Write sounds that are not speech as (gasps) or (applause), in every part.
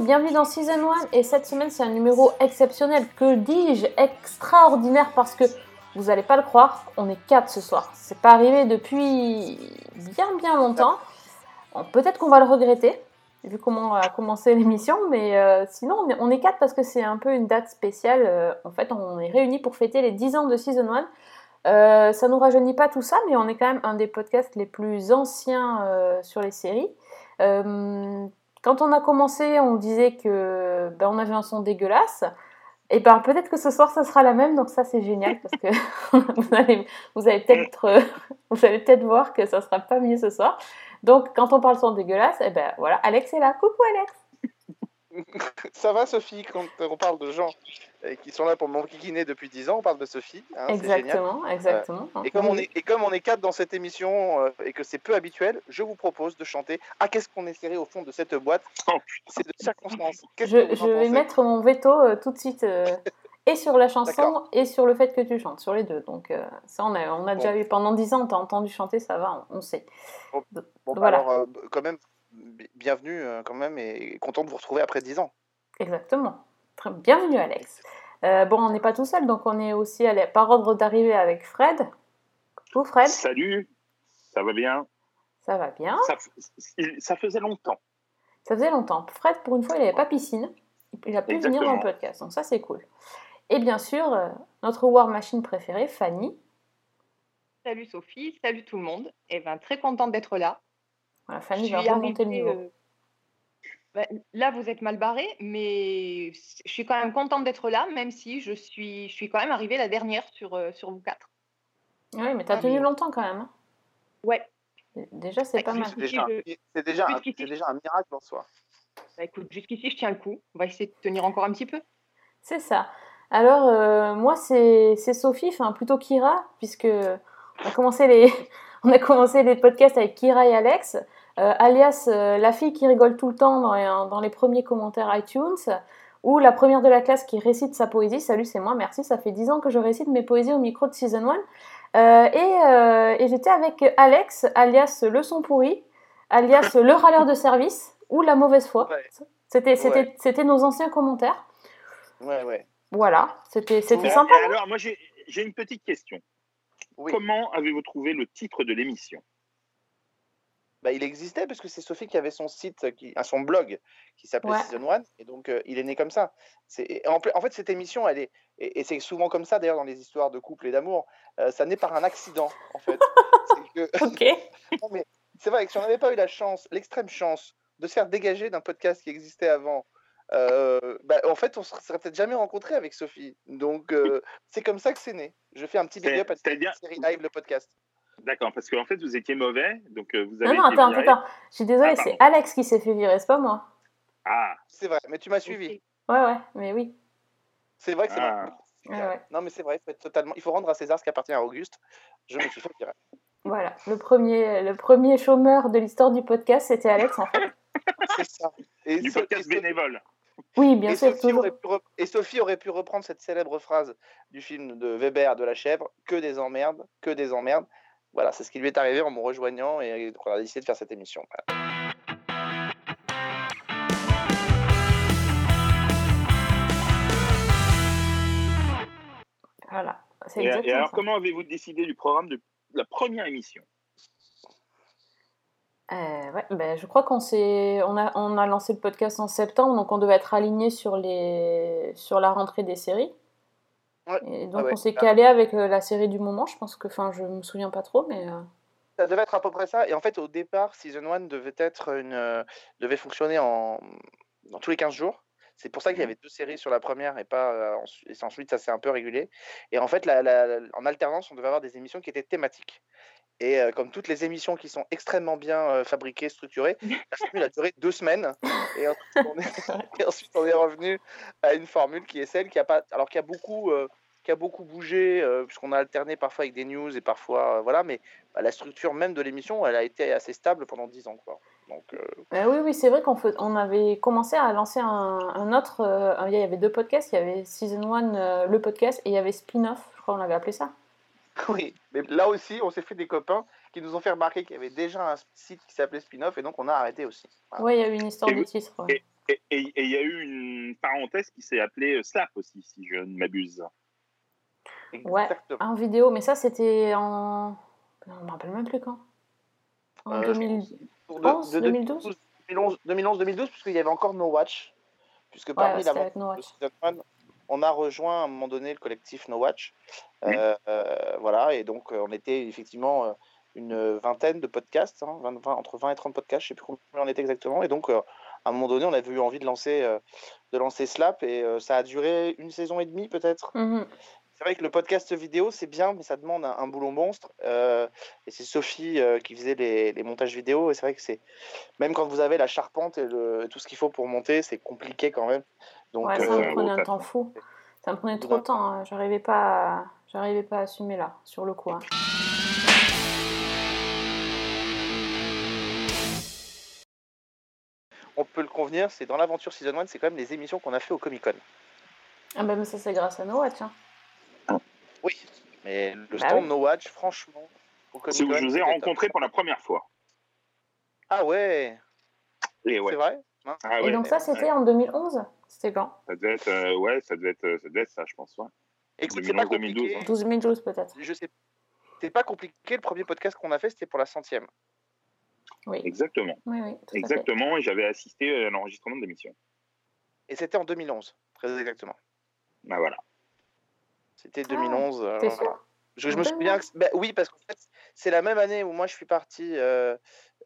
bienvenue dans Season 1 et cette semaine c'est un numéro exceptionnel, que dis-je, extraordinaire parce que vous allez pas le croire, on est 4 ce soir. C'est pas arrivé depuis bien bien longtemps. Peut-être qu'on va le regretter, vu comment a commencé l'émission, mais euh, sinon on est, on est 4 parce que c'est un peu une date spéciale. Euh, en fait, on est réunis pour fêter les 10 ans de Season 1. Euh, ça nous rajeunit pas tout ça, mais on est quand même un des podcasts les plus anciens sur les séries. Quand on a commencé, on disait que ben, on avait un son dégueulasse. Et ben peut-être que ce soir ça sera la même, donc ça c'est génial parce que (laughs) vous allez, peut-être, euh, vous allez peut-être voir que ça sera pas mieux ce soir. Donc quand on parle son dégueulasse, et ben voilà, Alex est là. Coucou Alex. Ça va, Sophie, quand on parle de gens? Euh, qui sont là pour m'enquiquiner depuis 10 ans, on parle de Sophie. hein, c'est génial. exactement, exactement. Et comme, on est, et comme on est quatre dans cette émission euh, et que c'est peu habituel, je vous propose de chanter Ah, qu'est-ce qu'on est serré au fond de cette boîte C'est de circonstance. Je, je vais mettre mon veto euh, tout de suite euh, et sur la chanson et sur le fait que tu chantes, sur les deux. Donc euh, ça on a, on a Bon. déjà eu pendant 10 ans, on t'a entendu chanter, ça va, on, on sait. Bon, Bon, bah voilà. alors, euh, quand même, bi- bienvenue euh, quand même et content de vous retrouver après 10 ans. Exactement. Très- Bienvenue Alex. Euh, bon, on n'est pas tout seul, donc on est aussi allé par ordre d'arrivée avec Fred. Coucou Fred, Salut, ça va bien? Ça va bien. ça, faisait longtemps. Ça faisait longtemps. Fred, pour une fois, il n'avait pas piscine. Il a pu venir dans le podcast, donc ça c'est cool. Et bien sûr, euh, notre War Machine préférée, Fanny. Salut Sophie, salut tout le monde. Et ben très contente d'être là. Voilà, Je Fanny suis va remonter le niveau. euh, là, vous êtes mal barré, mais je suis quand même contente d'être là, même si je suis, je suis quand même arrivée la dernière sur, euh, sur vous quatre. Oui, mais t'as Ah, tenu mais- longtemps quand même. hein. Ouais, Déjà, c'est Ouais, pas mal. C'est déjà, je- déjà, un- déjà miracle en soi. bah, écoute, jusqu'ici, je tiens le coup. On va essayer de tenir encore un petit peu. C'est ça. Alors, euh, moi, c'est c'est Sophie, enfin plutôt Kira, puisque on a commencé les, (laughs) on a commencé les podcasts avec Kira et Alex, euh, alias euh, la fille qui rigole tout le temps dans les, dans les premiers commentaires iTunes, ou la première de la classe qui récite sa poésie. Salut, c'est moi, merci, ça fait 10 ans que je récite mes poésies au micro de Season 1. Euh, et euh, et j'étais avec Alex, alias le son pourri, alias le râleur de service, ou la mauvaise foi. Ouais. C'était c'était- Ouais. c'était nos anciens commentaires. Ouais, ouais. Voilà, c'était c'était sympa. alors, moi, j'ai j'ai une petite question. Oui. Comment avez-vous trouvé le titre de l'émission? Bah, il existait parce que c'est Sophie qui avait son site, qui, à son blog, qui s'appelait Ouais. Season 1, et donc euh, il est né comme ça. C'est, en, fait, cette émission, elle est, et, et c'est souvent comme ça d'ailleurs dans les histoires de couple et d'amour, euh, ça naît par un accident, en fait. (laughs) c'est, que- Ok. (laughs) non, mais c'est vrai que si on n'avait pas eu la chance, l'extrême chance, de se faire dégager d'un podcast qui existait avant, euh, bah, en fait, on se serait peut-être jamais rencontré avec Sophie. Donc, euh, c'est comme ça que c'est né. Je fais un petit big up à c'est-à-dire- série live, le podcast. D'accord, parce qu'en fait, vous étiez mauvais, donc euh, vous Non, avez non, été attends, viré. attends. Je suis désolée, Ah, c'est. Alex qui s'est fait virer, c'est pas moi. Ah, C'est vrai, mais tu m'as suivi. Ouais, ouais, mais oui. C'est vrai que c'est Ah. Ouais. Non, mais c'est vrai, il faut, être totalement... il faut rendre à César ce qui appartient à Auguste. Je me suis fait virer. Voilà. Le premier, le premier chômeur de l'histoire du podcast, c'était Alex, en fait. (laughs) C'est ça. Et, du So- podcast et bénévole. Oui, bien et sûr, Sophie toujours. aurait pu rep- et Sophie aurait pu reprendre cette célèbre phrase du film de Weber, de la chèvre Que des emmerdes, que des emmerdes. Voilà, c'est ce qui lui est arrivé en me rejoignant et on a décidé de faire cette émission. Voilà. Voilà. C'est Et, alors, ça. comment avez-vous décidé du programme de la première émission? Euh, ouais, ben, je crois qu'on s'est, on a, on a lancé le podcast en septembre, donc on devait être aligné sur les, sur la rentrée des séries. Ouais. Et donc Ah ouais. on s'est calé avec euh, la série du moment. Je pense que, enfin, je me souviens pas trop, mais euh, Ça devait être à peu près ça. Et en fait, au départ, Season 1 devait, être une, euh, devait fonctionner en, dans tous les 15 jours. C'est pour ça qu'il y avait deux séries sur la première et pas euh, et ensuite ça s'est un peu régulé. Et en fait, la- la- la- en alternance, on devait avoir des émissions qui étaient thématiques. Et euh, comme toutes les émissions qui sont extrêmement bien euh, fabriquées, structurées, (laughs) la formule a duré deux semaines. Et ensuite, on est, (laughs) et ensuite, on est revenu à une formule qui est celle qui a pas, alors qui a beaucoup, euh, qui a beaucoup bougé, puisqu'on a alterné parfois avec des news et parfois, voilà. Mais bah, la structure même de l'émission, elle a été assez stable pendant dix ans, quoi. Donc, euh, oui, oui, c'est vrai qu'on on avait commencé à lancer un, un autre. euh, il y avait deux podcasts. Il y avait Season 1, euh, le podcast, et il y avait Spin-off, je crois qu'on l'avait appelé ça. (laughs) oui. Mais là aussi, on s'est fait des copains qui nous ont fait remarquer qu'il y avait déjà un site qui s'appelait Spin-off et donc on a arrêté aussi. Voilà. Oui, il y a eu une histoire Et de titre. ouais. Et il y a eu une parenthèse qui s'est appelée euh, Slap aussi, si je ne m'abuse. Ouais, en vidéo, mais ça c'était en. On me rappelle même plus quand. En Euh, 2011, Pour de- de 2012 2011, 2011-2012, puisqu'il y avait encore No Watch. Puisque Ouais, parmi c'était la No de Watch. Season 1, on a rejoint à un moment donné le collectif No Watch. Mhm. Euh, euh, voilà, et donc euh, on était effectivement une vingtaine de podcasts, hein, 20 20 entre 20 et 30 podcasts, je sais plus combien on était exactement. Et donc, euh, à un moment donné, on avait eu envie de lancer, euh, de lancer Slap, et euh, ça a duré une saison et demie peut-être. Mhm. C'est vrai que le podcast vidéo, c'est bien, mais ça demande un, un boulot monstre. euh, et c'est Sophie euh, qui faisait les, les montages vidéo. Et c'est vrai que c'est. Même quand vous avez la charpente et le, tout ce qu'il faut pour monter, c'est compliqué quand même. Donc, Ouais, ça euh, me prenait un temps fou. Ça me prenait trop de temps. hein. J'arrivais pas, à... j'arrivais pas à assumer là, sur le coup. hein. on peut le convenir, c'est dans l'aventure Season 1, c'est quand même les émissions qu'on a fait au Comic Con. Ah bah mais ça c'est grâce à No Watch. hein. Oui, mais le Bah stand oui. No Watch, franchement, au Comic C'est où je vous ai top. rencontré pour la première fois. Ah ouais, Et ouais. c'est vrai? Ah Et donc ça ouais. c'était en 2011 C'était quand? Ça devait être, euh, ouais, ça devait être, ça devait être ça, je pense. Ouais. Écoute, c'est pas 2011, 2012, compliqué. hein. 12 2012 peut-être. Je sais. C'est pas compliqué. Le premier podcast qu'on a fait, c'était pour la centième. Oui, Exactement, oui, oui, exactement. Et j'avais assisté à l'enregistrement de l'émission. Et c'était en 2011, très exactement. Bah voilà. C'était 2011. euh, T'es voilà. Je, me 2011? souviens que. bah oui, parce qu'en fait, c'est la même année où moi je suis parti. euh,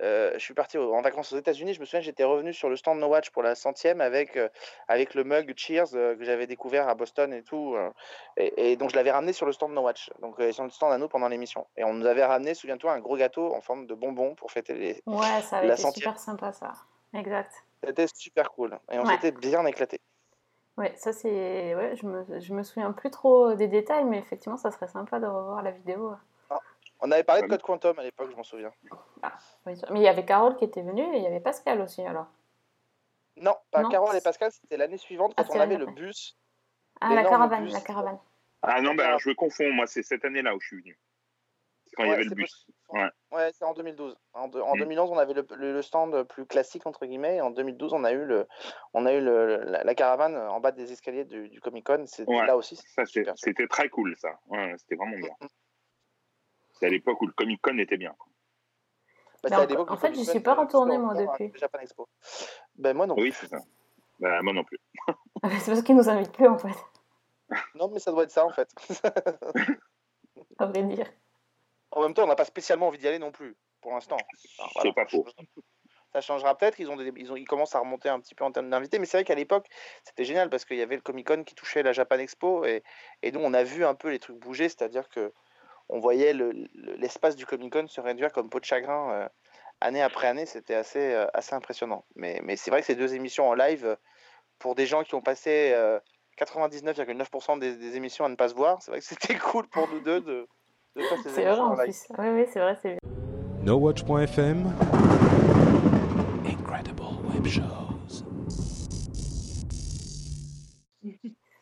euh, je suis parti en vacances aux États-Unis. Je me souviens que j'étais revenu sur le stand No Watch pour la centième avec, euh, avec le mug Cheers que j'avais découvert à Boston et tout. et, et donc je l'avais ramené sur le stand No Watch, donc sur le stand à nous pendant l'émission. Et on nous avait ramené, souviens-toi, un gros gâteau en forme de bonbon pour fêter les. Ouais, ça avait La été centième. super sympa ça. Exact. C'était super cool. Et on Ouais. s'était bien éclaté. Ouais, ça c'est. Ouais, je me, je me souviens plus trop des détails, mais effectivement, ça serait sympa de revoir la vidéo. On avait parlé de. Code Quantum à l'époque, je m'en souviens. Oui, Mais il y avait Carole qui était venue et il y avait Pascal aussi alors. Non, pas Non. Carole et Pascal, c'était l'année suivante Ah, quand c'est on avait le bus. Ah, la caravane, bus. la caravane. Ah non, bah alors je me confonds. Moi, c'est cette année-là où je suis venu. C'est quand il y avait le c'est bus. possible. Ouais. Ouais, c'est en 2012. En, de- en Mm. 2011, on avait le, le- le stand plus classique entre guillemets. Et en 2012, on a eu le, on a eu le, la, la caravane en bas des escaliers du, du Comic Con. C'était Ouais. là aussi. C'était c'est- très cool, ça. Ouais, c'était vraiment bien. Mm. C'est à l'époque où le Comic Con était bien. Bah, en- fait, j'y Con, suis pas c'était moi, depuis. Japan Expo. Ben moi non. Oui, c'est ça. Bah, moi non plus. (laughs) c'est parce qu'ils nous invitent plus en fait, Non, mais ça doit être ça en fait. (laughs) à vrai dire. En même temps, on n'a pas spécialement envie d'y aller non plus pour l'instant. C'est pas faux. Ça changera peut-être. Ils ont, des- ils ont, ils commencent à remonter un petit peu en termes d'invités, mais c'est vrai qu'à l'époque, c'était génial parce qu'il y avait le Comic Con qui touchait la Japan Expo et, et nous, on a vu un peu les trucs bouger, c'est-à-dire que on voyait le- le- l'espace du Comic Con se réduire comme peau de chagrin euh, année après année. C'était assez, euh, assez impressionnant. Mais, mais c'est vrai que ces deux émissions en live, euh, pour des gens qui ont passé euh, 99,9% des, des émissions à ne pas se voir, c'est vrai que c'était (laughs) cool pour nous deux de, C'est vrai en plus. Oui, oui, c'est vrai, c'est NoWatch.fm Incredible Web Shows.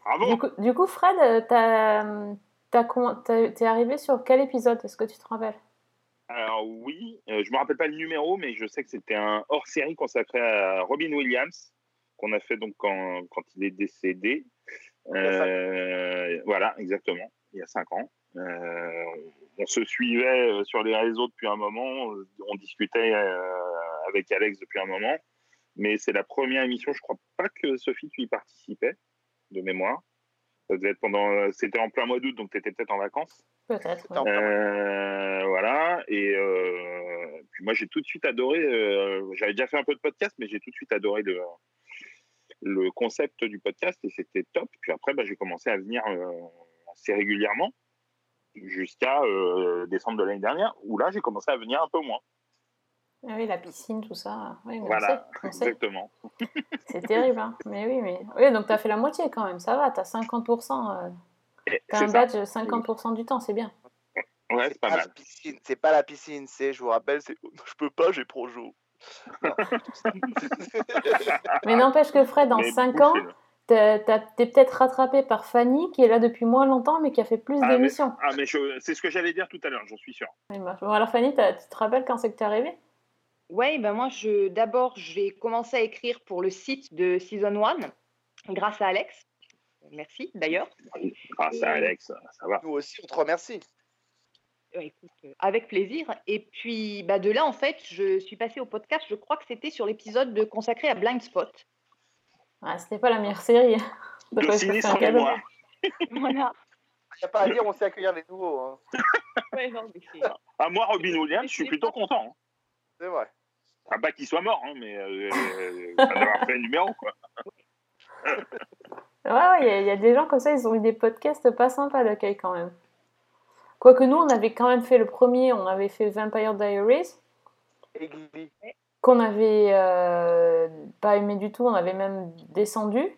Bravo Du coup, du coup, Fred, euh, t'es arrivé sur quel épisode Est-ce que tu te rappelles? Alors oui, euh, je me rappelle pas le numéro, mais je sais que c'était un hors-série consacré à Robin Williams qu'on a fait donc quand, quand il est décédé. Euh, voilà, exactement, il y a cinq ans. Euh, on se suivait euh, sur les réseaux depuis un moment, euh, on discutait euh, avec Alex depuis un moment, mais c'est la première émission. Je crois pas que Sophie tu y participais de mémoire. Ça devait être pendant, c'était en plein mois d'août, donc tu étais peut-être en vacances. Peut-être. Oui. Euh, voilà. Et euh, puis moi, j'ai tout de suite adoré. euh, J'avais déjà fait un peu de podcast, mais j'ai tout de suite adoré le, le concept du podcast et c'était top. Puis après, bah, j'ai commencé à venir euh, assez régulièrement jusqu'à euh, décembre de l'année dernière, où là, j'ai commencé à venir un peu moins. Ah oui, la piscine, tout ça. Oui, mais Voilà, on sait, on sait. exactement. (laughs) C'est terrible, hein. Mais oui, mais. Oui, donc t'as fait la moitié quand même, ça va, t'as 50%. euh, T'as C'est un ça. badge 50% du temps, c'est bien. Ouais, C'est pas pas la piscine, c'est pas la piscine, c'est, je vous rappelle, c'est (laughs) je peux pas, j'ai projo. (laughs) Non. Mais n'empêche que Fred, dans Mais 5 bouffé, ans, t'es peut-être rattrapé par Fanny, qui est là depuis moins longtemps, mais qui a fait plus Ah, d'émissions. Ah, mais c'est ce que j'allais dire tout à l'heure, j'en suis sûr. Oui, bah, Bon, alors Fanny, tu te rappelles quand c'est que t'es arrivée Ouais, ben moi, je d'abord, j'ai commencé à écrire pour le site de Season 1 grâce à Alex. Merci d'ailleurs. Grâce à Alex, ça va. Nous aussi, on te remercie. Euh, écoute, euh, avec plaisir. Et puis, bah, de là, en fait, je suis passée au podcast. Je crois que c'était sur l'épisode de- consacré à Blind Spot. Ah, C'était pas la meilleure série. De faire sinistre mémoire. (laughs) voilà. Il n'y a pas à dire, on sait accueillir les nouveaux. hein. (laughs) Ouais, non, mais c'est- Ah, moi, Robin Williams, je suis plutôt content. hein. C'est vrai. Enfin, pas qu'il soit mort, hein, mais euh, euh, d'avoir fait un numéro, quoi. Ouais, ouais, il y, a- il y a des gens comme ça, ils ont eu des podcasts pas sympas d'accueil quand même. Quoique nous, on avait quand même fait le premier, on avait fait Vampire Diaries, Et Glee. Qu'on avait euh, pas aimé du tout, on avait même descendu.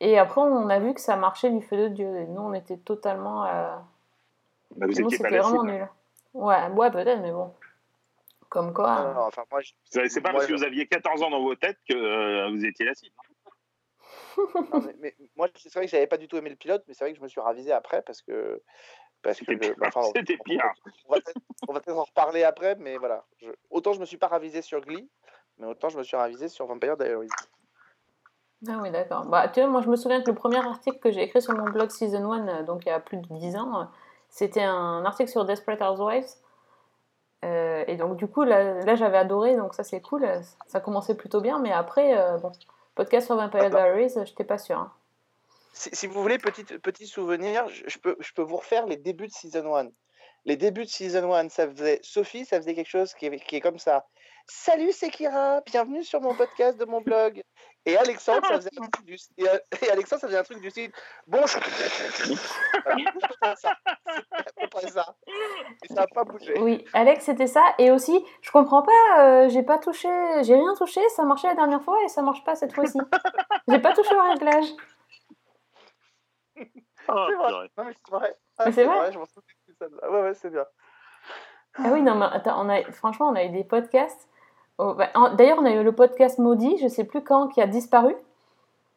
Et après, on a vu que ça marchait du feu de Dieu. Et nous, on était totalement. euh, Bah, vous nous, c'était vraiment cible. nul. Ouais, ouais peut-être, mais bon. Comme quoi. Non, non, non, enfin, moi, je- C'est c'est pas Moi, parce que vous aviez 14 ans dans vos têtes que euh, vous étiez la cible. non, mais, mais moi, c'est vrai que j'avais pas du tout aimé le pilote, mais c'est vrai que je me suis ravisé après parce que. Parce que enfin, on- C'était pire. On va peut-être on va peut-être en reparler après, mais voilà. Je- autant je me suis pas ravisé sur Glee, mais autant je me suis ravisé sur Vampire Diaries. Ah oui, d'accord. Bah, tu vois, moi, je me souviens que le premier article que j'ai écrit sur mon blog Season 1, euh, donc il y a plus de 10 ans, euh, c'était un article sur Desperate Housewives. Euh, et donc, du coup, là, là, j'avais adoré, donc ça, c'est cool. Ça commençait plutôt bien, mais après, euh, bon, podcast sur Vampire Attends. Diaries, euh, j'étais pas sûre. hein. Si, vous voulez, petit, petit souvenir, je, je peux, je peux vous refaire les débuts de Season 1. Les débuts de Season 1, ça faisait. Sophie, ça faisait quelque chose qui est, qui est comme ça. Salut, c'est Kira, bienvenue sur mon podcast de mon blog. Et Alexandre, ça faisait un truc du, et, et Alexandre, ça faisait un truc du style. Bonjour. Voilà. C'est à peu près ça. Et ça n'a pas bougé. Oui, Alex, c'était ça. Et aussi, je comprends pas, euh, j'ai pas touché, j'ai rien touché, ça marchait la dernière fois et ça marche pas cette fois-ci. j'ai pas touché au réglage. Oh, C'est vrai. purée. Non, mais c'est vrai. Ah, Mais c'est vrai je m'en souviens. Ouais, ouais, c'est bien. Ah oui, non, mais attends, on a, franchement, on a eu des podcasts. Oh, bah, D'ailleurs, on a eu le podcast maudit, je sais plus quand, qui a disparu.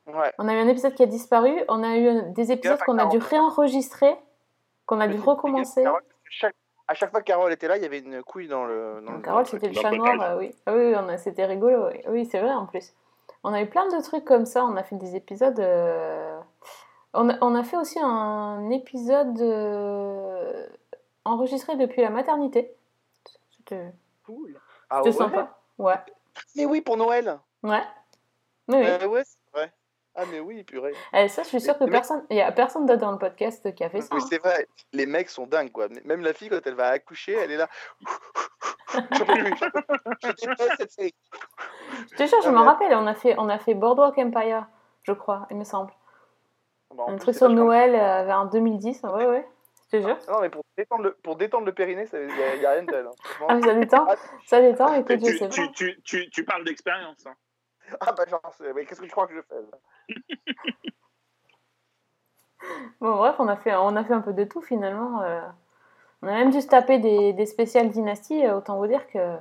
Ouais. On a eu un épisode qui a disparu. On a eu des épisodes qu'on a dû réenregistrer, qu'on a dû recommencer. Chaque- à chaque fois que Carole était là, il y avait une couille dans le. Dans Donc, Carole, c'était le chat noir, euh, oui. Ah oui, on a- c'était rigolo. Oui, Oui, c'est vrai en plus. On a eu plein de trucs comme ça. On a fait des épisodes. euh, On, a, on a fait aussi un épisode euh, enregistré depuis la maternité. C'était Cool. Ah c'était ouais sympa. Ouais. Mais oui, pour Noël. Ouais. Oui, oui. Euh, ouais, c'est vrai. Ah, mais oui, purée. Eh, ça, je suis sûre que personne, il y a personne d'autre dans le podcast qui a fait ça. Oui, c'est vrai. Les mecs sont dingues, quoi. Même la fille, quand elle va accoucher, elle est là. (laughs) J'en peux plus. Je déteste cette série. Je te jure, je Ah, m'en mais- rappelle. On a fait, on a fait Boardwalk Empire, je crois, il me semble. Bah, en un plus, truc c'est sur vachement- Noël euh, vers 2010. Ouais, ouais. Je te jure. Non, mais pour détendre le, pour détendre le périnée, il n'y a, y a rien de tel. hein. Ah, ça détend. Ah, Ça détend. Et Écoute, je tu, sais tu, pas. tu, tu, tu parles d'expérience. hein. Ah, bah, genre, c'est- mais qu'est-ce que tu crois que je fais là? (laughs) Bon, bref, on a fait, on a fait un peu de tout finalement. euh. On a même dû se taper des, des spéciales dynasties. euh, Autant vous dire que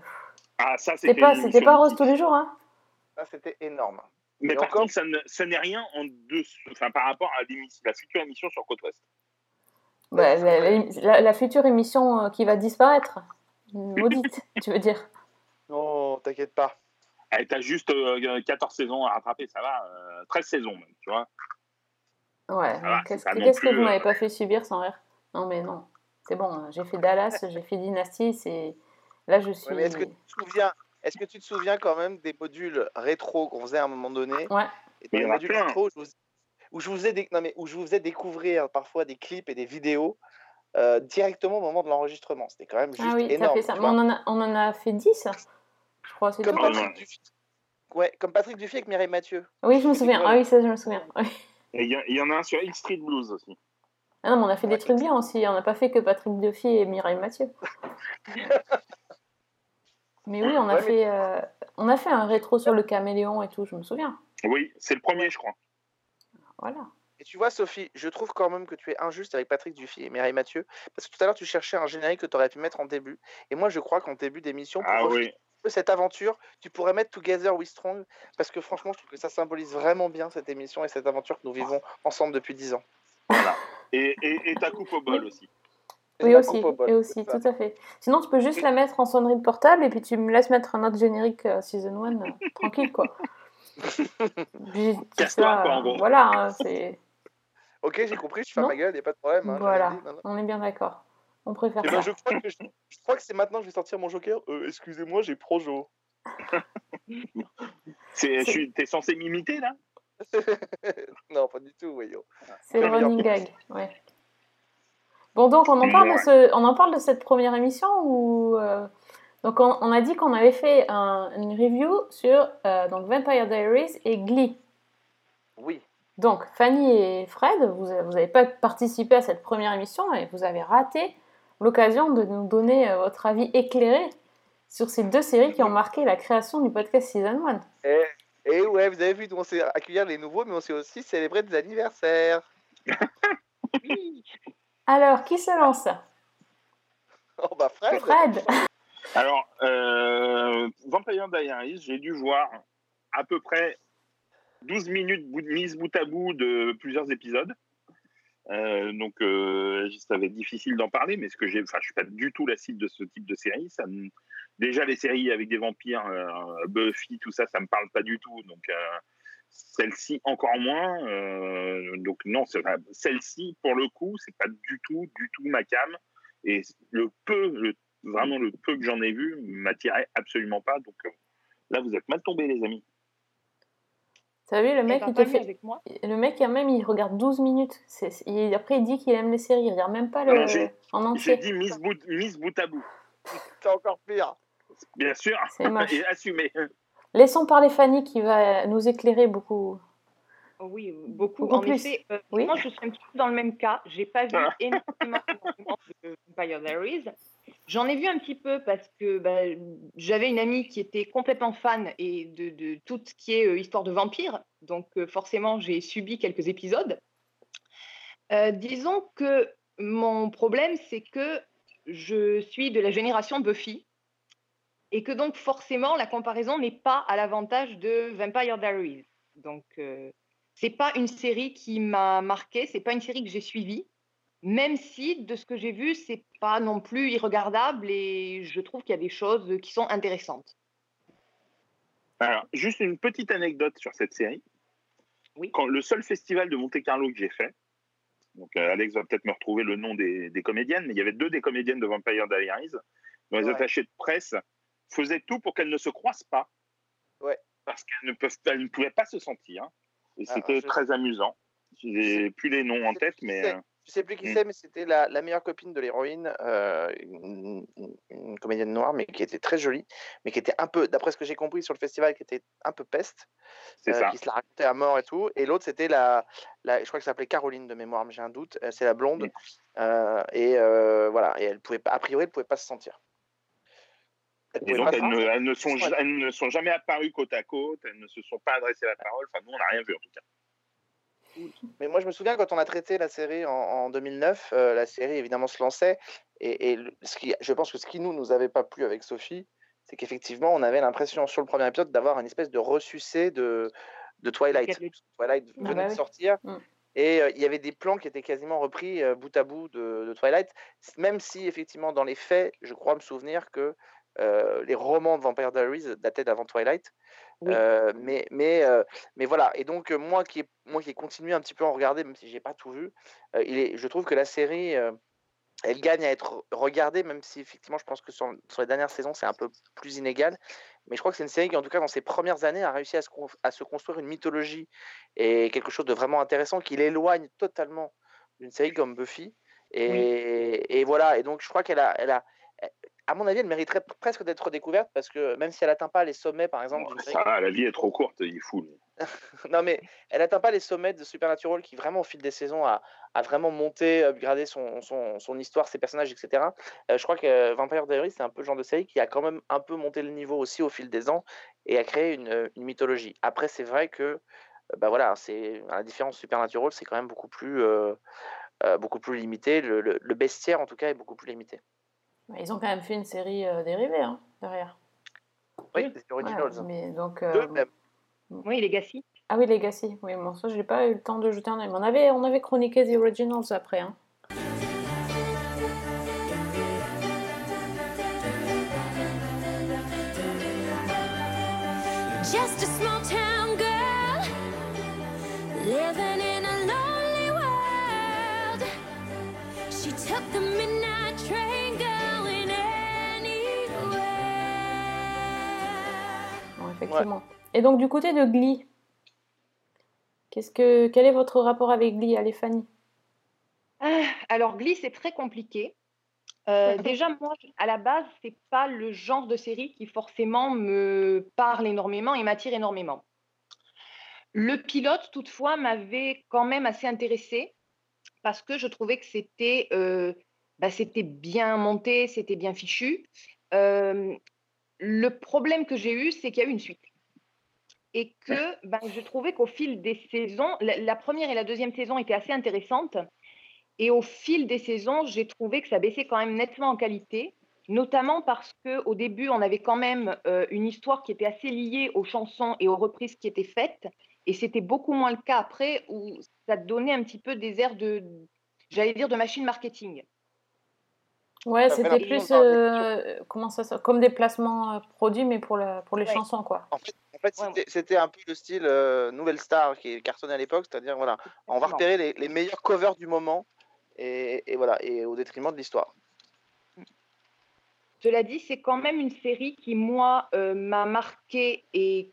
Ah, ça, c'était pas, une c'était émission pas rose tous les jours. Hein. Ah, C'était énorme. Mais Et par encore- contre, ça n'est rien en dessous, enfin, par rapport à la future émission sur Côte Ouest. Bah, la, la- la- la future émission euh, qui va disparaître. Maudite, (laughs) tu veux dire. Non, t'inquiète pas. Eh, T'as juste euh, 14 saisons à rattraper, ça va. euh, 13 saisons même, tu vois. Ouais, qu'est-ce pas que, vous euh, m'avez pas fait subir sans rire? Non, mais non. C'est bon, hein, j'ai fait Dallas, j'ai fait Dynasty, c'est. Là, je suis. Ouais, mais est-ce que tu te souviens est-ce que tu te souviens quand même des modules rétro qu'on faisait à un moment donné Ouais. Et dans les modules rétro, où je, vous, où je vous faisais dé- non, mais où je vous faisais découvrir parfois des clips et des vidéos euh, directement au moment de l'enregistrement. C'était quand même juste Ah oui, énorme. fait ça. Mais vois. on, en a, on en a fait 10, je crois, c'est Comme tout. Patrick Dufy. Ouais, comme Patrick Dufy avec Mireille Mathieu. Oui, je me souviens. Ah oui, ça, je me souviens. Et il y, y en a un sur X Street Blues aussi. Ah non, mais on a fait Ouais, des trucs bien aussi. On n'a pas fait que Patrick Duffy et Mireille Mathieu. (laughs) mais oui, on a, Ouais, mais- fait, euh, on a fait un rétro sur le caméléon et tout, je me souviens. Oui, c'est le premier, je crois. Voilà. Et tu vois, Sophie, je trouve quand même que tu es injuste avec Patrick Dufy et Mireille Mathieu. Parce que tout à l'heure, tu cherchais un générique que tu aurais pu mettre en début. Et moi, je crois qu'en début d'émission, pour, Ah oui. cette aventure. Tu pourrais mettre Together We Strong parce que franchement, je trouve que ça symbolise vraiment bien cette émission et cette aventure que nous vivons ensemble depuis 10 ans. Et, et, et ta coupe au bol aussi. Oui, aussi, coupe au bol, et aussi, c'est tout à fait. Sinon, tu peux juste la mettre en sonnerie de portable et puis tu me laisses mettre un autre générique euh, Season 1 euh, (laughs) tranquille, quoi. (laughs) Casse-toi, quoi, en gros. Voilà, hein, c'est... (laughs) Ok, j'ai compris, je ferme ma gueule, y a pas de problème. hein, Voilà, l'ai dit, non, non. on est bien d'accord. On préfère Eh ben, ça. je crois que, je, je crois que c'est maintenant que je vais sortir mon joker. Euh, Excusez-moi, j'ai Projo. C'est, je suis- t'es censé m'imiter là? Non, pas du tout, voyons. C'est le running gag, ouais. Bon, donc on en parle de, ce, on en parle de cette première émission ou... euh, Donc on, on a dit qu'on avait fait un- une review sur euh, donc Vampire Diaries et Glee. Oui. Donc, Fanny et Fred, vous n'avez pas participé à cette première émission et vous avez raté l'occasion de nous donner euh, votre avis éclairé sur ces deux séries qui ont marqué la création du podcast Season 1. Et, et ouais, vous avez vu, on s'est accueillir les nouveaux, mais on s'est aussi célébré des anniversaires. (laughs) Oui. Alors, qui se lance (laughs) Oh bah Fred. Fred (laughs) Alors, euh, Vampire Diaries, j'ai dû voir à peu près 12 minutes mises bout à bout de plusieurs épisodes. Euh, donc, euh, ça va être difficile d'en parler, mais ce que j'ai, enfin, je suis pas du tout la cible de ce type de série. Ça me- déjà, les séries avec des vampires, euh, Buffy, tout ça, ça me parle pas du tout. Donc, euh, celle-ci encore moins. Euh, donc, non, celle-ci, pour le coup, c'est pas du tout, du tout ma cam. Et le peu, le vraiment le peu que j'en ai vu m'attirait absolument pas. Donc euh, là, vous êtes mal tombés, les amis. T'as vu, le Eh mec, ben, il te fait... avec moi. Le mec, quand même, il regarde 12 minutes. Il- Après, il dit qu'il aime les séries. Il regarde même pas le... Alors, j'ai- en J'ai entier. dit mise bout, mise bout à bout. C'est encore pire. Bien sûr, C'est (laughs) assumé. Laissons parler Fanny qui va nous éclairer beaucoup. Oui, beaucoup. Beaucoup en plus. effet, euh, Oui. moi je suis un petit peu dans le même cas. J'ai pas vu Ah. énormément, énormément de Vampire Diaries. J'en ai vu un petit peu parce que bah, j'avais une amie qui était complètement fan et de, de tout ce qui est euh, histoire de vampires. Donc euh, forcément, j'ai subi quelques épisodes. Euh, disons que mon problème, c'est que je suis de la génération Buffy et que donc forcément, la comparaison n'est pas à l'avantage de Vampire Diaries. Donc, euh, c'est pas une série qui m'a marqué, c'est pas une série que j'ai suivie, même si de ce que j'ai vu, c'est pas non plus irregardable et je trouve qu'il y a des choses qui sont intéressantes. Alors, juste une petite anecdote sur cette série. Oui. Quand le seul festival de Monte Carlo que j'ai fait, donc euh, Alex va peut-être me retrouver le nom des, des comédiennes, mais il y avait deux des comédiennes de Vampire Diaries dont les Ouais. attachés de presse faisaient tout pour qu'elles ne se croisent pas. Ouais. Parce qu'elles ne, peuvent, elles ne pouvaient pas se sentir. Et Ah, c'était je- très amusant. J'ai plus les noms en Je tête, mais. c'est. euh, Je sais plus qui c'est, mais c'était la, la meilleure copine de l'héroïne, euh, une, une- une comédienne noire, mais qui était très jolie, mais qui était un peu, d'après ce que j'ai compris sur le festival, qui était un peu peste, c'est euh, ça. qui se la racontait à mort et tout. Et l'autre, c'était la, la, je crois que ça s'appelait Caroline de mémoire, mais j'ai un doute. euh, c'est la blonde. Euh, et voilà, et elle pouvait a priori, elle pouvait pas se sentir. Et donc, elles ne, sentir. elles ne sont, Ouais. elles ne sont jamais apparues côte à côte, elles ne se sont pas adressées la parole. Enfin, nous, on n'a rien vu en tout cas. Mais moi, je me souviens quand on a traité la série en, en 2009, euh, la série évidemment se lançait. Et, et le- ce qui, je pense que ce qui nous nous avait pas plu avec Sophie, c'est qu'effectivement, on avait l'impression sur le premier épisode d'avoir une espèce de ressucé de, de Twilight. Twilight Ah venait bah de sortir. Mm. Et euh, il y avait des plans qui étaient quasiment repris euh, bout à bout de, de Twilight. Même si, effectivement, dans les faits, je crois me souvenir que euh, les romans de Vampire Diaries dataient d'avant Twilight. Oui. Euh, mais, mais, euh, mais voilà. Et donc, moi qui ai, moi qui ai continué un petit peu à en regarder, même si j'ai pas tout vu, il est, je trouve que la série, elle gagne à être regardée, même si effectivement, je pense que sur, sur les dernières saisons, c'est un peu plus inégal. Mais je crois que c'est une série qui, en tout cas, dans ses premières années, a réussi à se, con- à se construire une mythologie et quelque chose de vraiment intéressant qui l'éloigne totalement d'une série comme Buffy. Et, et voilà. Et donc, je crois qu'elle a, elle a, à mon avis, elle mériterait presque d'être découverte parce que même si elle atteint pas les sommets, par exemple, Ça, la vie est trop courte, il est fou. (laughs) non, mais elle n'atteint pas les sommets de Supernatural qui, vraiment, au fil des saisons, a, a vraiment monté, upgradé son, son, son histoire, ses personnages, etc. Euh, je crois que Vampire Diaries, c'est un peu le genre de série qui a quand même un peu monté le niveau aussi au fil des ans et a créé une, une mythologie. Après, c'est vrai que, euh, bah voilà, c'est à la différence Supernatural, c'est quand même beaucoup plus, euh, euh, beaucoup plus limité. Le, le- le bestiaire, en tout cas, est beaucoup plus limité. Ils ont quand même fait une série euh, dérivée hein, derrière. Oui, Oui. The Ouais, Originals. mais donc, Deux euh, même. Oui, Legacy. Ah oui, Legacy. Oui, bon, ça, j'ai pas eu le temps de jeter un œil. On avait, on avait chroniqué The Originals après. Hein. Et donc, du côté de Glee, qu'est-ce que, quel est votre rapport avec Glee, allez, Fanny? Ah, alors, Glee, c'est très compliqué. Euh, déjà, moi, à la base, c'est pas le genre de série qui forcément me parle énormément et m'attire énormément. Le pilote, toutefois, m'avait quand même assez intéressée parce que je trouvais que c'était euh, bah, c'était bien monté, c'était bien fichu. Euh, le problème que j'ai eu, c'est qu'il y a eu une suite. Et que ben, je trouvais qu'au fil des saisons, la, la première et la deuxième saison étaient assez intéressantes. Et au fil des saisons, j'ai trouvé que ça baissait quand même nettement en qualité, notamment parce qu'au début, on avait quand même euh, une histoire qui était assez liée aux chansons et aux reprises qui étaient faites. Et c'était beaucoup moins le cas après, où ça donnait un petit peu des airs de, j'allais dire, de machine marketing. Ouais, c'était plus euh, comment ça, ça- comme des placements euh, produits, mais pour, la, pour les Ouais. chansons, quoi. En fait, en fait Ouais, c'était- un peu le style euh, Nouvelle Star qui cartonnait à l'époque, c'est-à-dire voilà, on va repérer les, les meilleurs covers du moment et, et voilà, et au détriment de l'histoire. Cela dit, c'est quand même une série qui, moi, euh, m'a marqué et,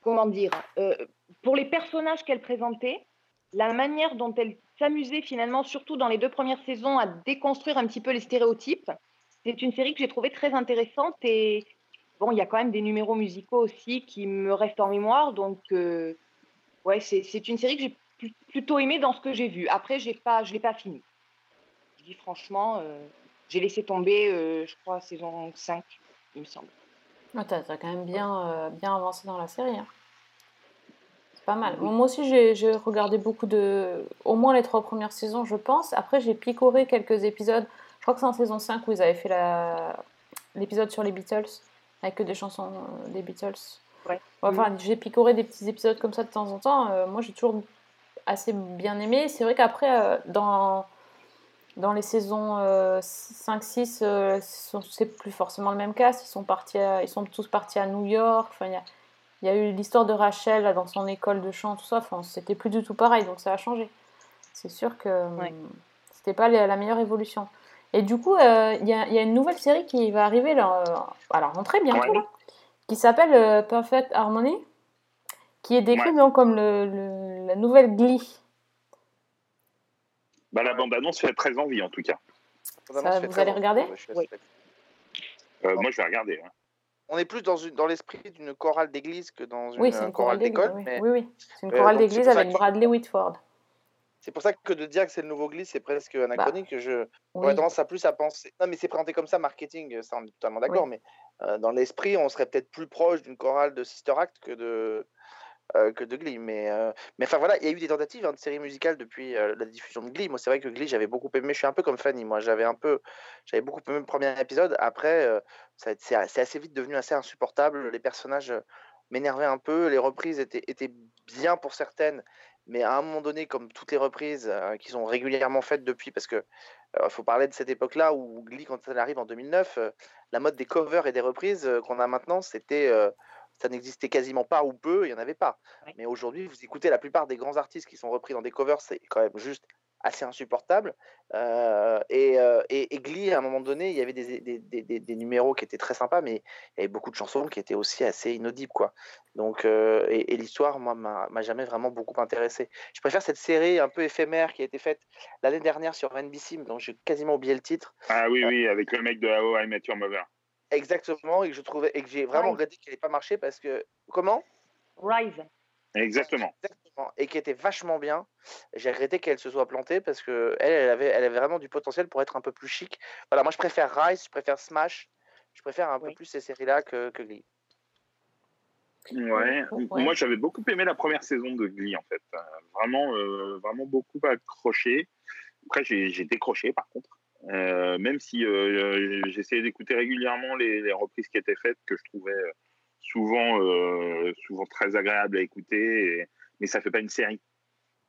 comment dire, euh, pour les personnages qu'elle présentait, la manière dont elle s'amusait finalement, surtout dans les deux premières saisons, à déconstruire un petit peu les stéréotypes, c'est une série que j'ai trouvée très intéressante et bon, il y a quand même des numéros musicaux aussi qui me restent en mémoire, donc euh, ouais, c'est une série que j'ai pl- plutôt aimée dans ce que j'ai vu. Après, pas, je l'ai pas fini. Je dis franchement, euh, j'ai laissé tomber, euh, je crois, saison 5, il me semble. Ah, t'as, quand même bien, bien avancé dans la série. hein. C'est pas mal. Moi aussi, j'ai, regardé beaucoup de. Au moins les trois premières saisons, je pense. Après, j'ai picoré quelques épisodes. Je crois que c'est en saison 5 où ils avaient fait la... l'épisode sur les Beatles, avec que des chansons euh, des Beatles. Ouais. Enfin, j'ai picoré des petits épisodes comme ça de temps en temps. Euh, moi, j'ai toujours assez bien aimé. C'est vrai qu'après, euh, dans. Dans les saisons 5-6, c'est plus forcément le même cast. Ils sont, partis à- ils sont tous partis à New York. Enfin, il y a, il y a eu l'histoire de Rachel là, dans son école de chant, tout ça. Enfin, c'était plus du tout pareil, donc ça a changé. C'est sûr que Ouais. hum, c'était pas la, meilleure évolution. Et du coup, euh, il y, a, il y a une nouvelle série qui va arriver là, euh, à la rentrée bientôt, Ouais. là, qui s'appelle euh, Perfect Harmony, qui est décrite Ouais. donc comme le, le- la nouvelle Glee. Bah, la bande-annonce fait très envie, en tout cas. Ça, vous allez envie. regarder Ouais, Oui. Euh, moi, je vais regarder. hein. On est plus dans, une, dans l'esprit d'une chorale d'église que dans une, Oui, euh, une chorale d'école. Oui, mais oui, oui. C'est une euh, chorale d'église avec que- Bradley Whitford. C'est pour ça que de dire que c'est le nouveau Glee, c'est presque anachronique. Je, Bah, Oui. J'aurais tendance à plus à penser. Non, mais c'est présenté comme ça, marketing, ça on est totalement d'accord, mais euh, dans l'esprit, on serait peut-être plus proche d'une chorale de Sister Act que de, euh, que de Glee. Mais, euh, mais enfin voilà, il y a eu des tentatives hein, de séries musicales depuis euh, la diffusion de Glee. Moi, c'est vrai que Glee, j'avais beaucoup aimé. Je suis un peu comme Fanny. Moi, j'avais un peu, j'avais beaucoup aimé le premier épisode. Après, euh, c'est assez vite devenu assez insupportable. Les personnages euh, m'énervaient un peu. Les reprises étaient, étaient bien pour certaines. Mais à un moment donné, comme toutes les reprises euh, qui sont régulièrement faites depuis, parce que il faut parler de cette époque-là où Glee, quand elle arrive en 2009, euh, la mode des covers et des reprises euh, qu'on a maintenant, c'était, euh, ça n'existait quasiment pas ou peu, il n'y en avait pas. Mais aujourd'hui, vous écoutez la plupart des grands artistes qui sont repris dans des covers, c'est quand même juste assez insupportable. Euh, et, euh, et, et Glee, à un moment donné, il y avait des, des, des- des- des numéros qui étaient très sympas, mais il y avait beaucoup de chansons qui étaient aussi assez inaudibles. Quoi. Donc, euh, et, et l'histoire, moi, m'a m'a jamais vraiment beaucoup intéressé. Je préfère cette série un peu éphémère qui a été faite l'année dernière sur NBC, dont j'ai quasiment oublié le titre. Ah oui, oui, avec le mec de How I Met Your Mother. Exactement, et que je trouvais et que j'ai vraiment regretté qu'elle n'ait pas marché parce que comment? Rise. Exactement. Exactement, et qui était vachement bien. J'ai regretté qu'elle se soit plantée parce que elle, elle avait, elle avait vraiment du potentiel pour être un peu plus chic. Voilà, moi je préfère Rise, je préfère Smash, je préfère un peu plus ces séries-là que, que Glee. Ouais. Ouais. Moi, j'avais beaucoup aimé la première saison de Glee, en fait. Vraiment, euh, vraiment beaucoup accroché. Après, j'ai décroché, par contre. Euh, même si euh, j'essayais d'écouter régulièrement les, les reprises qui étaient faites, que je trouvais euh, souvent, euh, souvent très agréables à écouter, mais ça fait pas une série.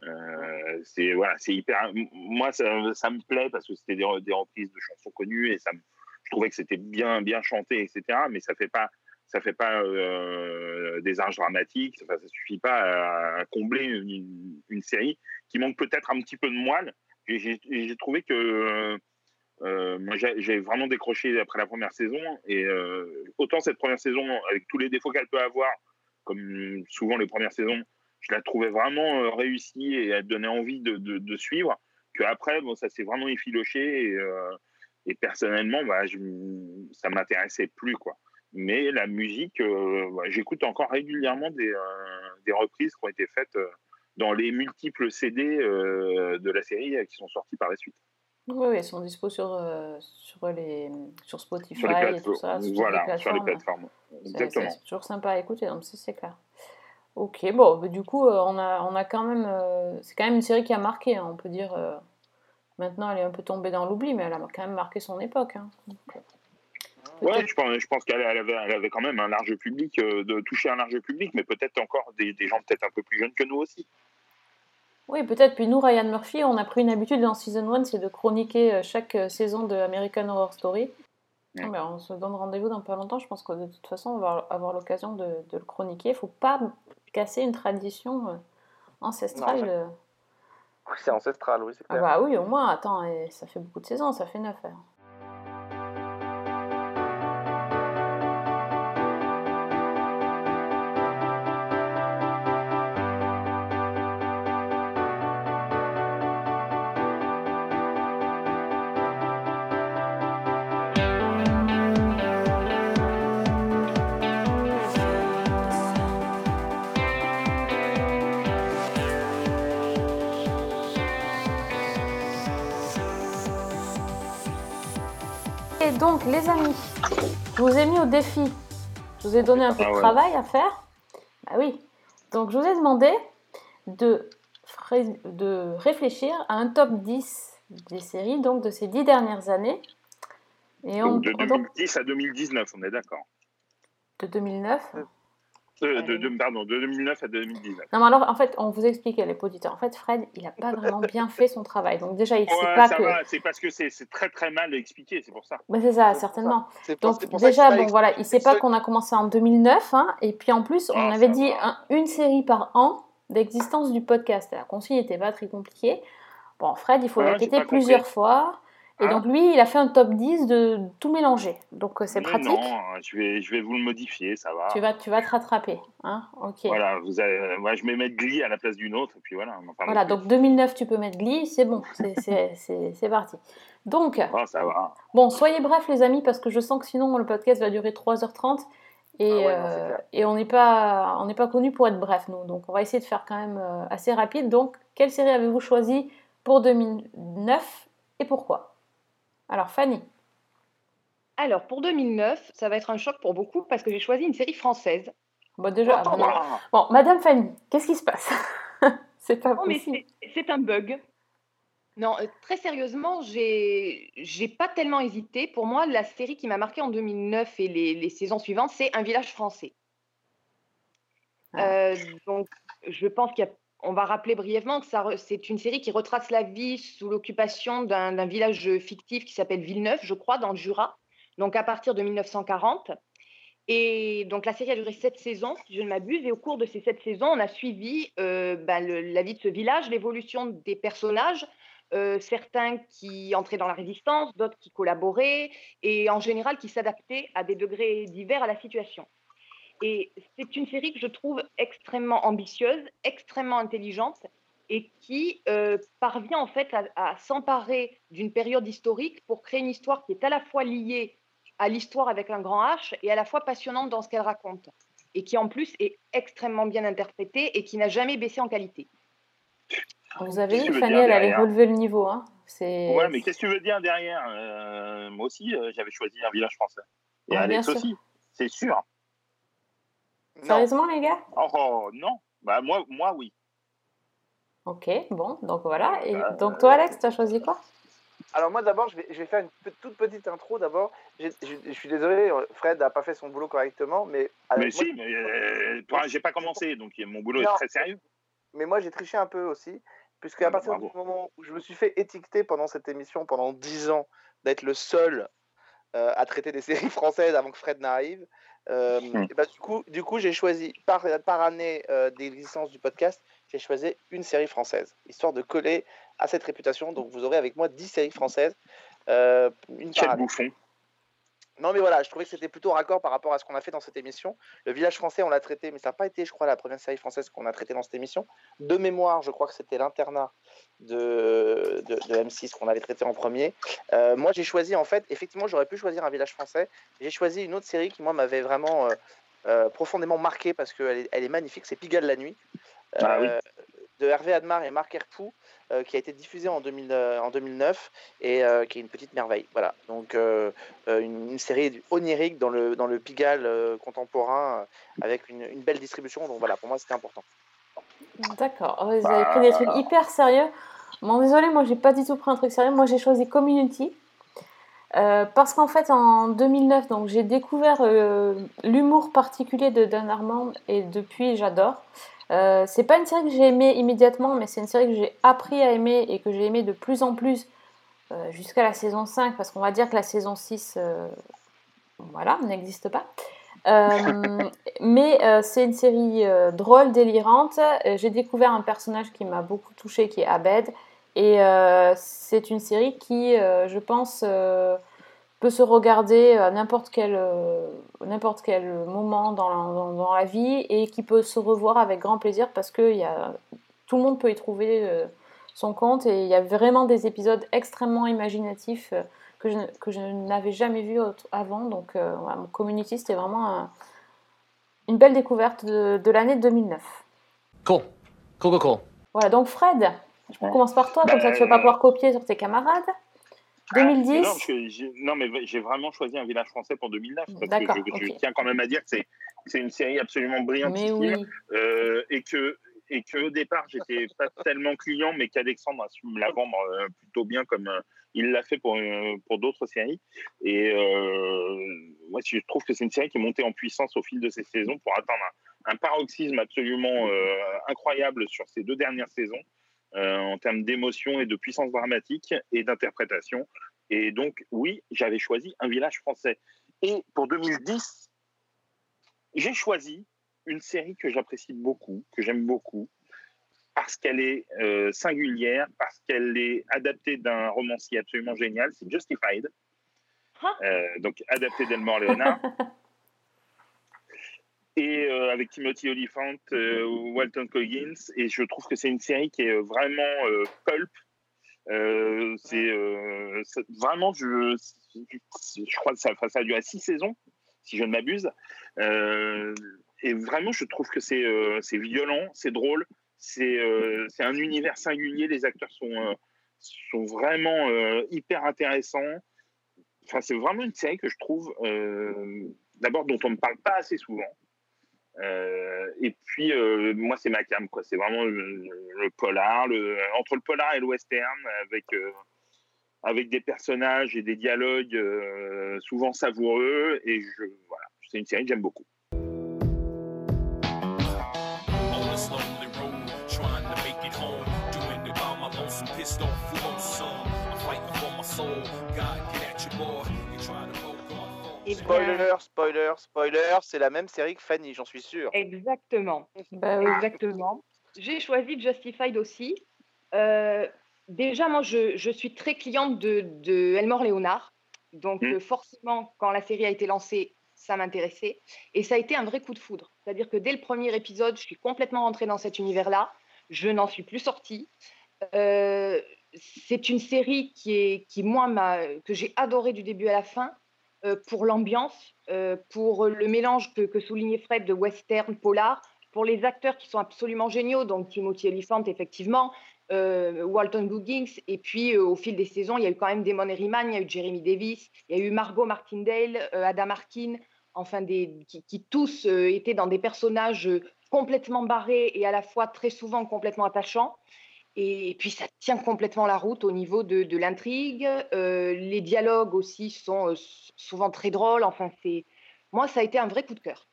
Euh, c'est voilà, c'est hyper. Moi, ça, ça me plaît parce que c'était des, des reprises de chansons connues et ça, je trouvais que c'était bien, bien chanté, etc. Mais ça fait pas, ça fait pas euh, des arches dramatiques. Enfin, ça suffit pas à, combler une, série qui manque peut-être un petit peu de moelle. J'ai trouvé que euh, moi, j'ai vraiment décroché après la première saison. Et euh, autant cette première saison, avec tous les défauts qu'elle peut avoir, comme souvent les premières saisons, je la trouvais vraiment euh, réussie et elle donnait envie de, suivre. Que après, bon, ça s'est vraiment effiloché et, personnellement, bah, je, ça m'intéressait plus quoi. Mais la musique, j'écoute encore régulièrement des, des reprises qui ont été faites dans les multiples CD de la série qui sont sortis par la suite. Oui, oui, ils sont dispo sur, euh, sur, les, sur Spotify Sur les et tout ça. Voilà, sur les plateformes. C'est- Exactement. C'est toujours sympa à écouter, donc ça, c'est clair. Ok, bon, bah, du coup, euh, on a, on a quand même. euh, c'est quand même une série qui a marqué, hein, on peut dire. euh, maintenant, elle est un peu tombée dans l'oubli, mais elle a quand même marqué son époque. hein. Donc, Ouais, je pense, je pense qu'elle elle avait, elle avait quand même un large public, de toucher un large public, mais peut-être encore des, des gens peut-être un peu plus jeunes que nous aussi. Oui, peut-être. Puis nous, Ryan Murphy, on a pris une habitude dans Season 1, c'est de chroniquer euh, chaque euh, saison de American Horror Story. Ouais. Ben, on se donne rendez-vous dans pas longtemps. Je pense que de toute façon, on va avoir l'occasion de, de le chroniquer. Il faut pas casser une tradition euh, ancestrale. Non. Oui, C'est ancestral, oui, c'est Ah clair. bah oui, au moins, attends, et ça fait beaucoup de saisons, ça fait neuf. hein. Les amis, je vous ai mis au défi. Je vous ai donné un peu Ah de ouais. travail à faire. Bah oui. Donc, je vous ai demandé de, de réfléchir à un top 10 des séries donc de ces 10 dernières années. Et on, Donc, de donc, 2010 à 2019, on est d'accord. de 2009. De, de- pardon, de 2009 à 2019. Non, mais alors, en fait, on vous expliquait, les auditeurs. En fait, Fred, il n'a pas vraiment bien fait son travail. Donc, déjà, il ne sait pas ça que. c'est parce que c'est très très mal expliqué, c'est pour ça. Mais c'est ça, C'est pour certainement. Pour- Donc ça déjà, bon voilà, il sait une pas qu'on a commencé en 2009, hein, et puis en plus, on Ah, avait ça dit un- une série par an d'existence du podcast. La consigne n'était pas très compliquée. Bon, Fred, il faut Ouais, répéter plusieurs compris. fois. Et Hein donc lui, il a fait un top 10 de tout mélanger. Donc euh, c'est pratique. Non, je vais, je vais vous le modifier, ça va. Tu vas, tu vas te rattraper. Hein ok. Voilà, Voilà, vous avez, moi, je vais mettre Glee à la place d'une autre, et puis voilà. on en parle plus. donc 2009, tu peux mettre Glee, c'est bon, (laughs) c'est- parti. Donc, Ah, ça va. Bon, soyez brefs les amis parce que je sens que sinon le podcast va durer 3h30 et, Ah ouais, euh, et on n'est pas on pas connu pour être bref nous. Donc on va essayer de faire quand même euh, assez rapide. Donc quelle série avez-vous choisi pour 2009 et pourquoi? Alors Fanny, Alors, pour 2009, ça va être un choc pour beaucoup parce que j'ai choisi une série française. bon déjà Oh, bon, bon, Madame Fanny, qu'est-ce qui se passe (laughs) C'est pas Non, mais possible. c'est c'est un bug. Non, euh, très sérieusement, j'ai pas tellement hésité. Pour moi, la série qui m'a marqué en 2009 et les, les saisons suivantes, c'est Un village français. Ah. Euh, donc, je pense qu'on va rappeler brièvement que c'est une série qui retrace la vie sous l'occupation d'un village fictif qui s'appelle Villeneuve, je crois, dans le Jura, donc à partir de 1940. Et donc la série a duré sept saisons, si je ne m'abuse, et au cours de ces sept saisons, on a suivi euh, le- la vie de ce village, l'évolution des personnages, euh, certains qui entraient dans la résistance, d'autres qui collaboraient, et en général qui s'adaptaient à des degrés divers à la situation. Et c'est une série que je trouve extrêmement ambitieuse, extrêmement intelligente, et qui euh, parvient en fait à, à s'emparer d'une période historique pour créer une histoire qui est à la fois liée à l'histoire avec un grand H et à la fois passionnante dans ce qu'elle raconte. Et qui en plus est extrêmement bien interprétée et qui n'a jamais baissé en qualité. Vous avez vu Fanny, elle allait derrière relever le niveau. Hein. C'est Ouais, mais qu'est-ce que tu veux dire derrière? Euh, Moi aussi, euh, j'avais choisi un village français. Et Ah, Alex aussi, c'est sûr. Non, Sérieusement les gars? Oh, oh, non, bah moi, moi oui. Ok, bon, donc voilà. Et Euh, donc toi Alex, tu as choisi quoi? Alors moi d'abord, je vais, je vais faire une toute petite intro d'abord. Je je suis désolé, euh, Fred n'a pas fait son boulot correctement, mais, alors, Mais moi- si, mais euh, j'ai pas commencé, donc mon boulot Non. est très sérieux. mais moi j'ai triché un peu aussi, puisque à Ah, partir bravo. du moment où je me suis fait étiqueter pendant cette émission, pendant 10 ans, d'être le seul euh, à traiter des (laughs) séries françaises avant que Fred n'arrive, euh, Hmm. et bah, du coup, du coup j'ai choisi, par, par année euh, d'existence du podcast, j'ai choisi une série française, histoire de coller à cette réputation. Donc vous aurez avec moi 10 séries françaises. euh, une Quel bouffon. Non, mais voilà, je trouvais que c'était plutôt raccord par rapport à ce qu'on a fait dans cette émission. Le village français, on l'a traité, mais ça n'a pas été, je crois, la première série française qu'on a traitée dans cette émission. De mémoire, je crois que c'était l'internat de, de, de M6 qu'on avait traité en premier. Euh, moi, j'ai choisi, en fait, effectivement, j'aurais pu choisir un village français. J'ai choisi une autre série qui, moi, m'avait vraiment euh, euh, profondément marqué parce qu'elle est, elle est magnifique. C'est Pigalle la nuit. Ah oui. De Hervé Admar et Marc Herpoux, euh, qui a été diffusée en, 2000, euh, en 2009 et euh, qui est une petite merveille. Voilà, donc une, une série onirique dans le, dans le Pigalle euh, contemporain avec une, une belle distribution. Donc voilà, pour moi, c'était important. D'accord. Vous avez pris des trucs hyper sérieux. Bon, désolé, moi j'ai pas du tout pris un truc sérieux. Moi j'ai choisi Community. Euh, parce qu'en fait, en 2009, donc j'ai découvert euh, l'humour particulier de Dan Harmon et depuis j'adore. Euh, c'est pas une série que j'ai aimée immédiatement, mais c'est une série que j'ai appris à aimer et que j'ai aimé de plus en plus euh, jusqu'à la saison 5, parce qu'on va dire que la saison 6, euh, voilà, n'existe pas. (laughs) Mais c'est une série drôle, délirante. J'ai découvert un personnage qui m'a beaucoup touché, qui est Abed. Et c'est une série qui, je pense, peut se regarder à n'importe quel, euh, n'importe quel moment dans la, dans, dans la vie et qui peut se revoir avec grand plaisir parce que y a, tout le monde peut y trouver euh, son compte et il y a vraiment des épisodes extrêmement imaginatifs euh, que je, que je n'avais jamais vus autre- avant. Donc, euh, voilà, mon Community, c'était vraiment un- une belle découverte de, de l'année 2009. Cool. Cool, cool, cool. Voilà, donc Fred, je commence par toi, comme ça tu vas pas pouvoir copier sur tes camarades. Mais 2010, Non, parce que j'ai- non, mais j'ai vraiment choisi un village français pour 2009. Parce que je, tiens quand même à dire que c'est, une série absolument brillante. oui. Euh, et que et que au départ j'étais (laughs) pas tellement client mais qu'Alexandre a su me la vendre euh, plutôt bien comme euh, il l'a fait pour pour d'autres séries et moi je trouve que c'est une série qui est montée en puissance au fil de ces saisons pour atteindre un, un paroxysme absolument incroyable sur ces deux dernières saisons en termes d'émotion et de puissance dramatique et d'interprétation et donc oui j'avais choisi un village français et pour 2010 j'ai choisi une série que j'apprécie beaucoup, que j'aime beaucoup, parce qu'elle est euh, singulière, parce qu'elle est adaptée d'un romancier absolument génial, c'est Justified, Ah. Euh, donc adapté d'Elmore Leonard. (laughs) Euh, avec Timothy Olyphant, euh, Walton Coggins, et je trouve que c'est une série qui est vraiment euh, pulp. Euh, euh, c'est- vraiment, je, je crois que ça, a duré six saisons, si je ne m'abuse. Et vraiment, je trouve que c'est c'est violent, c'est drôle, c'est c'est un univers singulier. Les acteurs sont, sont vraiment hyper intéressants. Enfin, c'est vraiment une série que je trouve, d'abord, dont on ne parle pas assez souvent. Euh, et puis, euh, moi, c'est ma cam, quoi. C'est vraiment le, polar, entre le polar et le western, avec, euh, avec des personnages et des dialogues souvent savoureux. Et je, voilà, c'est une série que j'aime beaucoup. Spoiler, spoiler, spoiler, c'est la même série que Fanny, j'en suis sûr. Exactement. Bah. Exactement. J'ai choisi Justified aussi. Euh, déjà, moi, je, je suis très cliente de, de Elmore Leonard. Donc, Mm. euh, forcément, quand la série a été lancée, ça m'intéressait. Et ça a été un vrai coup de foudre. C'est-à-dire que dès le premier épisode, je suis complètement rentrée dans cet univers-là. Je n'en suis plus sortie. Euh, c'est une série qui, est, qui moi, que j'ai adorée du début à la fin pour l'ambiance, euh, pour le mélange que, soulignait Fred de western, polar, pour les acteurs qui sont absolument géniaux, donc Timothy Olyphant, effectivement, euh, Walton Goggins, et puis euh, au fil des saisons, il y a eu quand même Damon Herriman, il y a eu Jeremy Davis, il y a eu Margot Martindale, euh, Adam Arkin, enfin, des, qui, tous euh, étaient dans des personnages euh, complètement barrés et à la fois très souvent complètement attachants. Et puis ça tient complètement la route au niveau de, l'intrigue. Euh, les dialogues aussi sont euh, souvent très drôles. Enfin, c'est moi, ça a été un vrai coup de cœur.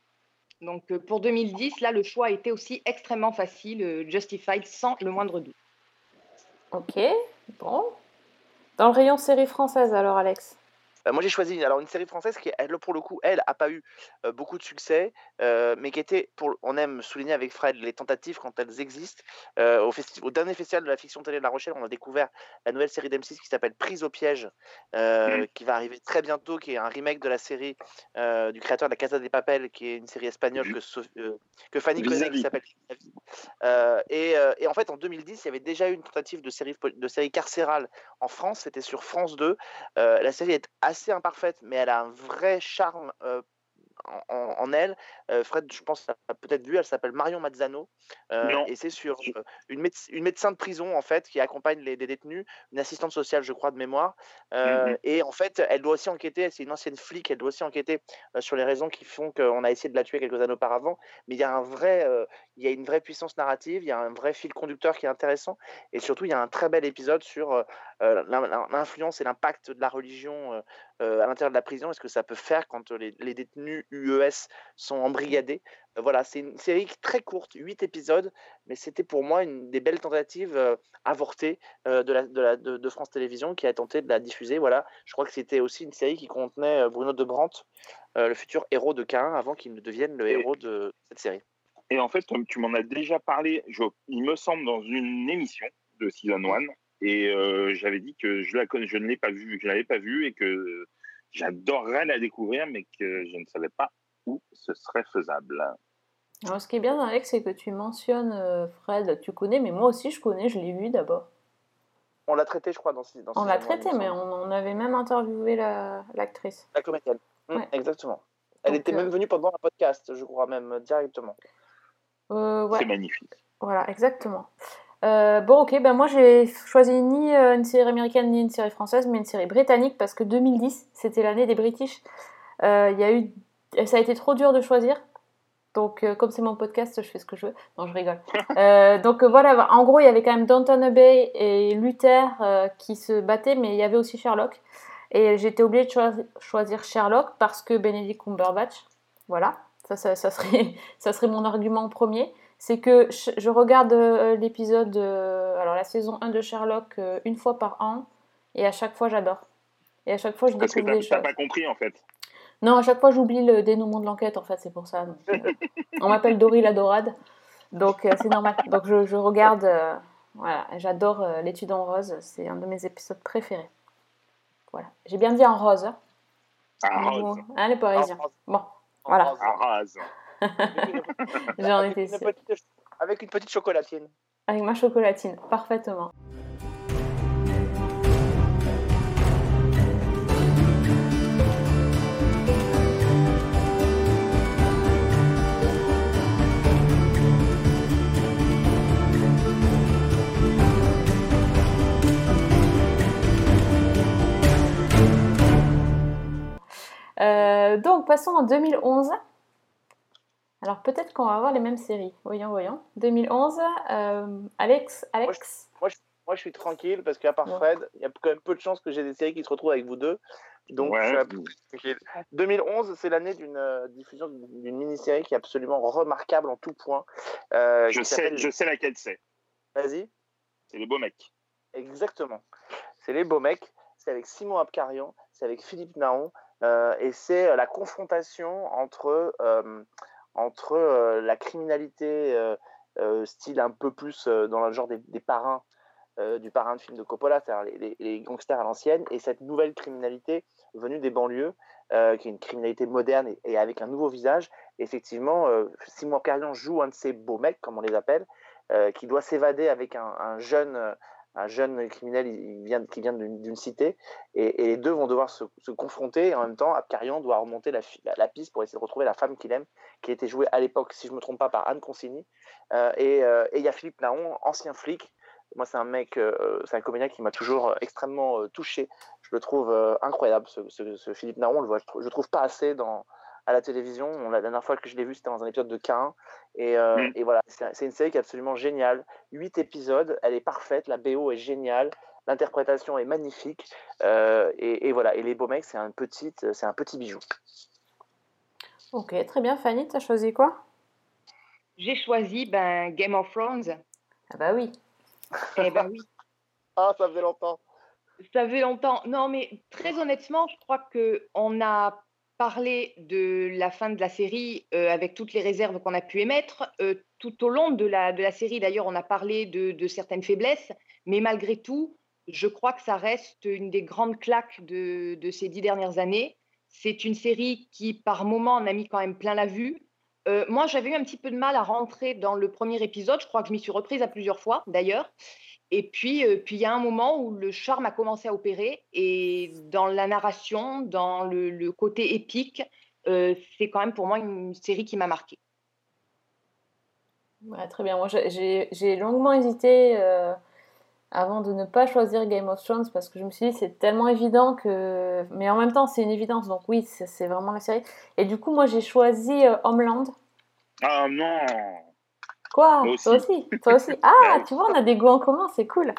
Donc euh, pour 2010, là, le choix a été aussi extrêmement facile, Justified, sans le moindre doute. Ok, bon. Dans le rayon série française, alors, Alex? Moi, j'ai choisi alors une série française qui, elle, pour le coup, elle, a pas eu euh, beaucoup de succès, euh, mais qui était, pour, on aime souligner avec Fred les tentatives quand elles existent. Euh, au, dernier festival de la fiction télé de La Rochelle, on a découvert la nouvelle série d'M6 qui s'appelle Prise au piège, euh, qui va arriver très bientôt, qui est un remake de la série du créateur de La Casa des Papel, qui est une série espagnole que, Sof- euh, que Fanny connaît, qui s'appelle. Euh, et, et en fait, en 2010, il y avait déjà eu une tentative de série, de série carcérale en France, c'était sur France 2. Euh, la série est assez imparfaite, mais elle a un vrai charme euh, en, elle. Euh, Fred, je pense, l'a peut-être vu, elle s'appelle Marion Mazzano. euh, et c'est sur euh, une, méde- une médecin de prison, en fait, qui accompagne les, les détenus, une assistante sociale, je crois, de mémoire. Mhm. Et en fait, elle doit aussi enquêter, c'est une ancienne flic, elle doit aussi enquêter sur les raisons qui font qu'on a essayé de la tuer quelques années auparavant. Mais il y a un vrai, il y a une vraie puissance narrative, il y a un vrai fil conducteur qui est intéressant. Et surtout, il y a un très bel épisode sur l'in- l'in- l'influence et l'impact de la religion à l'intérieur de la prison, est-ce que ça peut faire quand euh, les, les détenus UES sont embrigadés? Euh, voilà, c'est une série très courte, 8 épisodes, mais c'était pour moi une des belles tentatives euh, avortées euh, de, la, de, la- de- de France Télévisions qui a tenté de la diffuser. Voilà, je crois que c'était aussi une série qui contenait euh, Bruno de Brandt, euh, le futur héros de Cain, avant qu'il ne devienne le Et- héros de cette série. Et en fait, comme tu m'en as déjà parlé, je- il me semble, dans une émission de Season 1, et euh, j'avais dit que je, la connais, je ne l'ai pas vue, je l'avais pas vue et que j'adorerais la découvrir, mais que je ne savais pas où ce serait faisable. Alors, ce qui est bien, Alex, c'est que tu mentionnes euh, Fred, tu connais, mais moi aussi je connais, je l'ai vu d'abord. On l'a traité, je crois, dans, dans On l'a traité, mais on, on avait même interviewé la- l'actrice. La comédienne. Mm, Ouais. Exactement. Elle Donc, était euh, même venue pendant un podcast, je crois, même euh, directement. Euh, ouais, C'est magnifique. voilà, exactement. Euh, bon, ok, ben moi j'ai choisi ni euh, une série américaine ni une série française, mais une série britannique parce que 2010, c'était l'année des British. Euh, y a eu, ça a été trop dur de choisir. Donc, euh, comme c'est mon podcast, je fais ce que je veux. Non, je rigole. (laughs) Donc voilà, en gros, il y avait quand même Downton Abbey et Luther qui se battaient, mais il y avait aussi Sherlock. Et j'étais obligée de choi- choisir Sherlock parce que Benedict Cumberbatch. Voilà, ça, ça, ça serait, (laughs) ça serait mon argument en premier. C'est que je, regarde euh, l'épisode, euh, alors la saison 1 de Sherlock euh, une fois par an, et à chaque fois j'adore. Et à chaque fois je Parce que découvre des t'as t'as choses. pas compris, en fait. Non, à chaque fois j'oublie le dénouement de l'enquête, en fait, c'est pour ça. donc, euh, on m'appelle Dory la Dorade, donc euh, c'est normal. Donc je, je regarde, euh, voilà, j'adore l'étude en rose, c'est un de mes épisodes préférés. Voilà, j'ai bien dit en rose. Hein, Ah, Rose. Hein, les Parisiens. En. Bon, Voilà. En Rose. (laughs) j'en avec, étais une sûre. petite, avec une petite chocolatine. Avec ma chocolatine, parfaitement. Euh, donc, passons en 2011. Alors, peut-être qu'on va avoir les mêmes séries. Voyons, voyons. 2011, euh, Alex, Alex. Moi, je suis tranquille parce qu'à part Ouais. Fred, il y a quand même peu de chances que j'ai des séries qui se retrouvent avec vous deux. Donc, Ouais. je suis un peu tranquille. 2011, c'est l'année d'une euh, diffusion d'une mini-série qui est absolument remarquable en tout point. euh, Je sais, je sais laquelle c'est. Vas-y. C'est les beaux mecs. Exactement. C'est les beaux mecs. C'est avec Simon Abkarian, c'est avec Philippe Naon, euh, et c'est euh, la confrontation entre, euh, entre euh, la criminalité euh, euh, style un peu plus dans le genre des, parrains, du parrain de film de Coppola, c'est-à-dire les, gangsters à l'ancienne, et cette nouvelle criminalité venue des banlieues, qui est une criminalité moderne et, avec un nouveau visage. Effectivement, Simon Abkarian joue un de ces beaux mecs, comme on les appelle, qui doit s'évader avec un jeune... un jeune criminel il- vient, qui vient d'une cité, et, les deux vont devoir se, confronter, en même temps, Abkarian doit remonter la, piste pour essayer de retrouver la femme qu'il aime, qui été jouée à l'époque, si je ne me trompe pas, par Anne Consigny. Euh, et euh, et il y a Philippe Naon, ancien flic. Moi, c'est un mec, euh, c'est un comédien qui m'a toujours extrêmement touché. Je le trouve incroyable, ce, Philippe Naon. Le je, je trouve pas assez dans, à la télévision. On, la dernière fois que je l'ai vu, c'était dans un épisode de K1. Et, euh, Mm. et voilà, c'est une série qui est absolument géniale. Huit épisodes, elle est parfaite, la BO est géniale, l'interprétation est magnifique. euh, et, et voilà, et les beaux mecs, c'est un petit, c'est un petit bijou. Ok, très bien. Fanny, t'as choisi quoi? J'ai choisi ben, Game of Thrones. Ah bah oui. Eh ben oui. (laughs) Ah, ça faisait longtemps. Ça fait longtemps. Non, mais très honnêtement, je crois que on a parlé de la fin de la série euh, avec toutes les réserves qu'on a pu émettre. Euh, tout au long de la, série, d'ailleurs, on a parlé de, de certaines faiblesses, mais malgré tout, je crois que ça reste une des grandes claques de, de ces dix dernières années. C'est une série qui, par moments, en a mis quand même plein la vue. Euh, moi, j'avais eu un petit peu de mal à rentrer dans le premier épisode. Je crois que je m'y suis reprise à plusieurs fois, d'ailleurs. Et puis, euh, puis il y a un moment où le charme a commencé à opérer et dans la narration, dans le, côté épique, euh, c'est quand même pour moi une série qui m'a marquée. Très bien. Moi, j'ai- longuement hésité avant de ne pas choisir Game of Thrones parce que je me suis dit c'est tellement évident que. Mais en même temps, c'est une évidence. Donc oui, c'est vraiment la série. Et du coup, moi, j'ai choisi euh, Homeland. Ah non Quoi? Moi Toi aussi. Toi aussi? Ah, (laughs) tu vois, on a des goûts en commun, c'est cool.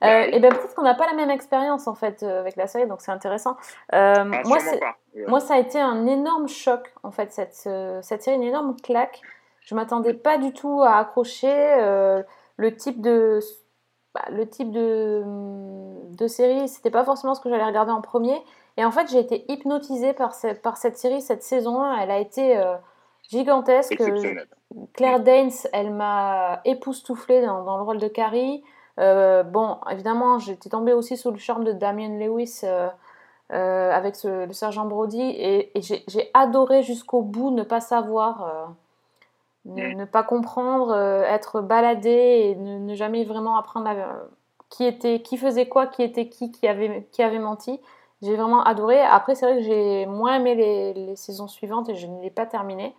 Bah Euh, et bien peut-être qu'on n'a pas la même expérience en fait euh, avec la série, donc c'est intéressant. Euh, Ah, moi. Ouais. moi, ça a été un énorme choc, en fait, cette, cette série, une énorme claque. Je m'attendais pas du tout à accrocher le type de, bah, le type de, de série. C'était pas forcément ce que j'allais regarder en premier. Et en fait, j'ai été hypnotisée par, ce- par cette série, cette saison 1. Elle a été euh, gigantesque. Claire Danes, elle m'a époustouflée dans, dans le rôle de Carrie. Euh, bon, évidemment, j'étais tombée aussi sous le charme de Damien Lewis euh, avec ce- le sergent Brody et, et j'ai adoré jusqu'au bout ne pas savoir, ne, ne pas comprendre, euh, être baladé et ne, ne jamais vraiment apprendre la- qui était, qui faisait quoi, qui était qui, qui avait, qui avait menti. J'ai vraiment adoré. Après, c'est vrai que j'ai moins aimé les, les saisons suivantes et je ne l'ai pas terminé.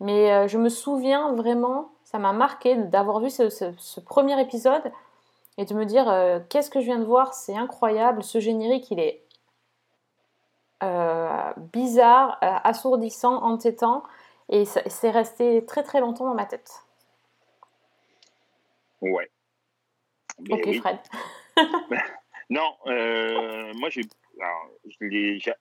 Mais euh, je me souviens vraiment, ça m'a marqué d'avoir vu ce, ce- ce premier épisode et de me dire euh, qu'est-ce que je viens de voir, c'est incroyable, ce générique il est bizarre, assourdissant, entêtant et c'est resté très très longtemps dans ma tête. Ouais. Mais ok oui. Fred. (laughs) Non, euh, moi j'ai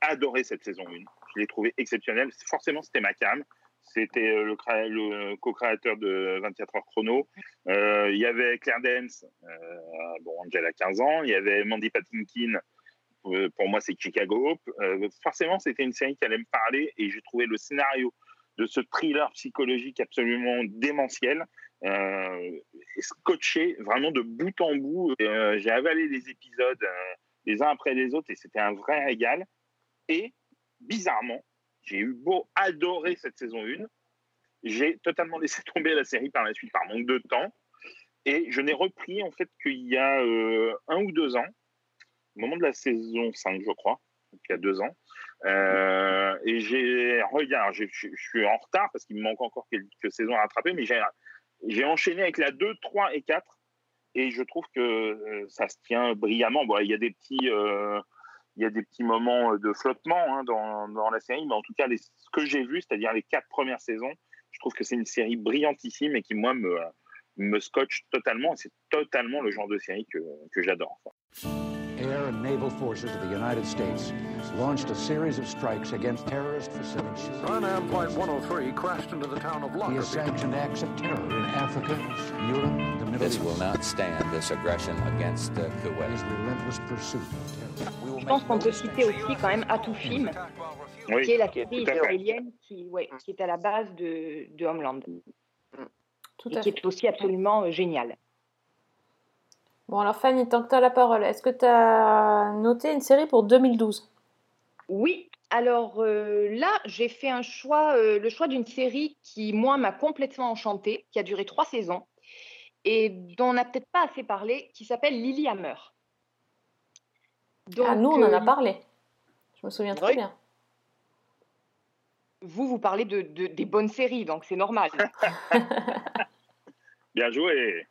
adoré cette saison 1. Je l'ai trouvée exceptionnelle. Forcément, c'était ma cam. C'était euh, le, créa- le co-créateur de 24 heures chrono. Euh, Il y avait Claire Dance, euh, bon, Angela a 15 ans. Il y avait Mandy Patinkin, pour moi c'est Chicago. Euh, forcément, c'était une série qui allait me parler et j'ai trouvé le scénario de ce thriller psychologique absolument démentiel, euh, scotché vraiment de bout en bout. Euh, j'ai avalé les épisodes euh, les uns après les autres et c'était un vrai régal. Et bizarrement, j'ai eu beau adorer cette saison 1, j'ai totalement (laughs) laissé tomber la série par la suite par manque de temps. Et je n'ai repris en fait qu'il y a euh, un ou deux ans, au moment de la saison 5, je crois, donc il y a deux ans. Euh, et j'ai regarde, je, suis en retard parce qu'il me manque encore quelques saisons à rattraper, mais j'ai enchaîné avec la 2, 3 et 4 et je trouve que euh, ça se tient brillamment. Bon, il y a des petits, euh, il y a des petits moments de flottement hein, dans, la série, mais en tout cas, ce que j'ai vu, c'est-à-dire les quatre premières saisons, je trouve que c'est une série brillantissime et qui moi me me scotche totalement. C'est totalement le genre de série que j'adore. Air and naval forces of the United States launched a series of strikes against terrorist facilities. Runam Flight 103 crashed into the town of He has Lockerbie. sanctioned acts of terror in Africa, Europe, the Middle This East. will not stand this aggression against uh, Kuwait. His relentless pursuit of terror. Je pense qu'on peut citer aussi quand même Atout Film, Oui, qui est la série israélienne qui, ouais, qui est à la base de, de Homeland Tout et à qui fait. est aussi absolument euh, géniale. Bon alors Fanny, tant que tu as la parole, est-ce que tu as noté une série pour 2012 Oui, alors euh, là, j'ai fait un choix, euh, le choix d'une série qui, moi, m'a complètement enchantée, qui a duré trois saisons et dont on n'a peut-être pas assez parlé, qui s'appelle Lily Hammer. Donc, Ah nous on en a euh, parlé. Je me souviens très Oui. bien. Vous, vous parlez de, de- des bonnes séries, donc c'est normal. (laughs) (laughs) Bien joué.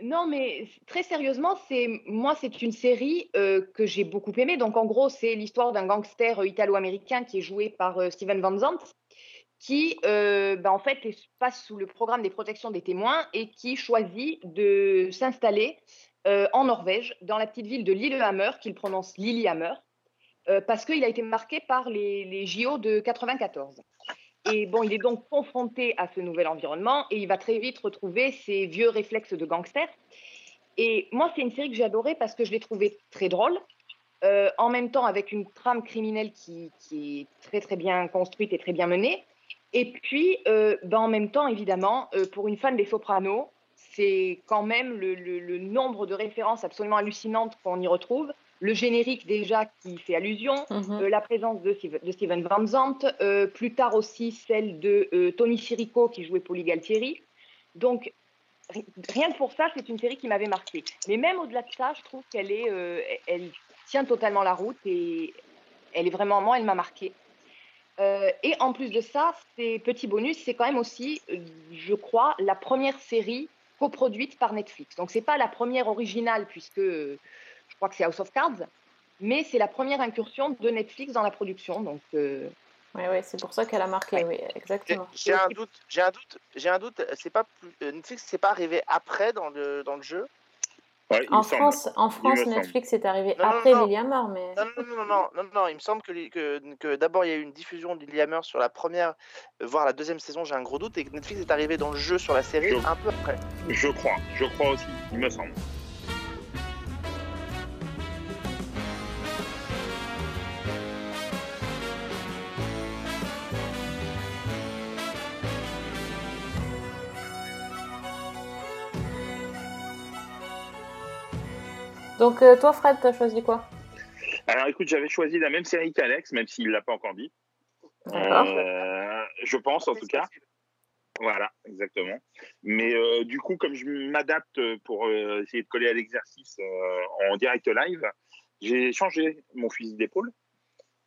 Non, mais très sérieusement, c'est moi, c'est une série euh, que j'ai beaucoup aimée. Donc, en gros, c'est l'histoire d'un gangster euh, italo-américain qui est joué par euh, Steven Van Zandt. qui, bah, en fait, passe sous le programme des protections des témoins et qui choisit de s'installer en Norvège, dans la petite ville de Lillehammer, qu'il prononce Lillehammer, parce qu'il a été marqué par les, les JO de 94. Et bon, il est donc confronté à ce nouvel environnement et il va très vite retrouver ses vieux réflexes de gangster. Et moi, c'est une série que j'ai adorée parce que je l'ai trouvée très drôle, euh, en même temps avec une trame criminelle qui, est très très bien construite et très bien menée. Et puis, euh, ben, en même temps, évidemment, euh, pour une fan des Sopranos, c'est quand même le nombre de références absolument hallucinantes qu'on y retrouve. Le générique déjà qui fait allusion, Mhm. euh, la présence de, Steve- de Steven Van Zandt, euh, plus tard aussi celle de euh, Tony Sirico qui jouait Polly Galtieri. Donc, ri- rien que pour ça, c'est une série qui m'avait marqué. Mais même au-delà de ça, je trouve qu'elle est, elle tient totalement la route et elle est vraiment, moi, elle m'a marqué. Euh, et en plus de ça, c'est petit bonus, c'est quand même aussi, je crois, la première série coproduite par Netflix. Donc c'est pas la première originale puisque je crois que c'est House of Cards, mais c'est la première incursion de Netflix dans la production. Donc euh, Oui, oui, c'est pour ça qu'elle a marqué, oui, exactement. J'ai un doute, j'ai un doute, j'ai un doute. C'est pas plus, euh, Netflix, c'est pas arrivé après dans le dans le jeu? En France, en France Netflix est arrivé Non, non, après non. Mais... Non, non, non, non, non, non, non, il me semble que, que, que d'abord il y a eu une diffusion de Hammer sur la première, euh, voire la deuxième saison, j'ai un gros doute, et que Netflix est arrivé dans le jeu sur la série Je- un peu après. Je crois, je crois aussi, il me semble. Donc euh, toi, Fred, t'as choisi quoi? Alors écoute, j'avais choisi la même série qu'Alex, même s'il ne l'a pas encore dit. Euh, je pense en tout cas. Voilà, exactement. Mais euh, du coup, comme je m'adapte pour euh, essayer de coller à l'exercice euh, en direct live, j'ai changé mon fusil d'épaule.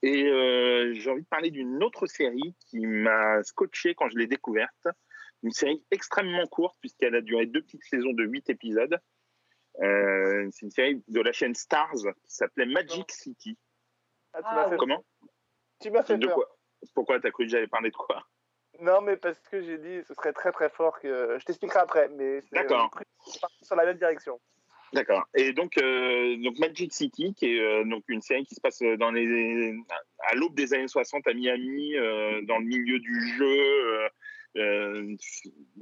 Et j'ai envie de parler d'une autre série qui m'a scotché quand je l'ai découverte. Une série extrêmement courte, puisqu'elle a duré deux petites saisons de huit épisodes. Euh, c'est une série de la chaîne Stars qui s'appelait Magic City. Ah, tu m'as fait, Comment? Tu m'as fait De peur. quoi? Pourquoi t'as cru que j'allais parler de quoi? Non, mais parce que j'ai dit ce serait très très fort que. Je t'expliquerai après, mais c'est parti sur la même direction. D'accord. Et donc, euh, donc Magic City, qui est euh, donc une série qui se passe dans les, à l'aube des années 60 à Miami, euh, dans le milieu du jeu, euh,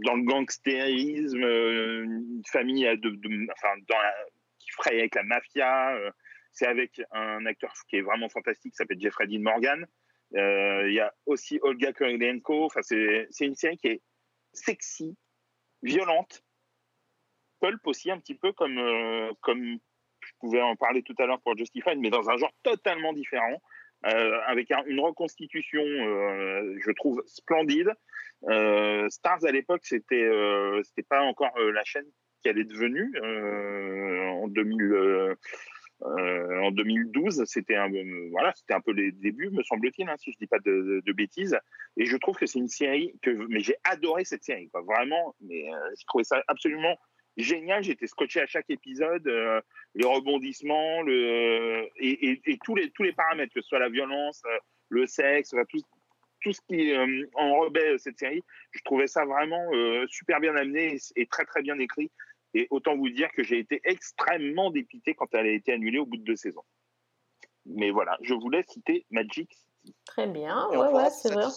dans le gangstérisme, euh, une famille qui fraye avec la mafia. euh, c'est avec un acteur qui est vraiment fantastique, qui s'appelle Jeffrey Dean Morgan. Il y a aussi Olga Kurylenko. Enfin, c'est une série qui est sexy, violente, pulp aussi un petit peu comme je pouvais en parler tout à l'heure pour Justified, mais dans un genre totalement différent, avec un- une reconstitution, je trouve splendide. Euh, Stars à l'époque, c'était euh, c'était pas encore euh, la chaîne qu'elle est devenue en 2000. euh, euh, en 2012, c'était un, voilà, c'était un peu les débuts, me semble-t-il, hein, si je dis pas de, bêtises. Et je trouve que c'est une série que, mais j'ai adoré cette série, vraiment. Mais j'ai trouvé ça absolument génial. J'étais scotché à chaque épisode, les rebondissements, le et, tous les tous les paramètres, que ce soit la violence, le sexe, enfin, tout tout ce qui euh, enrobait cette série. Je trouvais ça vraiment euh, super bien amené et, et très très bien écrit. Et autant vous dire que j'ai été extrêmement dépité quand elle a été annulée au bout de deux saisons. Mais voilà, je voulais citer Magic City. Très bien, ouais, ouais, se c'est vrai.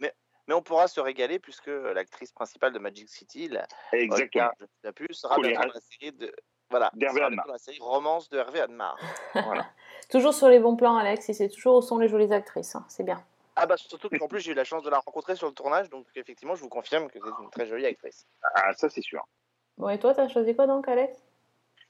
Mais, mais on pourra se régaler puisque l'actrice principale de Magic City, la Exactement. Olga, sais plus, sera bientôt dans la série de voilà, la série Romance de Hervé Admar. voilà. (laughs) Toujours sur les bons plans, Alex, et c'est toujours où sont les jolies actrices, hein, c'est bien. Ah bah surtout qu'en plus j'ai eu la chance de la rencontrer sur le tournage, donc effectivement je vous confirme que c'est une très jolie actrice. Ah, ça c'est sûr. Bon, et toi, t'as choisi quoi donc, Alex?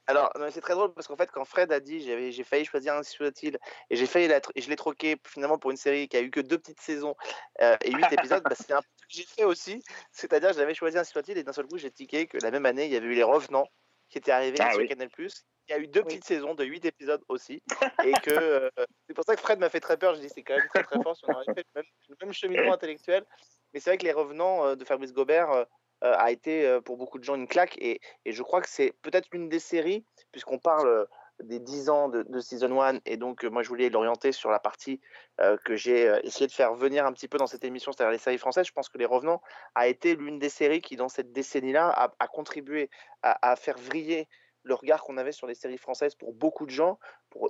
Alors, c'est très drôle parce qu'en fait, quand Fred a dit j'avais, j'ai failli choisir un soit-il et j'ai failli la et je l'ai troqué finalement pour une série qui a eu que deux petites saisons euh, et huit (laughs) épisodes, bah, c'est un peu ce que j'ai fait aussi. C'est-à-dire, j'avais choisi un soit-il et d'un seul coup, j'ai tiqué que la même année, il y avait eu Les Revenants qui étaient arrivés Ah sur oui. Canal Il y a eu deux petites saisons de huit épisodes aussi. (laughs) Et que euh, c'est pour ça que Fred m'a fait très peur. Je dis c'est quand même très très fort si on aurait fait le même, le même cheminement (coughs) intellectuel. Mais c'est vrai que Les Revenants euh, de Fabrice Gobert euh, euh, a été euh, pour beaucoup de gens une claque. Et, et je crois que c'est peut-être une des séries, puisqu'on parle des 10 ans de, Season 1. Et donc, euh, moi, je voulais l'orienter sur la partie euh, que j'ai euh, essayé de faire venir un petit peu dans cette émission, c'est-à-dire les séries françaises. Je pense que Les Revenants a été l'une des séries qui, dans cette décennie-là, a, a contribué à faire vriller le regard qu'on avait sur les séries françaises pour beaucoup de gens,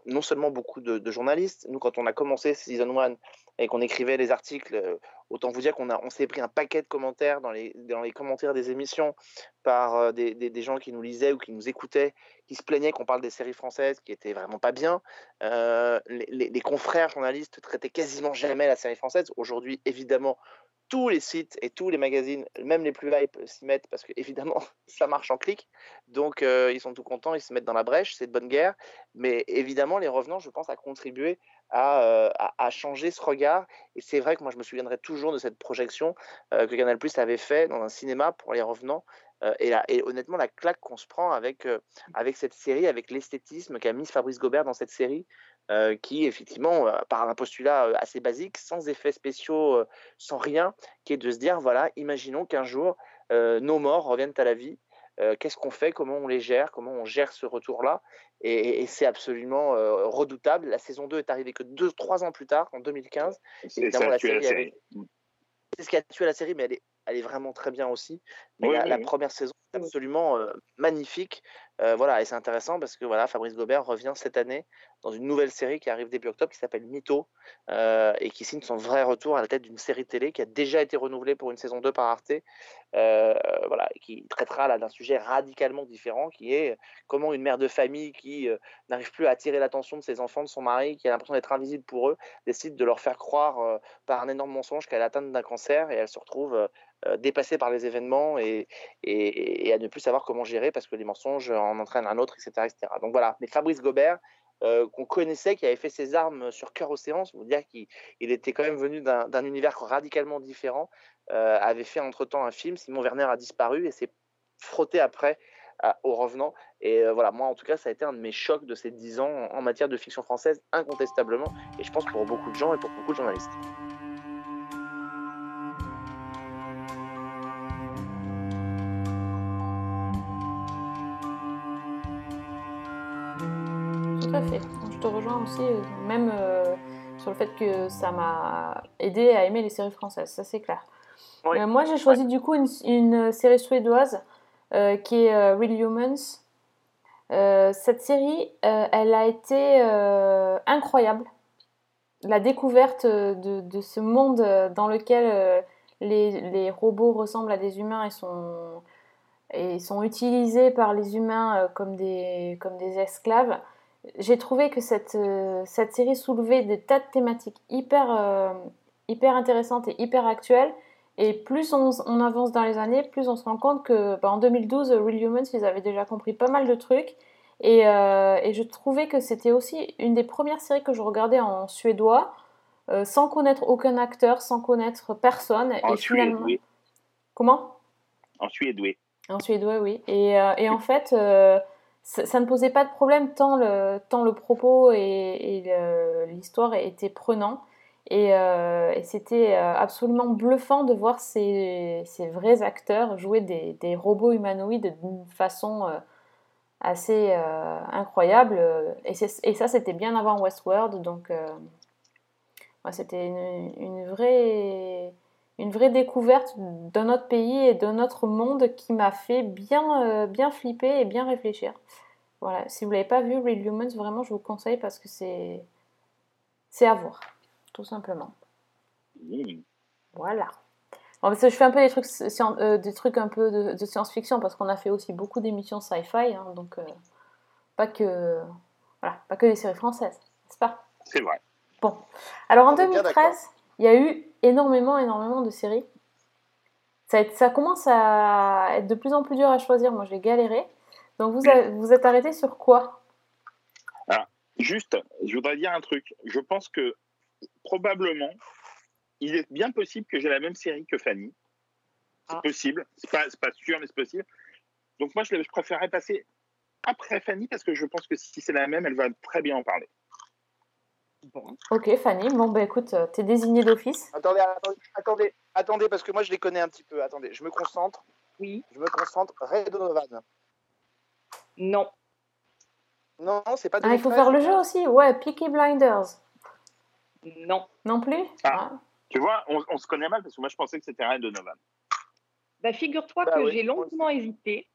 non seulement beaucoup de, journalistes. Nous, quand on a commencé Season 1 et qu'on écrivait les articles, euh, autant vous dire qu'on on s'est pris un paquet de commentaires dans les, dans les commentaires des émissions par euh, des, des, gens qui nous lisaient ou qui nous écoutaient, qui se plaignaient qu'on parle des séries françaises qui étaient vraiment pas bien. Euh, les- les confrères journalistes traitaient quasiment jamais la série française. Aujourd'hui, évidemment, tous les sites et tous les magazines, même les plus hype, s'y mettent parce que (laughs) évidemment ça marche en clic. Donc euh, ils sont tout contents, ils se mettent dans la brèche, c'est de bonne guerre. Mais évidemment, les revenants, je pense, a contribué à, euh, à, à changer ce regard. Et c'est vrai que moi, je me souviendrai toujours de cette projection euh, que Canal Plus avait fait dans un cinéma pour les revenants. Euh, et, honnêtement, la claque qu'on se prend euh, avec cette série, avec l'esthétisme qu'a mis Fabrice Gobert dans cette série, euh, qui effectivement, euh, par un postulat euh, assez basique, sans effets spéciaux, euh, sans rien, qui est de se dire, voilà, imaginons qu'un jour, nos morts reviennent à la vie. Qu'est-ce qu'on fait Comment on les gère Comment on gère ce retour-là? Et, et c'est absolument redoutable. La saison 2 est arrivée que 2-3 ans plus tard, en 2015. C'est ce qui a tué la série, mais elle est, elle est vraiment très bien aussi. Mais Oui, la, oui, la oui. première saison absolument magnifique. Voilà, et c'est intéressant parce que voilà, Fabrice Gobert revient cette année dans une nouvelle série qui arrive début octobre qui s'appelle Mytho et qui signe son vrai retour à la tête d'une série télé qui a déjà été renouvelée pour une saison 2 par Arte. Euh, voilà, qui traitera là d'un sujet radicalement différent qui est comment une mère de famille qui n'arrive plus à attirer l'attention de ses enfants, de son mari, qui a l'impression d'être invisible pour eux, décide de leur faire croire par un énorme mensonge qu'elle est atteinte d'un cancer et elle se retrouve euh, dépassée par les événements et à ne plus savoir comment gérer parce que les mensonges en entraînent un autre, etc. etc. Donc voilà, mais Fabrice Gobert, euh, qu'on connaissait, qui avait fait ses armes sur Cœur Océan, veut dire qu'il il était quand même venu d'un univers radicalement différent, euh, avait fait entre-temps un film, Simon Werner a disparu et s'est frotté après à- au revenant. Et euh, voilà, moi en tout cas, ça a été un de mes chocs de ces 10 ans en matière de fiction française, incontestablement, et je pense pour beaucoup de gens et pour beaucoup de journalistes. Aussi, euh, même euh, sur le fait que ça m'a aidé à aimer les séries françaises, ça c'est clair. Oui. Euh, moi j'ai choisi du coup une, une série suédoise euh, qui est Real Humans. Cette série, elle a été incroyable. La découverte de, de ce monde dans lequel les, les robots ressemblent à des humains et sont, et sont utilisés par les humains comme, des, comme des esclaves. J'ai trouvé que cette, euh, cette série soulevait des tas de thématiques hyper, euh, hyper intéressantes et hyper actuelles. Et plus on, on avance dans les années, plus on se rend compte que bah, en 2012, Real Humans, ils avaient déjà compris pas mal de trucs. Et, euh, et je trouvais que c'était aussi une des premières séries que je regardais en suédois, euh, sans connaître aucun acteur, sans connaître personne. En et finalement. suédois. Comment? En suédois. En suédois, oui. Et, euh, et en fait, euh, ça, ne posait pas de problème tant le, tant le propos et, l'histoire était prenant. Et, euh, et c'était euh, absolument bluffant de voir ces, ces vrais acteurs jouer des, des robots humanoïdes d'une façon euh, assez incroyable. Et, ça, c'était bien avant Westworld. Donc, c'était une vraie une vraie découverte d'un autre pays et d'un autre monde qui m'a fait bien, euh, bien flipper et bien réfléchir. Voilà, si vous l'avez pas vu, Real Humans, vraiment, je vous conseille parce que c'est c'est à voir, tout simplement. Mmh. Voilà. Bon, parce que je fais un peu des trucs, euh, des trucs un peu de, de science-fiction parce qu'on a fait aussi beaucoup d'émissions sci-fi, hein, donc euh, pas que voilà, pas que des séries françaises, n'est-ce pas? C'est vrai. Bon. Alors en On est bien 2013, il y a eu énormément, énormément de séries. Ça, commence à être de plus en plus dur à choisir. Moi, j'ai galéré. Donc, vous, vous êtes arrêté sur quoi? Alors, juste, je voudrais dire un truc. Je pense que probablement, il est bien possible que j'ai la même série que Fanny. C'est Ah. possible. C'est pas, c'est pas sûr, mais c'est possible. Donc moi, je, je préférerais passer après Fanny parce que je pense que si c'est la même, elle va très bien en parler. Ok, Fanny. Bon, bah écoute, euh, t'es désignée d'office. Attendez, attendez, attendez, attendez, parce que moi je les connais un petit peu. Attendez, je me concentre. Oui. Je me concentre. Ray Donovan. Non. Non, c'est pas Ah, il faut 2013. faire le jeu aussi. Ouais, Peaky Blinders. Non. Non plus Ah. Tu vois, on, on se connaît mal parce que moi je pensais que c'était Red Donovan. Bah, figure-toi Bah que oui, j'ai longuement hésité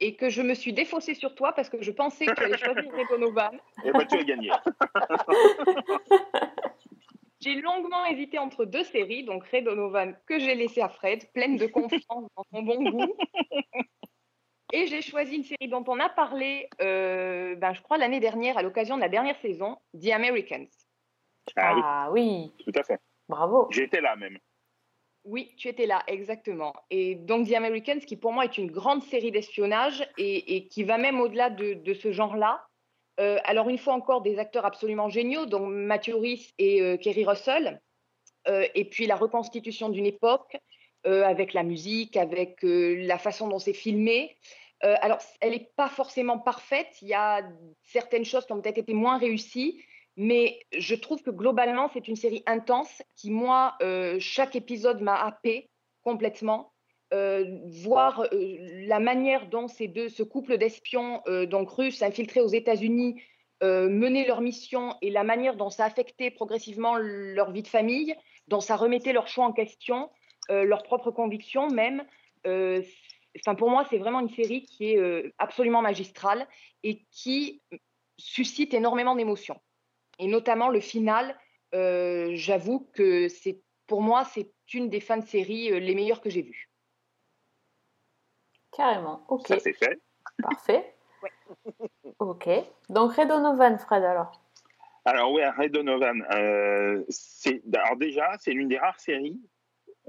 et que je me suis défaussée sur toi parce que je pensais que tu allais choisir Ray Donovan. Et bah tu as gagné. (laughs) J'ai longuement hésité entre deux séries, donc Ray Donovan que j'ai laissé à Fred, pleine de confiance dans son bon goût. Et j'ai choisi une série dont on a parlé, euh, ben, je crois, l'année dernière, à l'occasion de la dernière saison, The Americans. Ah oui, Ah oui, tout à fait. bravo. J'étais là même. Oui, tu étais là, exactement. Et donc The Americans, qui pour moi est une grande série d'espionnage et, qui va même au-delà de, ce genre-là. Euh, alors une fois encore, des acteurs absolument géniaux, dont Matthew Rhys et euh, Kerry Russell. Euh, et puis la reconstitution d'une époque avec la musique, avec la façon dont c'est filmé. Alors, elle n'est pas forcément parfaite. Il y a certaines choses qui ont peut-être été moins réussies. Mais je trouve que globalement, c'est une série intense qui, moi, euh, chaque épisode m'a happé complètement. Euh, voir euh, la manière dont ces deux, ce couple d'espions, donc russes infiltrés aux États-Unis, menaient leur mission et la manière dont ça affectait progressivement leur vie de famille, dont ça remettait leurs choix en question, leurs propres convictions même. Enfin, pour moi, c'est vraiment une série qui est absolument magistrale et qui suscite énormément d'émotions et notamment le final. euh, J'avoue que c'est pour moi c'est une des fins de série euh, les meilleures que j'ai vues. Carrément. Ok, Ça c'est fait. parfait. (laughs) Ok. Donc Ray Donovan, Fred, alors. Alors ouais, Ray Donovan, euh, c'est alors déjà c'est l'une des rares séries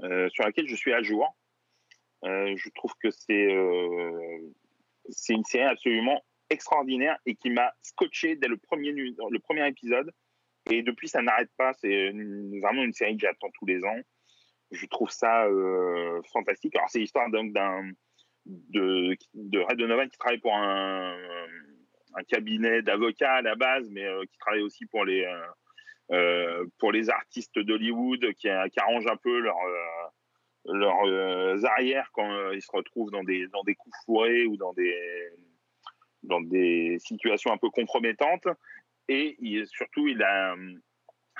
euh, sur laquelle je suis à jour. Euh, je trouve que c'est euh, c'est une série absolument extraordinaire et qui m'a scotché dès le premier le premier épisode et depuis ça n'arrête pas. C'est vraiment une série que j'attends tous les ans. Je trouve ça euh, fantastique. Alors c'est l'histoire donc d'un de, de Ray Donovan qui travaille pour un, cabinet d'avocats à la base, mais euh, qui travaille aussi pour les, euh, pour les artistes d'Hollywood, qui, qui arrangent un peu leurs euh, leurs arrières quand ils se retrouvent dans des, dans des coups fourrés ou dans des, dans des situations un peu compromettantes. Et surtout, il a, euh,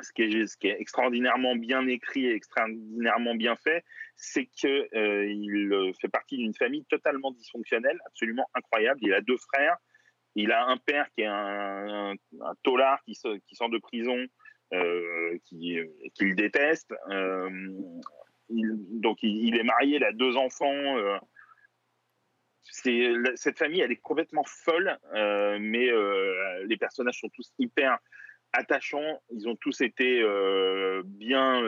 ce, qui est, extraordinairement bien écrit et extraordinairement bien fait, c'est qu'il il fait partie d'une famille totalement dysfonctionnelle, absolument incroyable. Il a deux frères. Il a un père qui est un, un, taulard qui, so- qui sort de prison, euh, qui, déteste. Euh, donc il est marié, il a deux enfants. Cette famille, elle est complètement folle, euh, mais euh, les personnages sont tous hyper attachants. Ils ont tous été euh, bien,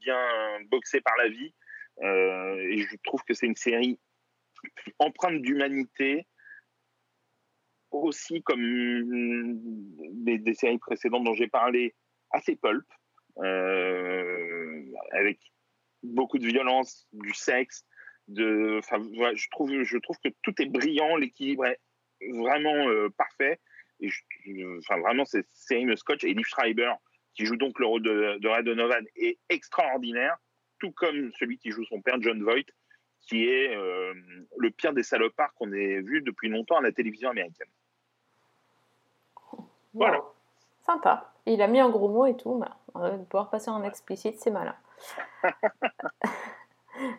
bien boxés par la vie. Et je trouve que c'est une série empreinte d'humanité, aussi comme des, des séries précédentes dont j'ai parlé, assez pulp, avec beaucoup de violence, du sexe. De, voilà, je, trouve, je trouve que tout est brillant, l'équilibre est vraiment euh, parfait. Et je- enfin, vraiment, cette série me scotch. Et Liv Schreiber, qui joue donc le rôle de, de Ray Donovan, est extraordinaire, tout comme celui qui joue son père, John Voight, qui est euh, le pire des salopards qu'on ait vu depuis longtemps à la télévision américaine. Voilà. Wow. Sympa. Il a mis un gros mot et tout. mais on va pouvoir passer en explicite, c'est malin. (laughs)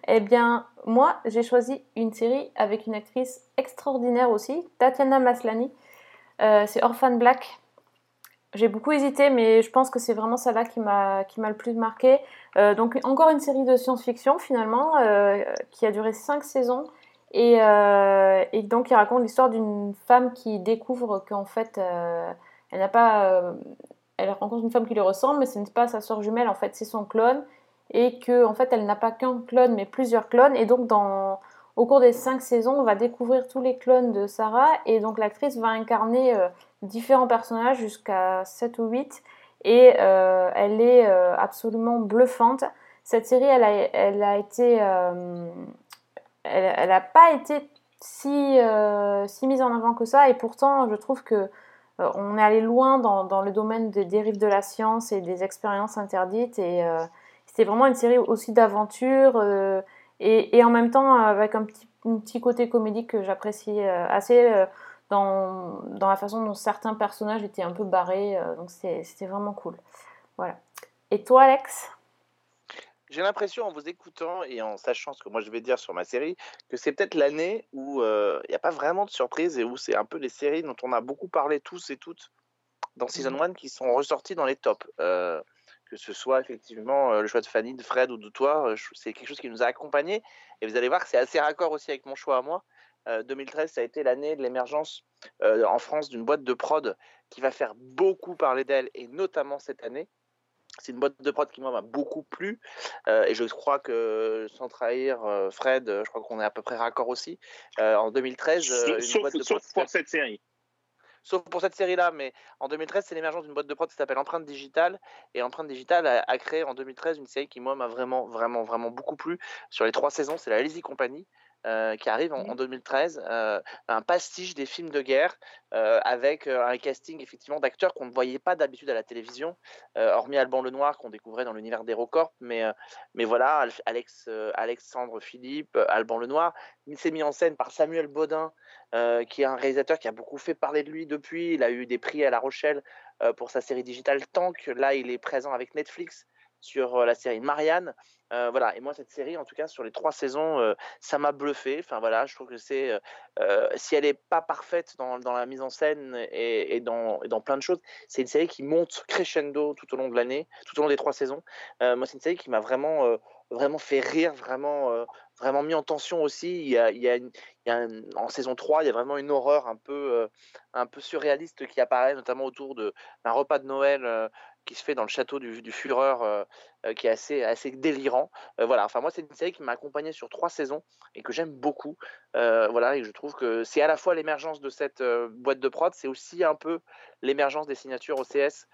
eh bien, moi, j'ai choisi une série avec une actrice extraordinaire aussi, Tatiana Maslany. Euh, c'est Orphan Black. J'ai beaucoup hésité, mais je pense que c'est vraiment celle-là qui m'a qui le plus marqué. Euh, donc, encore une série de science-fiction, finalement, euh, qui a duré cinq saisons. Et, donc, il raconte l'histoire d'une femme qui découvre qu'en fait, elle n'a pas. elle rencontre une femme qui lui ressemble, mais ce n'est pas sa sœur jumelle, en fait, c'est son clone. Et que, en fait, elle n'a pas qu'un clone, mais plusieurs clones. Et donc, dans, au cours des cinq saisons, on va découvrir tous les clones de Sarah. Et donc, l'actrice va incarner euh, différents personnages jusqu'à 7 ou 8. Et euh, elle est euh, absolument bluffante. Cette série, elle a, elle a été. elle n'a pas été si, si mise en avant que ça. Et pourtant, je trouve que on est allé loin dans, dans le domaine des dérives de la science et des expériences interdites. Et c'était vraiment une série aussi d'aventure euh, et, et en même temps avec un petit, un petit côté comédique que j'apprécie euh, assez. euh, dans, dans la façon dont certains personnages étaient un peu barrés. donc c'était vraiment cool. Voilà. Et toi, Alex? J'ai l'impression en vous écoutant et en sachant ce que moi je vais dire sur ma série, que c'est peut-être l'année où euh, il n'y a pas vraiment de surprise et où c'est un peu les séries dont on a beaucoup parlé tous et toutes dans Season 1 qui sont ressorties dans les tops. Euh, que ce soit effectivement euh, le choix de Fanny, de Fred ou de toi, euh, c'est quelque chose qui nous a accompagnés. Et vous allez voir que c'est assez raccord aussi avec mon choix à moi. Euh, 2013, ça a été l'année de l'émergence euh, en France d'une boîte de prod qui va faire beaucoup parler d'elle, et notamment cette année. C'est une boîte de prod qui moi m'a beaucoup plu euh, et je crois que sans trahir euh, Fred, euh, je crois qu'on est à peu près raccord aussi. Euh, en 2013, euh, Sauf, une boîte de sauf prod- pour cette série. Sauf pour cette série-là, mais en 2013, c'est l'émergence d'une boîte de prod qui s'appelle Empreinte Digitale. Et Empreinte Digitale a, créé en 2013 une série qui, moi, m'a vraiment, vraiment, vraiment beaucoup plu. Sur les trois saisons, c'est la Lazy Company. Euh, qui arrive en, en 2013, euh, un pastiche des films de guerre euh, avec un casting effectivement d'acteurs qu'on ne voyait pas d'habitude à la télévision, hormis Alban Lenoir qu'on découvrait dans l'univers d'HeroCorp, mais, mais voilà, Al- Alex, Alexandre Philippe, Alban Lenoir, il s'est mis en scène par Samuel Baudin, qui est un réalisateur qui a beaucoup fait parler de lui depuis. Il a eu des prix à La Rochelle pour sa série digitale Tank. Là, il est présent avec Netflix sur la série Marianne. Voilà. Et moi, cette série, en tout cas, sur les trois saisons, ça m'a bluffé. Enfin voilà, je trouve que c'est, si elle n'est pas parfaite dans, dans la mise en scène et, dans, et dans plein de choses, c'est une série qui monte crescendo tout au long de l'année, tout au long des trois saisons. Moi, c'est une série qui m'a vraiment, vraiment fait rire, vraiment, vraiment mis en tension aussi. Il y a, il y a en saison 3, il y a vraiment une horreur un peu, un peu surréaliste qui apparaît, notamment autour d'un repas de Noël qui se fait dans le château du, Führer, euh, euh, qui est assez, assez délirant. Euh, voilà, enfin moi c'est une série qui m'a accompagné sur trois saisons et que j'aime beaucoup. Voilà, et je trouve que c'est à la fois l'émergence de cette boîte de prod, c'est aussi un peu l'émergence des signatures OCS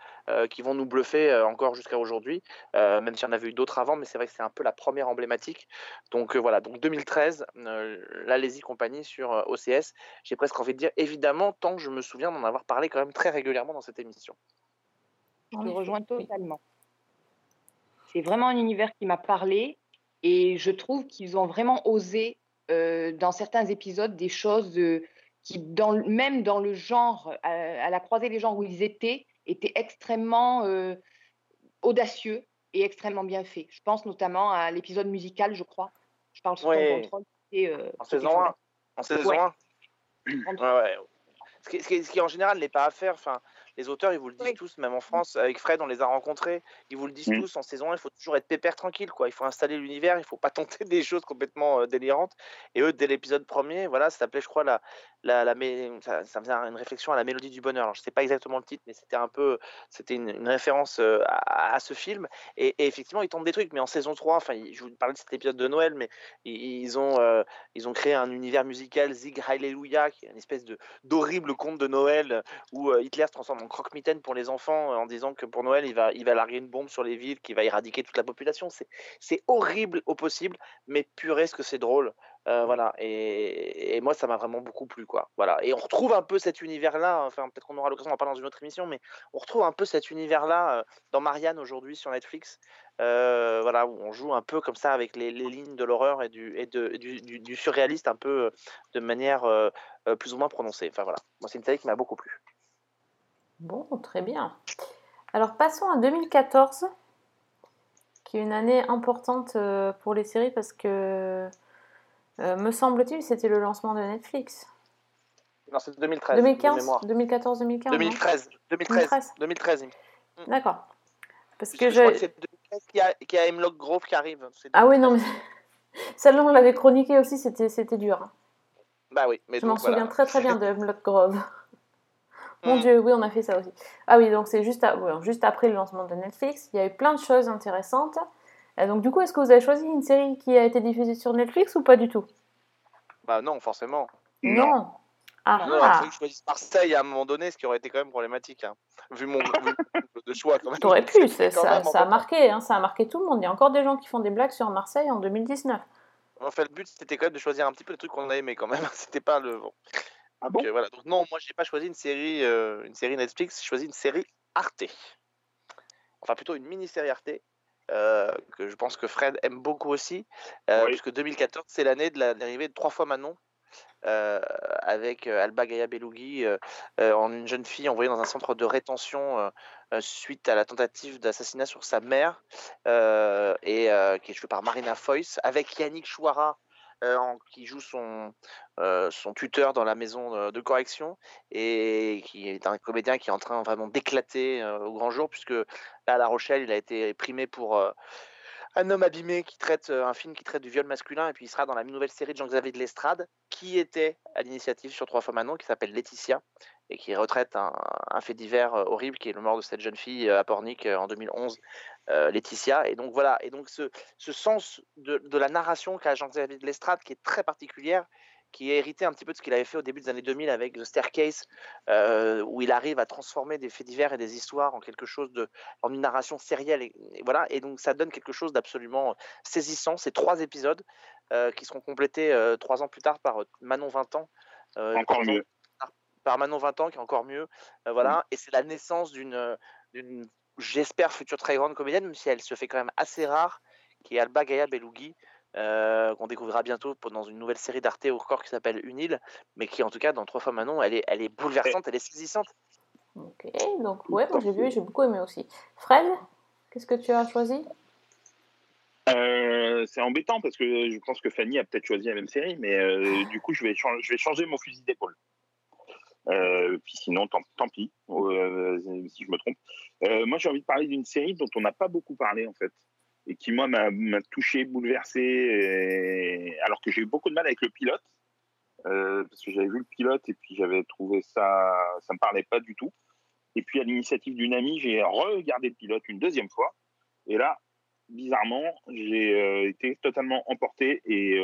qui vont nous bluffer encore jusqu'à aujourd'hui, même s'il y en avait eu d'autres avant, mais c'est vrai que c'est un peu la première emblématique. Donc voilà, donc 2013, euh, la Lazy Company sur OCS, j'ai presque envie de dire évidemment, tant que je me souviens d'en avoir parlé quand même très régulièrement dans cette émission. Je te rejoins totalement. C'est vraiment un univers qui m'a parlé et je trouve qu'ils ont vraiment osé euh, dans certains épisodes des choses euh, qui, dans, le- même dans le genre, à, à la croisée des genres où ils étaient, étaient extrêmement euh, audacieux et extrêmement bien faits. Je pense notamment à l'épisode musical, je crois. Je parle sous ton Ouais. contrôle. euh, En saison 1 fantastique. En saison Ouais. 1 Ouais, ouais. Ce qui, ce qui- ce qui, en général n'est pas à faire. Enfin, les auteurs, ils vous le disent Oui. tous, même en France, avec Fred, on les a rencontrés. Ils vous le disent Mm. tous en saison 1, il faut toujours être pépère tranquille, quoi. Il faut installer l'univers, il faut pas tenter (laughs) des choses complètement euh, délirantes. Et eux, dès l'épisode premier, voilà, ça s'appelait, je crois, la, la, la ça, ça faisait une réflexion à la mélodie du bonheur. Alors, je sais pas exactement le titre, mais c'était un peu, c'était une, une référence euh, à, à ce film. Et, et effectivement, ils tentent des trucs. Mais en saison 3, enfin, je vous parlais de cet épisode de Noël, mais ils, ils ont, euh, ils ont créé un univers musical, Zig Hallelujah, qui est une espèce de d'horrible conte de Noël où euh, Hitler se transforme en croque-mitaine pour les enfants euh, en disant que pour Noël, il va, il va larguer une bombe sur les villes qui va éradiquer toute la population. C'est, horrible au possible, mais purée, ce que c'est drôle. Euh, voilà, et, et moi, ça m'a vraiment beaucoup plu, quoi. Voilà, et on retrouve un peu cet univers-là, enfin, peut-être qu'on aura l'occasion d'en parler dans une autre émission, mais on retrouve un peu cet univers-là euh, dans Marianne aujourd'hui sur Netflix. Euh, voilà, où on joue un peu comme ça avec les, les lignes de l'horreur et, du, et de, du, du- du surréaliste un peu de manière plus ou moins prononcée. Enfin voilà, moi c'est une série qui m'a beaucoup plu. Bon, très bien. Alors passons à 2014, qui est une année importante euh, pour les séries parce que, euh, me semble-t-il, c'était le lancement de Netflix. Non, c'est 2013. de 2015 mémoire. 2014, 2015 non 2013. 2013. 2013. 2013. il me- D'accord. Parce que je crois que c'est 2013 qu'il y a, qu'il y a Hemlock Grove qui arrive. Ah oui, non, mais celle-là, on l'avait chroniquée aussi, c'était c'était dur. hein. Bah oui, mais Je m'en souviens très très bien de Hemlock Grove. Mon Mm. Dieu, oui, on a fait ça aussi. Ah oui, donc c'est juste, à- ouais, juste après le lancement de Netflix. Il y a eu plein de choses intéressantes. Et donc du coup, est-ce que vous avez choisi une série qui a été diffusée sur Netflix ou pas du tout? Bah non, forcément. Non. Ah, Non, il ah. fallait que je choisisse Marseille à un moment donné, ce qui aurait été quand même problématique, hein, vu mon (laughs) de choix quand même. T'aurais pu, ça, même ça a marqué, hein, ça a marqué tout le monde. Il y a encore des gens qui font des blagues sur Marseille en 2019. Enfin, le but c'était quand même de choisir un petit peu les trucs qu'on a aimé quand même. (laughs) C'était pas le bon. Ah bon? euh, voilà. Donc non, moi j'ai pas choisi une série, euh, une série Netflix, j'ai choisi une série Arte. Enfin plutôt une mini-série Arte. euh, que je pense que Fred aime beaucoup aussi, euh, Oui. puisque 2014 c'est l'année de la- de l'arrivée de trois fois Manon, euh, avec Alba Gaia Belougui en une jeune fille envoyée dans un centre de rétention suite à la tentative d'assassinat sur sa mère, et qui est jouée par Marina Foïs, avec Yannick Chouara. Euh, qui joue son, euh, son tuteur dans la maison euh, de correction et qui est un comédien qui est en train vraiment d'éclater au grand jour puisque à La Rochelle il a été primé pour un homme abîmé qui traite un film qui traite du viol masculin et puis il sera dans la nouvelle série de Jean-Xavier de l'Estrade qui était à l'initiative sur Trois fois Manon qui s'appelle Laetitia et qui retraite un, un fait divers horrible qui est le mort de cette jeune fille à Pornic en 2011 euh, Laetitia et donc voilà et donc ce, ce sens de, de la narration qu'a Jean-Xavier de l'Estrade qui est très particulière qui est hérité un petit peu de ce qu'il avait fait au début des années 2000 avec The Staircase, euh, où il arrive à transformer des faits divers et des histoires en quelque chose de, en une narration sérielle. Et, et voilà, et donc ça donne quelque chose d'absolument saisissant. Ces trois épisodes euh, qui seront complétés euh, trois ans plus tard par euh, Manon 20 ans. euh, Encore mieux. Par Manon 20 ans, qui est encore mieux. Euh, voilà, et c'est la naissance d'une, euh, d'une, j'espère, future très grande comédienne, même si elle se fait quand même assez rare, qui est Alba Gaia Belougui euh, qu'on découvrira bientôt dans une nouvelle série d'Arte au corps qui s'appelle Une île, mais qui en tout cas dans Trois fois Manon, elle est, elle est bouleversante, elle est saisissante. Ok, donc ouais, moi j'ai vu j'ai beaucoup aimé aussi. Fred, qu'est-ce que tu as choisi? Euh, c'est embêtant parce que je pense que Fanny a peut-être choisi la même série, mais euh, du coup, je vais, chan- je vais changer mon fusil d'épaule. Euh, puis sinon, tant, pis, euh, si je me trompe. Euh, moi, j'ai envie de parler d'une série dont on n'a pas beaucoup parlé, en fait, et qui, moi, m'a touché, bouleversé, alors que j'ai eu beaucoup de mal avec le pilote, parce que j'avais vu le pilote et puis j'avais trouvé ça, ça me parlait pas du tout. Et puis, à l'initiative d'une amie, j'ai regardé le pilote une deuxième fois, et là, bizarrement, j'ai été totalement emporté et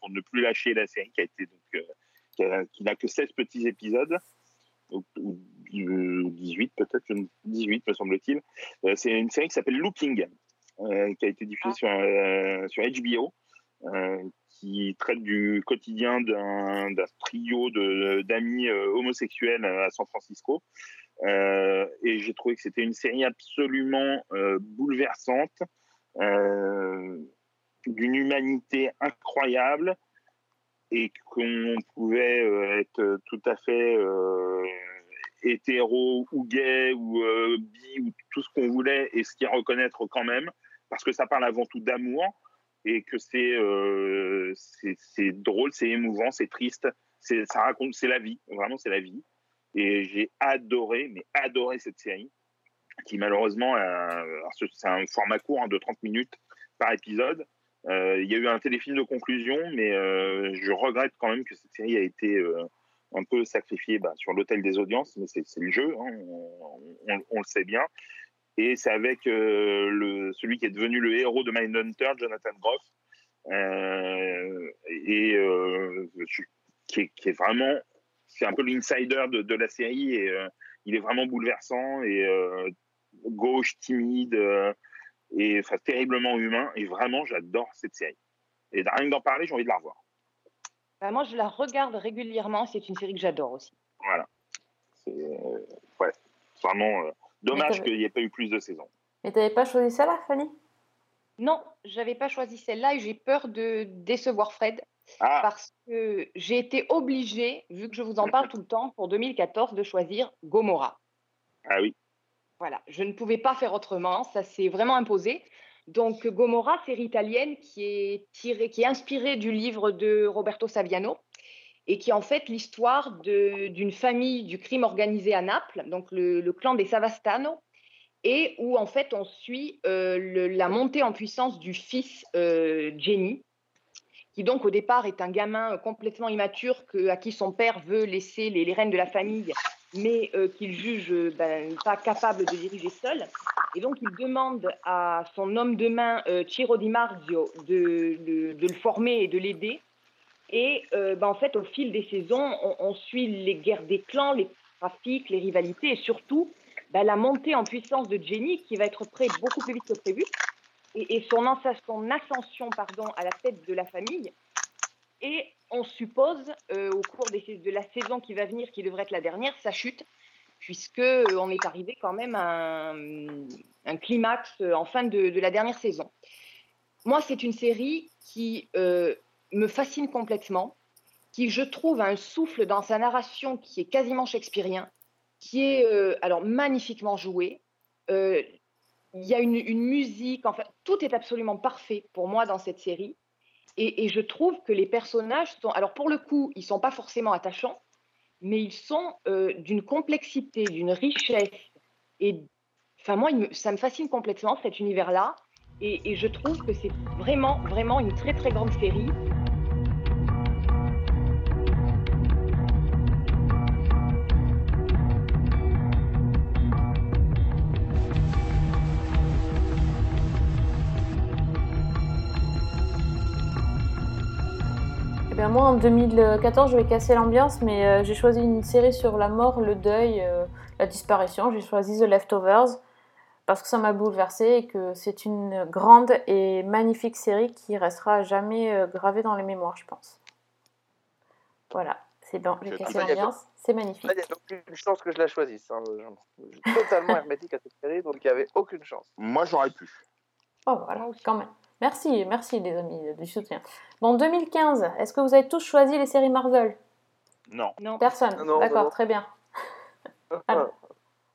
pour ne plus lâcher la série qui a été donc qui n'a que 16 petits épisodes ou, ou, euh, 18 peut-être, je ne- 18 me semble-t-il. Euh, c'est une série qui s'appelle Looking euh, qui a été diffusée sur, euh, sur HBO euh, qui traite du quotidien d'un trio d'amis homosexuels à San Francisco. Euh, et j'ai trouvé que c'était une série absolument euh, bouleversante, euh, d'une humanité incroyable, et qu'on pouvait euh, être tout à fait euh, hétéro ou gay ou euh, bi ou tout ce qu'on voulait et s'y reconnaître quand même, parce que ça parle avant tout d'amour et que c'est euh, drôle, c'est émouvant, c'est triste, c'est ça raconte, c'est la vie, vraiment c'est la vie. Et j'ai adoré, mais adoré cette série, qui malheureusement, euh, c'est un format court hein, de 30 minutes par épisode. Euh, Il y a eu un téléfilm de conclusion, mais euh, je regrette quand même que cette série a été euh, un peu sacrifiée bah, sur l'autel des audiences, mais c'est le jeu, hein, on, le sait bien. Et c'est avec celui qui est devenu le héros de Mindhunter, Jonathan Groff, et qui, est, vraiment, c'est un peu l'insider de, de la série, et il est vraiment bouleversant et gauche, timide, et enfin terriblement humain. Et vraiment, j'adore cette série. Et rien que d'en parler, j'ai envie de la revoir. Bah, moi, je la regarde régulièrement. C'est une série que j'adore aussi. Voilà. C'est euh, ouais, vraiment euh, dommage qu'il n'y ait pas eu plus de saisons. Mais t'avais pas choisi celle-là, Fanny? Non, j'avais pas choisi celle-là et j'ai peur de décevoir Fred Ah, parce que j'ai été obligée, vu que je vous en parle tout le temps, pour 2014 de choisir Gomorrah. ah oui. Voilà, je ne pouvais pas faire autrement, ça s'est vraiment imposé. Donc Gomorrah, série italienne qui est tirée, qui est inspirée du livre de Roberto Saviano et qui est en fait l'histoire d'une famille du crime organisé à Naples, donc le, clan des Savastano, et où en fait on suit euh, la montée en puissance du fils euh, Jenny, qui donc au départ est un gamin euh, complètement immature à qui son père veut laisser les rênes de la famille, mais euh, qu'il juge euh, ben, pas capable de diriger seul. Et donc il demande à son homme de main, euh, Ciro Di Marzio, de, le former et de l'aider. Et euh, ben, en fait, au fil des saisons, on, suit les guerres des clans, les trafics, les rivalités et surtout ben, la montée en puissance de Jenny qui va être prête beaucoup plus vite que prévu et, son, son ascension pardon, à la tête de la famille. Et on suppose, euh, au cours de la saison qui va venir, qui devrait être la dernière, sa chute, puisque euh, on est arrivé quand même à un, climax euh, en fin de, la dernière saison. Moi, c'est une série qui me fascine complètement, qui, je trouve, a un souffle dans sa narration qui est quasiment shakespearien, qui est alors magnifiquement joué. Il y a une, une musique, enfin, tout est absolument parfait pour moi dans cette série. Et, je trouve que les personnages sont, alors pour le coup, ils sont pas forcément attachants, mais ils sont euh, d'une complexité, d'une richesse. Et enfin, moi, me- ça me fascine complètement cet univers-là. Et je trouve que c'est vraiment, vraiment une très, très grande série. Bien, moi, en 2014, je vais casser l'ambiance, mais euh, j'ai choisi une série sur la mort, le deuil, euh, la disparition. J'ai choisi The Leftovers parce que ça m'a bouleversée et que c'est une grande et magnifique série qui restera jamais euh, gravée dans les mémoires, je pense. Voilà, c'est bon, j'ai cassé a l'ambiance, c'est magnifique. Il n'y avait aucune chance que je la choisisse. hein. Je suis totalement (laughs) hermétique à cette série, donc il n'y avait aucune chance. Moi, j'aurais pu. Oh, voilà, quand même. Merci, merci les amis du soutien. Bon, 2015, est-ce que vous avez tous choisi les séries Marvel? Non. Non. Personne D'accord, non. très bien. Alors,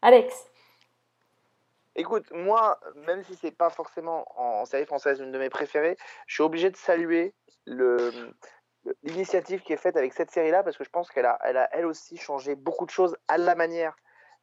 Alex Écoute, moi, même si c'est pas forcément en série française une de mes préférées, je suis obligé de saluer le- l'initiative qui est faite avec cette série-là parce que je pense qu'elle a, elle a elle aussi changé beaucoup de choses à la manière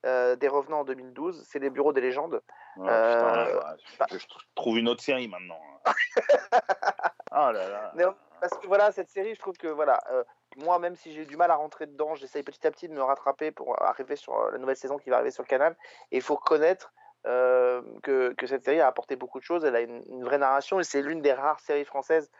euh, des Revenants en 2012. C'est les bureaux des légendes. Ouais, Euh, putain, ouais, je trouve une autre série maintenant. (laughs) ah là là. Mais, parce que voilà, cette série, je trouve que voilà, euh, moi, même si j'ai du mal à rentrer dedans, j'essaye petit à petit de me rattraper pour arriver sur la nouvelle saison qui va arriver sur le canal. Et il faut reconnaître euh, que, que cette série a apporté beaucoup de choses. Elle a une, une vraie narration et c'est l'une des rares séries françaises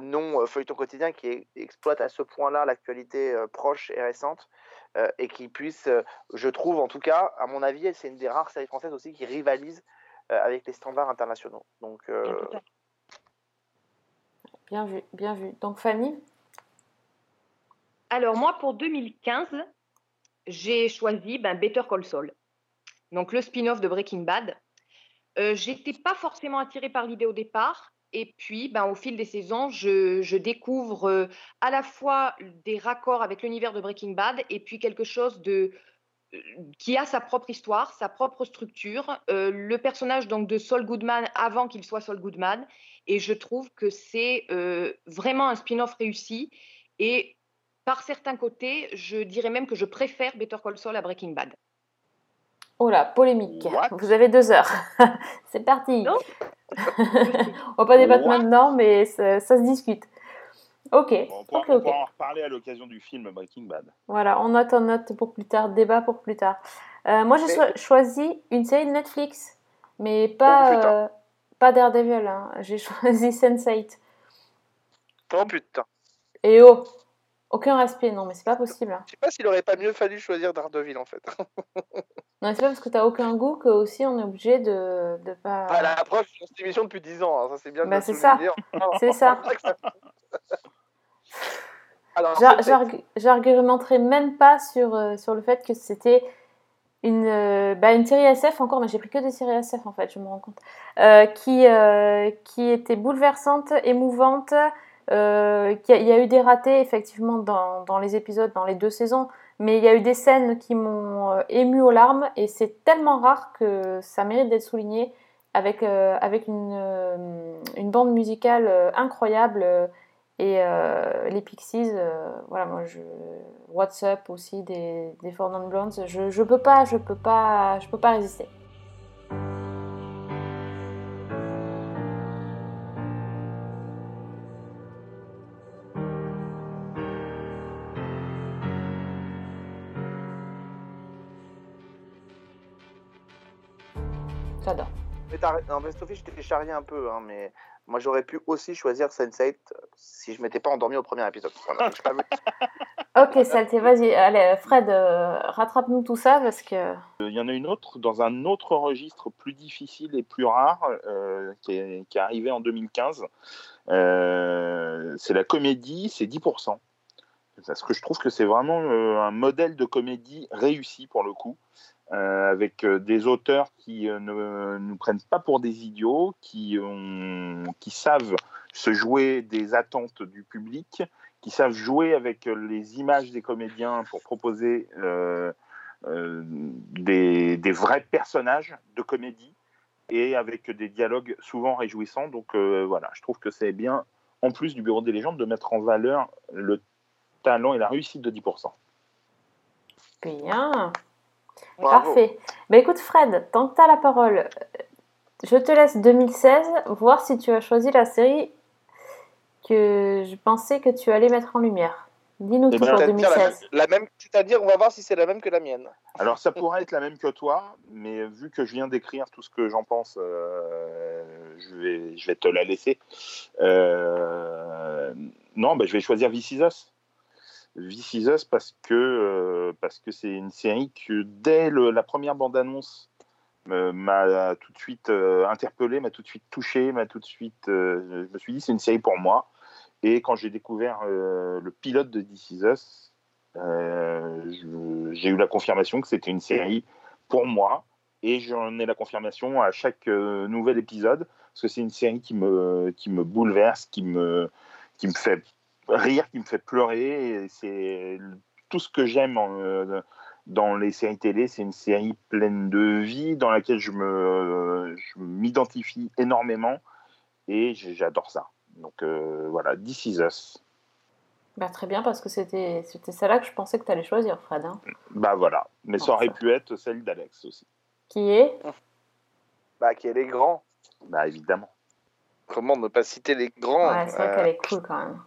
non feuilleton quotidien qui exploite à ce point-là l'actualité proche et récente euh, et qui puisse, euh, je trouve en tout cas, à mon avis, c'est une des rares séries françaises aussi qui rivalise euh, avec les standards internationaux. Donc, euh, Bien vu, bien vu. Donc Fanny? Alors moi, pour 2015, j'ai choisi ben, Better Call Saul, donc le spin-off de Breaking Bad. Euh, J'étais pas forcément attirée par l'idée au départ, et puis ben, au fil des saisons, je, je découvre euh, à la fois des raccords avec l'univers de Breaking Bad, et puis quelque chose de euh, qui a sa propre histoire, sa propre structure. Euh, le personnage donc de Saul Goodman avant qu'il soit Saul Goodman, et je trouve que c'est euh, vraiment un spin-off réussi. Et par certains côtés, je dirais même que je préfère Better Call Saul à Breaking Bad. Oh là, polémique. Vous avez deux heures. (laughs) C'est parti. On va pas débattre What maintenant, mais ça, ça se discute. Ok, On pourra, ok, on ok. pourra en reparler à l'occasion du film Breaking Bad. Voilà, on note, on note pour plus tard, débat pour plus tard. Euh, moi, j'ai cho- choisi une série de Netflix, mais pas, Oh, euh, pas Daredevil. hein. J'ai (laughs) choisi Sense8. oh putain. Et oh, aucun respect, non, mais c'est pas possible. hein. Je sais pas s'il aurait pas mieux fallu choisir Daredevil en fait. (laughs) Non, c'est pas parce que t'as aucun goût que aussi on est obligé de, de pas. Ah, la preuve, je fais cette émission depuis 10 ans, hein, ça c'est bien de Bah, (laughs) c'est ça. (laughs) C'est ça. Alors, J'ar- Sense8. j'arg- J'argumenterai même pas sur, euh, sur le fait que c'était une, euh, bah, une série SF encore, mais j'ai pris que des séries SF en fait, je me rends compte, euh, qui, qui était bouleversante, émouvante. il y a eu des ratés effectivement dans, dans les épisodes, dans les deux saisons, mais il y a eu des scènes qui m'ont euh, ému aux larmes et c'est tellement rare que ça mérite d'être souligné avec, euh, avec une, euh, une bande musicale incroyable. et les Pixies, voilà, moi je. What's Up aussi des, des Four Blondes, je, je peux pas, je peux pas, je peux pas résister. Sophie, je t'ai charrié un peu, hein, mais moi j'aurais pu aussi choisir Sense8 si je m'étais pas endormi au premier épisode. Voilà, pas, (laughs) Ok, Saleté, vas-y, allez, Fred, euh, rattrape-nous tout ça parce que. Euh, Il y en a une autre dans un autre registre plus difficile et plus rare euh, qui, est, qui est arrivé en 2015. Euh, c'est la comédie, c'est 10%. Parce que je trouve que c'est vraiment euh, un modèle de comédie réussi pour le coup, euh, avec euh, des auteurs qui euh, ne nous prennent pas pour des idiots, qui, savent se jouer des attentes du public, qui savent jouer avec les images des comédiens pour proposer euh, euh, des, vrais personnages de comédie et avec des dialogues souvent réjouissants. Donc euh, voilà, je trouve que c'est bien, en plus du Bureau des légendes, de mettre en valeur le talent et la réussite de 10%. Bien. Bravo. Parfait. Bah écoute Fred, tant que tu as la parole, euh, je te laisse 2016, voir si tu as choisi la série que je pensais que tu allais mettre en lumière. Dis-nous Eh tout ben, pour C'est-à-dire la, 2016. la même, c'est-à-dire, on va voir si c'est la même que la mienne. Alors ça pourrait être la même que toi, mais vu que je viens d'écrire tout ce que j'en pense, euh, je, vais, je vais te la laisser. Euh, non, bah, je vais choisir This Is Us. This Is Us parce que euh, parce que c'est une série que dès la première bande-annonce m'a tout de suite euh, interpellé, m'a tout de suite touché, m'a tout de suite. euh, je me suis dit c'est une série pour moi. Et quand j'ai découvert euh, le pilote de This Is Us, j'ai eu la confirmation que c'était une série pour moi. Et j'en ai la confirmation à chaque nouvel épisode, parce que c'est une série qui me, qui me bouleverse, qui me, qui me fait rire, qui me fait pleurer. C'est tout ce que j'aime euh, dans les séries télé. C'est une série pleine de vie, dans laquelle je me, je m'identifie énormément. Et j'adore ça. Donc euh, voilà, This Is Us. Bah, très bien, parce que c'était c'était celle-là que je pensais que tu allais choisir, Fred. hein. Bah voilà, mais ça aurait pu être celle d'Alex aussi. Qui est? Bah, qui est les grands. Bah évidemment. Comment ne pas citer les grands? Ouais, c'est vrai euh, qu'elle est cool quand même.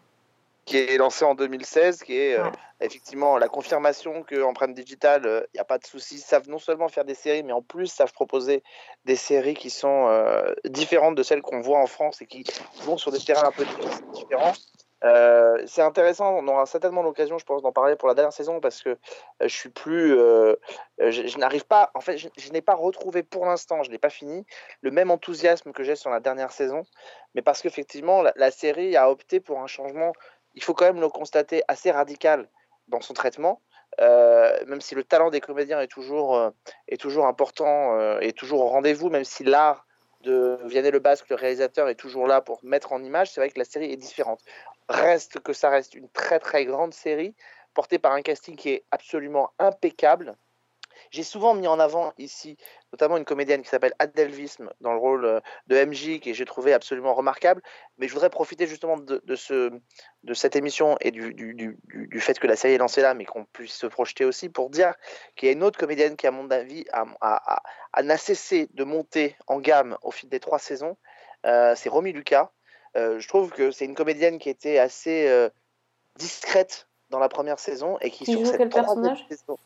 Qui est lancé en 2016, qui est euh, effectivement la confirmation que Empreinte Digitale, il n'y a pas de souci, savent non seulement faire des séries, mais en plus savent proposer des séries qui sont euh, différentes de celles qu'on voit en France et qui vont sur des terrains un peu différents. Euh, c'est intéressant, on aura certainement l'occasion, je pense, d'en parler pour la dernière saison parce que euh, je suis plus, euh, euh, je, je n'arrive pas, en fait, je, je n'ai pas retrouvé pour l'instant, je n'ai pas fini, le même enthousiasme que j'ai sur la dernière saison, mais parce qu'effectivement, la, la série a opté pour un changement, il faut quand même le constater, assez radical dans son traitement. Euh, même si le talent des comédiens est toujours, euh, est toujours important, euh, est toujours au rendez-vous, même si l'art de Vianney Le Basque, le réalisateur, est toujours là pour mettre en image, c'est vrai que la série est différente. Reste que ça reste une très très grande série, portée par un casting qui est absolument impeccable. J'ai souvent mis en avant ici, notamment une comédienne qui s'appelle Adèle Visme dans le rôle euh, de MJ, que j'ai trouvé absolument remarquable. Mais je voudrais profiter justement de, de ce, de cette émission et du, du, du, du- du fait que la série est lancée là, mais qu'on puisse se projeter aussi pour dire qu'il y a une autre comédienne qui, à mon avis, a, a- a- a n'a cessé de monter en gamme au fil des trois saisons. Euh, c'est Romy Lucas. Euh, je trouve que c'est une comédienne qui était assez euh, discrète dans la première saison et qui, Qui sur joue cette quel troisième personnage? saison,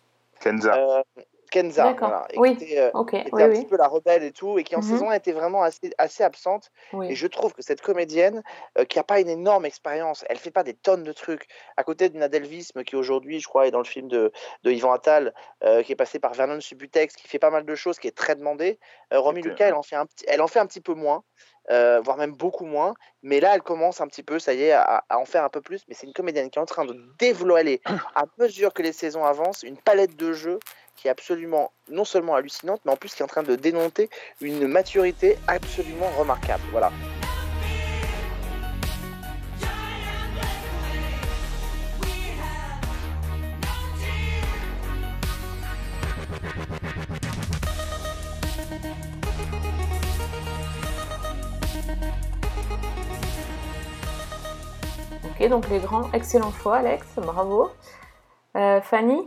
Kenza. euh, Kenza, D'accord. voilà, et Oui. qui était, euh, qui était oui, un oui. petit peu la rebelle et tout, et qui en Mhm. saison 1 était vraiment assez, assez absente. Oui. Et je trouve que cette comédienne, euh, qui n'a pas une énorme expérience, elle fait pas des tonnes de trucs, à côté d'une Adèle Visme, qui aujourd'hui, je crois, est dans le film de, de Yvan Attal, euh, qui est passé par Vernon Subutex, qui fait pas mal de choses, qui est très demandée. Euh, Romy Lucas, elle en, fait un petit, elle en fait un petit peu moins, euh, voire même beaucoup moins, mais là, elle commence un petit peu, ça y est, à, à en faire un peu plus. Mais c'est une comédienne qui est en train de dévoiler, à mesure que les saisons avancent, une palette de jeux qui est absolument non seulement hallucinante, mais en plus qui est en train de dénoncer une maturité absolument remarquable. Voilà. Ok, donc les grands, excellent choix, Alex, bravo. Euh, Fanny?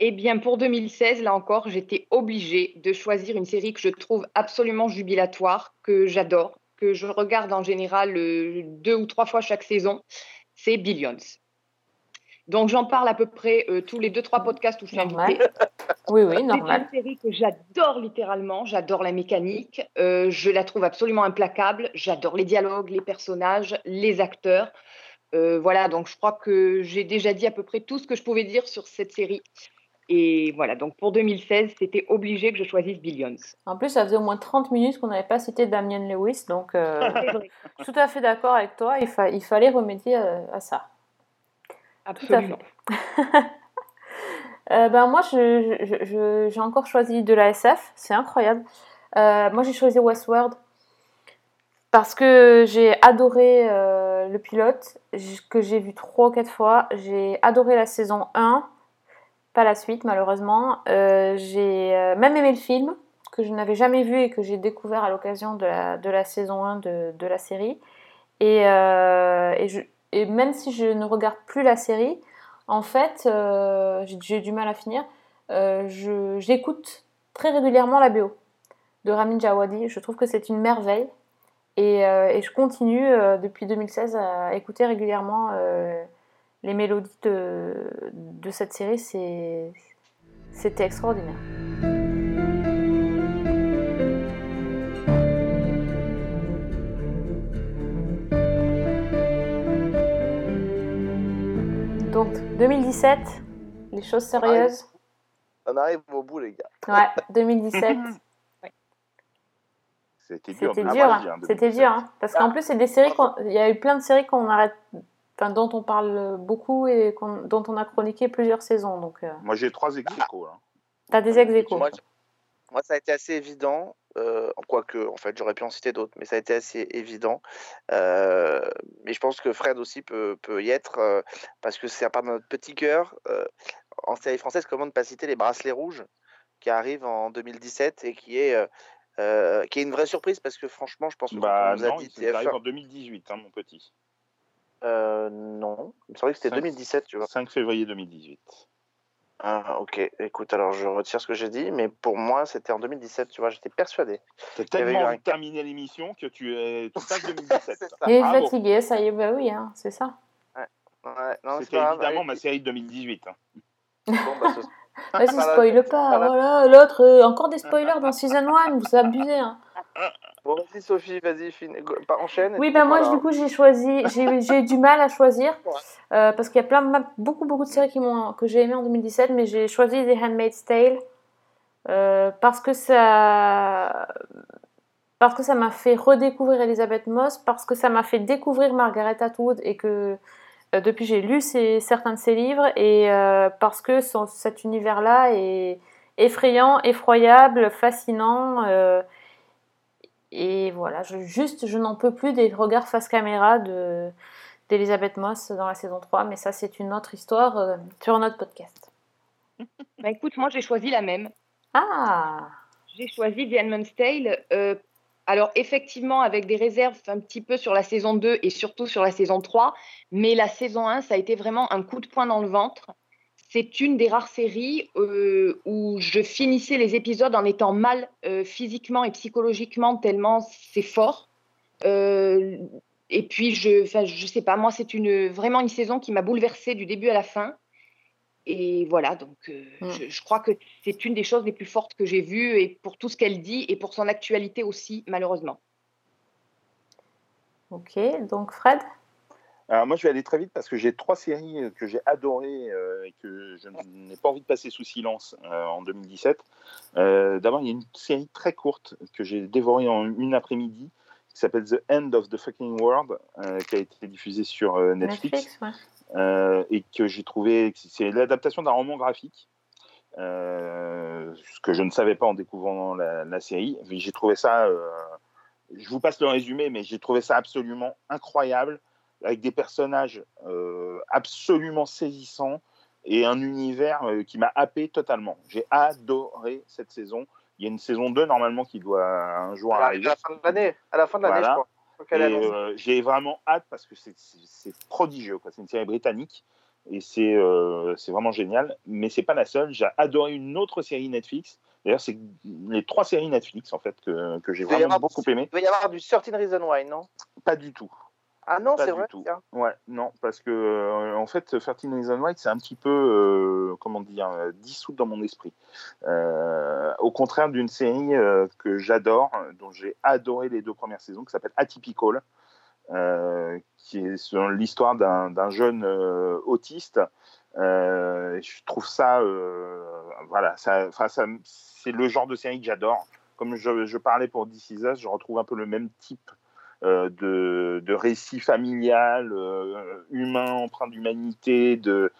Eh bien, pour 2016, là encore, j'étais obligée de choisir une série que je trouve absolument jubilatoire, que j'adore, que je regarde en général euh, deux ou trois fois chaque saison. C'est Billions. Donc, j'en parle à peu près euh, tous les deux, trois podcasts où je suis Normal. invitée. (laughs) Oui, oui, C'est normal. une série que j'adore littéralement. J'adore la mécanique. Euh, je la trouve absolument implacable. J'adore les dialogues, les personnages, les acteurs. Euh, voilà, donc je crois que j'ai déjà dit à peu près tout ce que je pouvais dire sur cette série. Et voilà, donc pour 2016, c'était obligé que je choisisse Billions. En plus, ça faisait au moins 30 minutes qu'on n'avait pas cité Damien Lewis, donc euh, (laughs) tout à fait d'accord avec toi, il, fa- il fallait remédier à, à ça. absolument. (laughs) Euh, ben moi, j'ai encore choisi de la SF, c'est incroyable. Euh, moi, j'ai choisi Westworld parce que j'ai adoré euh, euh, le pilote que j'ai vu trois ou quatre fois. J'ai adoré la saison 1, pas la suite malheureusement. Euh, j'ai euh, même aimé le film que je n'avais jamais vu et que j'ai découvert à l'occasion de la, saison 1 de, la série. Et, euh, et, même si je ne regarde plus la série, en fait, j'ai du mal à finir. J'écoute très régulièrement la BO de Ramin Djawadi. Je trouve que c'est une merveille. Et, je continue depuis 2016 à écouter régulièrement les mélodies de, de cette série. C'est- C'était extraordinaire. Donc 2017, les choses sérieuses. On arrive au bout, les gars. Ouais, 2017. (laughs) C'était dur. C'était dur, hein. c'était 2017. dur, hein. parce qu'en plus c'est des séries, qu'on- il y a eu plein de séries qu'on arrête, enfin, dont on parle beaucoup et dont on a chroniqué plusieurs saisons. Donc, euh, Moi, j'ai trois ex aequo, là. t'as des ex. Moi, moi, ça a été assez évident, euh, quoique, en fait, j'aurais pu en citer d'autres, mais ça a été assez évident. Euh, mais je pense que Fred aussi peut, peut y être, euh, parce que c'est à part de notre petit cœur. euh, en série française, comment ne pas citer les bracelets rouges qui arrivent en 2017 et qui est, euh, euh, qui est une vraie surprise, parce que franchement, je pense que Bah on nous a non, dit ça arrive TF1, en 2018, hein, mon petit. Euh, non, il me semblait que c'était Cinq- 2017, tu vois. 5 février 2018. Ah, ok, écoute, alors je retire ce que j'ai dit, mais pour moi, c'était en 2017, tu vois, j'étais persuadé. T'as tellement un- envie de terminer l'émission que tu, es... (laughs) passes 2017. C'est ça. Il est Bravo. fatigué, ça y est, bah oui, hein, c'est ça. Ouais, C'était évidemment ma série de 2018. hein. bon, bah, ce- (laughs) Vas-y, spoil pas, voilà. voilà, l'autre, euh, encore des spoilers dans Season 1, vous abusez. Hein. (laughs) Bon, vas-y, Sophie, vas-y, fin... enchaîne. Oui, ben moi, voilà. du coup, j'ai choisi, j'ai eu du mal à choisir, Ouais. euh, parce qu'il y a plein, beaucoup, beaucoup de séries qui que j'ai aimées en 2017, mais j'ai choisi The Handmaid's Tale, euh, parce que ça... Parce que ça m'a fait redécouvrir Elizabeth Moss, parce que ça m'a fait découvrir Margaret Atwood et que euh, depuis j'ai lu ses- certains de ses livres et parce que son- cet univers-là est effrayant, effroyable, fascinant. Et voilà, je, juste je n'en peux plus des regards face caméra de d'Elizabeth Moss dans la saison 3, mais ça c'est une autre histoire euh, sur notre podcast. (laughs) Bah, écoute, moi j'ai choisi la même. Ah J'ai choisi The Handmaid's Tale. euh, alors, effectivement, avec des réserves un petit peu sur la saison 2 et surtout sur la saison 3, mais la saison 1, ça a été vraiment un coup de poing dans le ventre. C'est une des rares séries euh, où je finissais les épisodes en étant mal euh, physiquement et psychologiquement, tellement c'est fort. Euh, et puis, je, je sais pas, moi, c'est une, vraiment une saison qui m'a bouleversée du début à la fin. Et voilà, donc Mm. je, je crois que c'est une des choses les plus fortes que j'ai vues et pour tout ce qu'elle dit et pour son actualité aussi, malheureusement. Ok, donc Fred? Alors moi, je vais aller très vite parce que j'ai trois séries euh, que j'ai adorées euh, et que je n'ai pas envie de passer sous silence euh, en 2017. Euh, D'abord, il y a une série très courte que j'ai dévorée en une après-midi qui s'appelle The End of the Fucking World, qui a été diffusée sur Netflix, ouais. et que j'ai trouvé, c'est l'adaptation d'un roman graphique. ce que je ne savais pas en découvrant la, la série. J'ai trouvé ça, je vous passe le résumé, mais j'ai trouvé ça absolument incroyable, avec des personnages euh, absolument saisissants et un univers euh, qui m'a happé totalement. J'ai adoré cette saison. Il y a une saison 2 normalement qui doit un jour arrive arriver. à la fin de l'année, à la fin de l'année, Voilà. je crois. Euh, j'ai vraiment hâte parce que c'est- prodigieux. C'est une série britannique et c'est euh, vraiment génial. Mais c'est pas la seule. J'ai adoré une autre série Netflix. D'ailleurs, c'est les trois séries Netflix en fait que, que j'ai doit vraiment avoir- beaucoup aimé. Il va y avoir du 13 Reason Why, non? Pas du tout. Ah non, c'est vrai tout. Ouais, non, parce que euh, en fait, 13 Reasons Why, c'est un petit peu, euh, comment dire, euh, dissoute dans mon esprit. Euh, au contraire d'une série que j'adore, dont j'ai adoré les deux premières saisons, qui s'appelle Atypical, qui est sur l'histoire d'un jeune autiste. Je trouve ça, voilà, ça, ça, c'est le genre de série que j'adore. Comme je, je parlais pour This Is Us, je retrouve un peu le même type de, de récit familial, euh, humain, empreint d'humanité, de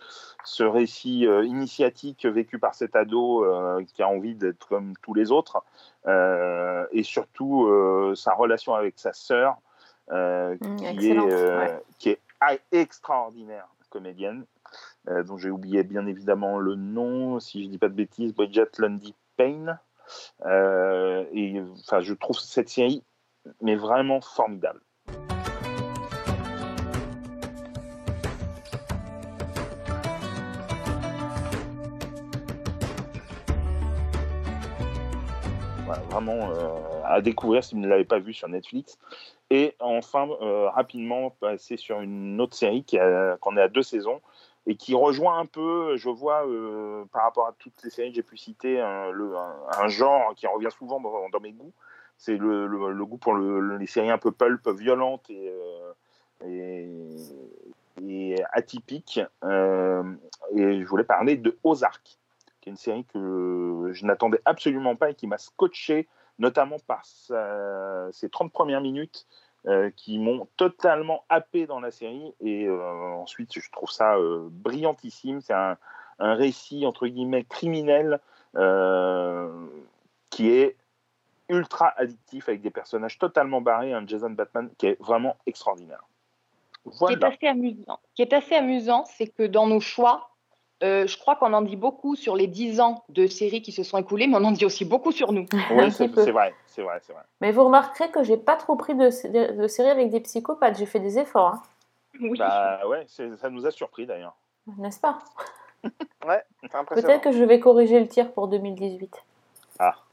ce récit euh, initiatique vécu par cet ado euh, qui a envie d'être comme tous les autres, euh, et surtout euh, sa relation avec sa sœur. euh, Mm, qui, est, euh, ouais. qui est extraordinaire comédienne, euh, dont j'ai oublié bien évidemment le nom, si je dis pas de bêtises, Bridget Lundy Payne. Euh, et enfin, je trouve cette série mais vraiment formidable. Voilà, vraiment euh, à découvrir si vous ne l'avez pas vu sur Netflix. Et enfin, euh, rapidement, passer sur une autre série qu'on est à deux saisons et qui rejoint un peu, je vois, euh, par rapport à toutes les séries que j'ai pu citer, un, le- un- genre qui revient souvent dans mes goûts. C'est le, le- goût pour le- le- les séries un peu pulp, violentes et, euh, atypiques. Euh, et je voulais parler de Ozark, qui est une série que je n'attendais absolument pas et qui m'a scotché, notamment par sa- ses 30 premières minutes euh, qui m'ont totalement happé dans la série. Et ensuite, je trouve ça brillantissime. C'est un, un récit, entre guillemets, criminel qui est ultra addictif avec des personnages totalement barrés. Un Jason Batman qui est vraiment extraordinaire. Ce qui Voilà. est assez amusant, ce qui est assez amusant, c'est que dans nos choix, euh, je crois qu'on en dit beaucoup sur les 10 ans de séries qui se sont écoulées, mais on en dit aussi beaucoup sur nous. Oui, c'est vrai, c'est vrai, c'est vrai. Mais vous remarquerez que j'ai pas trop pris de, de, de séries avec des psychopathes. J'ai fait des efforts, hein. Bah ouais, c'est- ça nous a surpris d'ailleurs. n'est-ce pas? Ouais. Peut-être que je vais corriger le tir pour 2018. Ah. (laughs)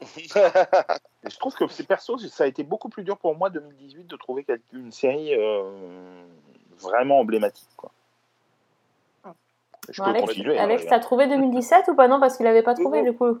Je trouve que c'est perso, ça a été beaucoup plus dur pour moi 2018 de trouver une série euh, vraiment emblématique. Quoi. Je Bon, peux Alex, continuer. hein, Alex t'as trouvé 2017 ou pas? Non, parce qu'il avait pas trouvé du coup.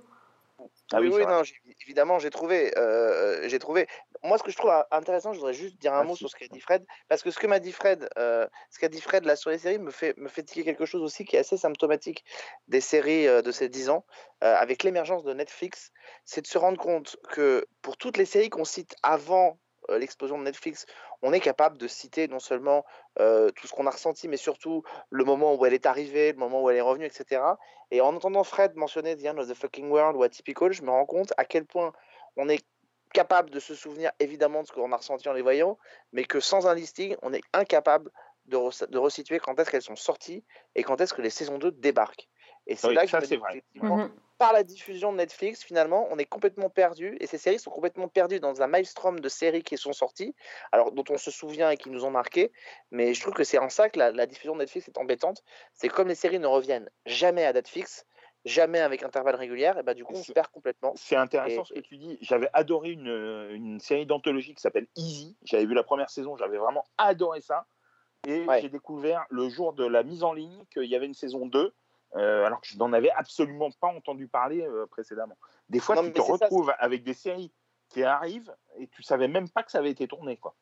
Ah oui, non, évidemment, j'ai trouvé, euh, j'ai trouvé. Moi, ce que je trouve intéressant, je voudrais juste dire un mot Merci. sur ce qu'a dit Fred, parce que ce que m'a dit Fred, euh, ce qu'a dit Fred là sur les séries me fait me fait tiquer quelque chose aussi qui est assez symptomatique des séries euh, de ces 10 ans, avec l'émergence de Netflix, c'est de se rendre compte que pour toutes les séries qu'on cite avant l'explosion de Netflix, on est capable de citer non seulement euh, tout ce qu'on a ressenti, mais surtout le moment où elle est arrivée, le moment où elle est revenue, etc. Et en entendant Fred mentionner The End of the Fucking World ou Atypical, je me rends compte à quel point on est capable de se souvenir évidemment de ce qu'on a ressenti en les voyant, mais que sans un listing, on est incapable de, de resituer quand est-ce qu'elles sont sorties et quand est-ce que les saisons 2 débarquent. Et c'est Oui, là que ça, je me dis vrai. Mhm. par la diffusion de Netflix, finalement, on est complètement perdu et ces séries sont complètement perdues dans un maelstrom de séries qui sont sorties, alors dont on se souvient et qui nous ont marqué. Mais je trouve que c'est en ça que la, la diffusion de Netflix est embêtante. C'est comme les séries ne reviennent jamais à date fixe, jamais avec intervalle régulière, et bah du coup on se perd complètement. C'est intéressant Et- ce que tu dis. J'avais adoré une, une série d'anthologie qui s'appelle Easy. J'avais vu la première saison, j'avais vraiment adoré ça. Et Ouais. j'ai découvert le jour de la mise en ligne qu'il y avait une saison 2, euh, alors que je n'en avais absolument pas entendu parler euh, précédemment. Des fois, Non, tu te ça, retrouves avec des séries qui arrivent et tu savais même pas que ça avait été tourné. Quoi.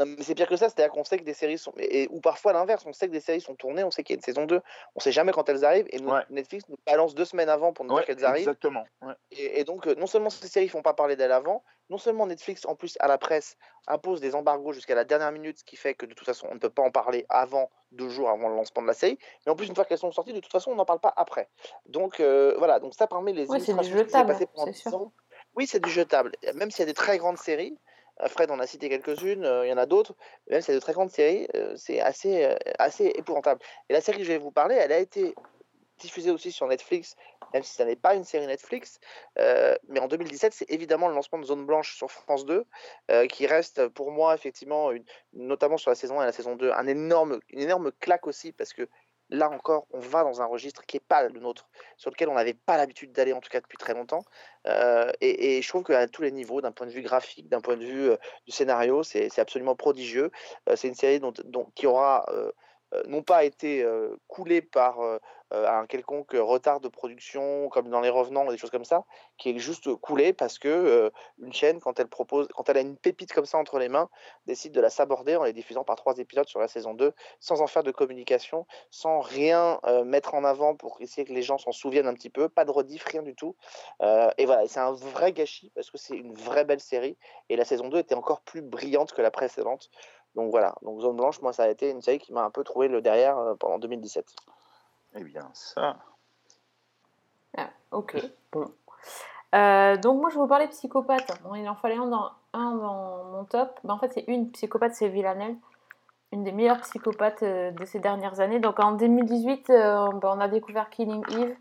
Non, mais c'est pire que ça, c'est-à-dire qu'on sait que des séries sont. Et, ou parfois l'inverse, on sait que des séries sont tournées, on sait qu'il y a une saison 2, on sait jamais quand elles arrivent, et nous- Ouais. Netflix nous balance deux semaines avant pour nous Ouais, dire qu'elles arrivent. exactement. ouais. Et, et donc, euh, non seulement ces séries font pas parler d'elles avant, non seulement Netflix, en plus, à la presse, impose des embargos jusqu'à la dernière minute, ce qui fait que de toute façon, on ne peut pas en parler avant, deux jours avant le lancement de la série. Mais en plus, une fois qu'elles sont sorties, de toute façon, on n'en parle pas après. Donc, euh, voilà, donc ça parmi les Ouais, c'est du jetable, passé pendant c'est 10 sûr. ans. Oui, c'est du jetable. Même s'il y a des très grandes séries, Fred en a cité quelques-unes, euh, il y en a d'autres, même y a de très grandes séries, euh, c'est assez, euh, assez épouvantable. Et la série que je vais vous parler, elle a été diffusée aussi sur Netflix, même si ça n'est pas une série Netflix. Mais en 2017, c'est évidemment le lancement de Zone Blanche sur France 2, euh, qui reste pour moi, effectivement, notamment sur la saison 1 et la saison 2, un énorme, une énorme claque aussi, parce que là encore, on va dans un registre qui n'est pas le nôtre, sur lequel on n'avait pas l'habitude d'aller, en tout cas depuis très longtemps. Euh, et, je trouve qu'à tous les niveaux, d'un point de vue graphique, d'un point de vue euh, du scénario, c'est absolument prodigieux. Euh, c'est une série dont- qui aura euh, euh, non pas été euh, coulée par euh, un quelconque retard de production, comme dans Les Revenants ou des choses comme ça, qui est juste coulée parce que une chaîne, quand elle propose, quand elle a une pépite comme ça entre les mains, décide de la saborder en les diffusant par trois épisodes sur la saison 2, sans en faire de communication, sans rien mettre en avant pour essayer que les gens s'en souviennent un petit peu, pas de rediff, rien du tout. Et voilà, c'est un vrai gâchis parce que c'est une vraie belle série et la saison 2 était encore plus brillante que la précédente. Donc voilà, donc Zone Blanche, moi ça a été une série qui m'a un peu trouvé le derrière euh, pendant 2017. Eh bien, ça. Ah, ok, bon. Euh, donc moi je vais vous parler psychopathe. Bon, il en fallait un dans, un dans mon top. Ben, en fait c'est une psychopathe, c'est Villanelle, une des meilleures psychopathes euh, de ces dernières années. Donc en 2018, euh, ben, on a découvert Killing Eve.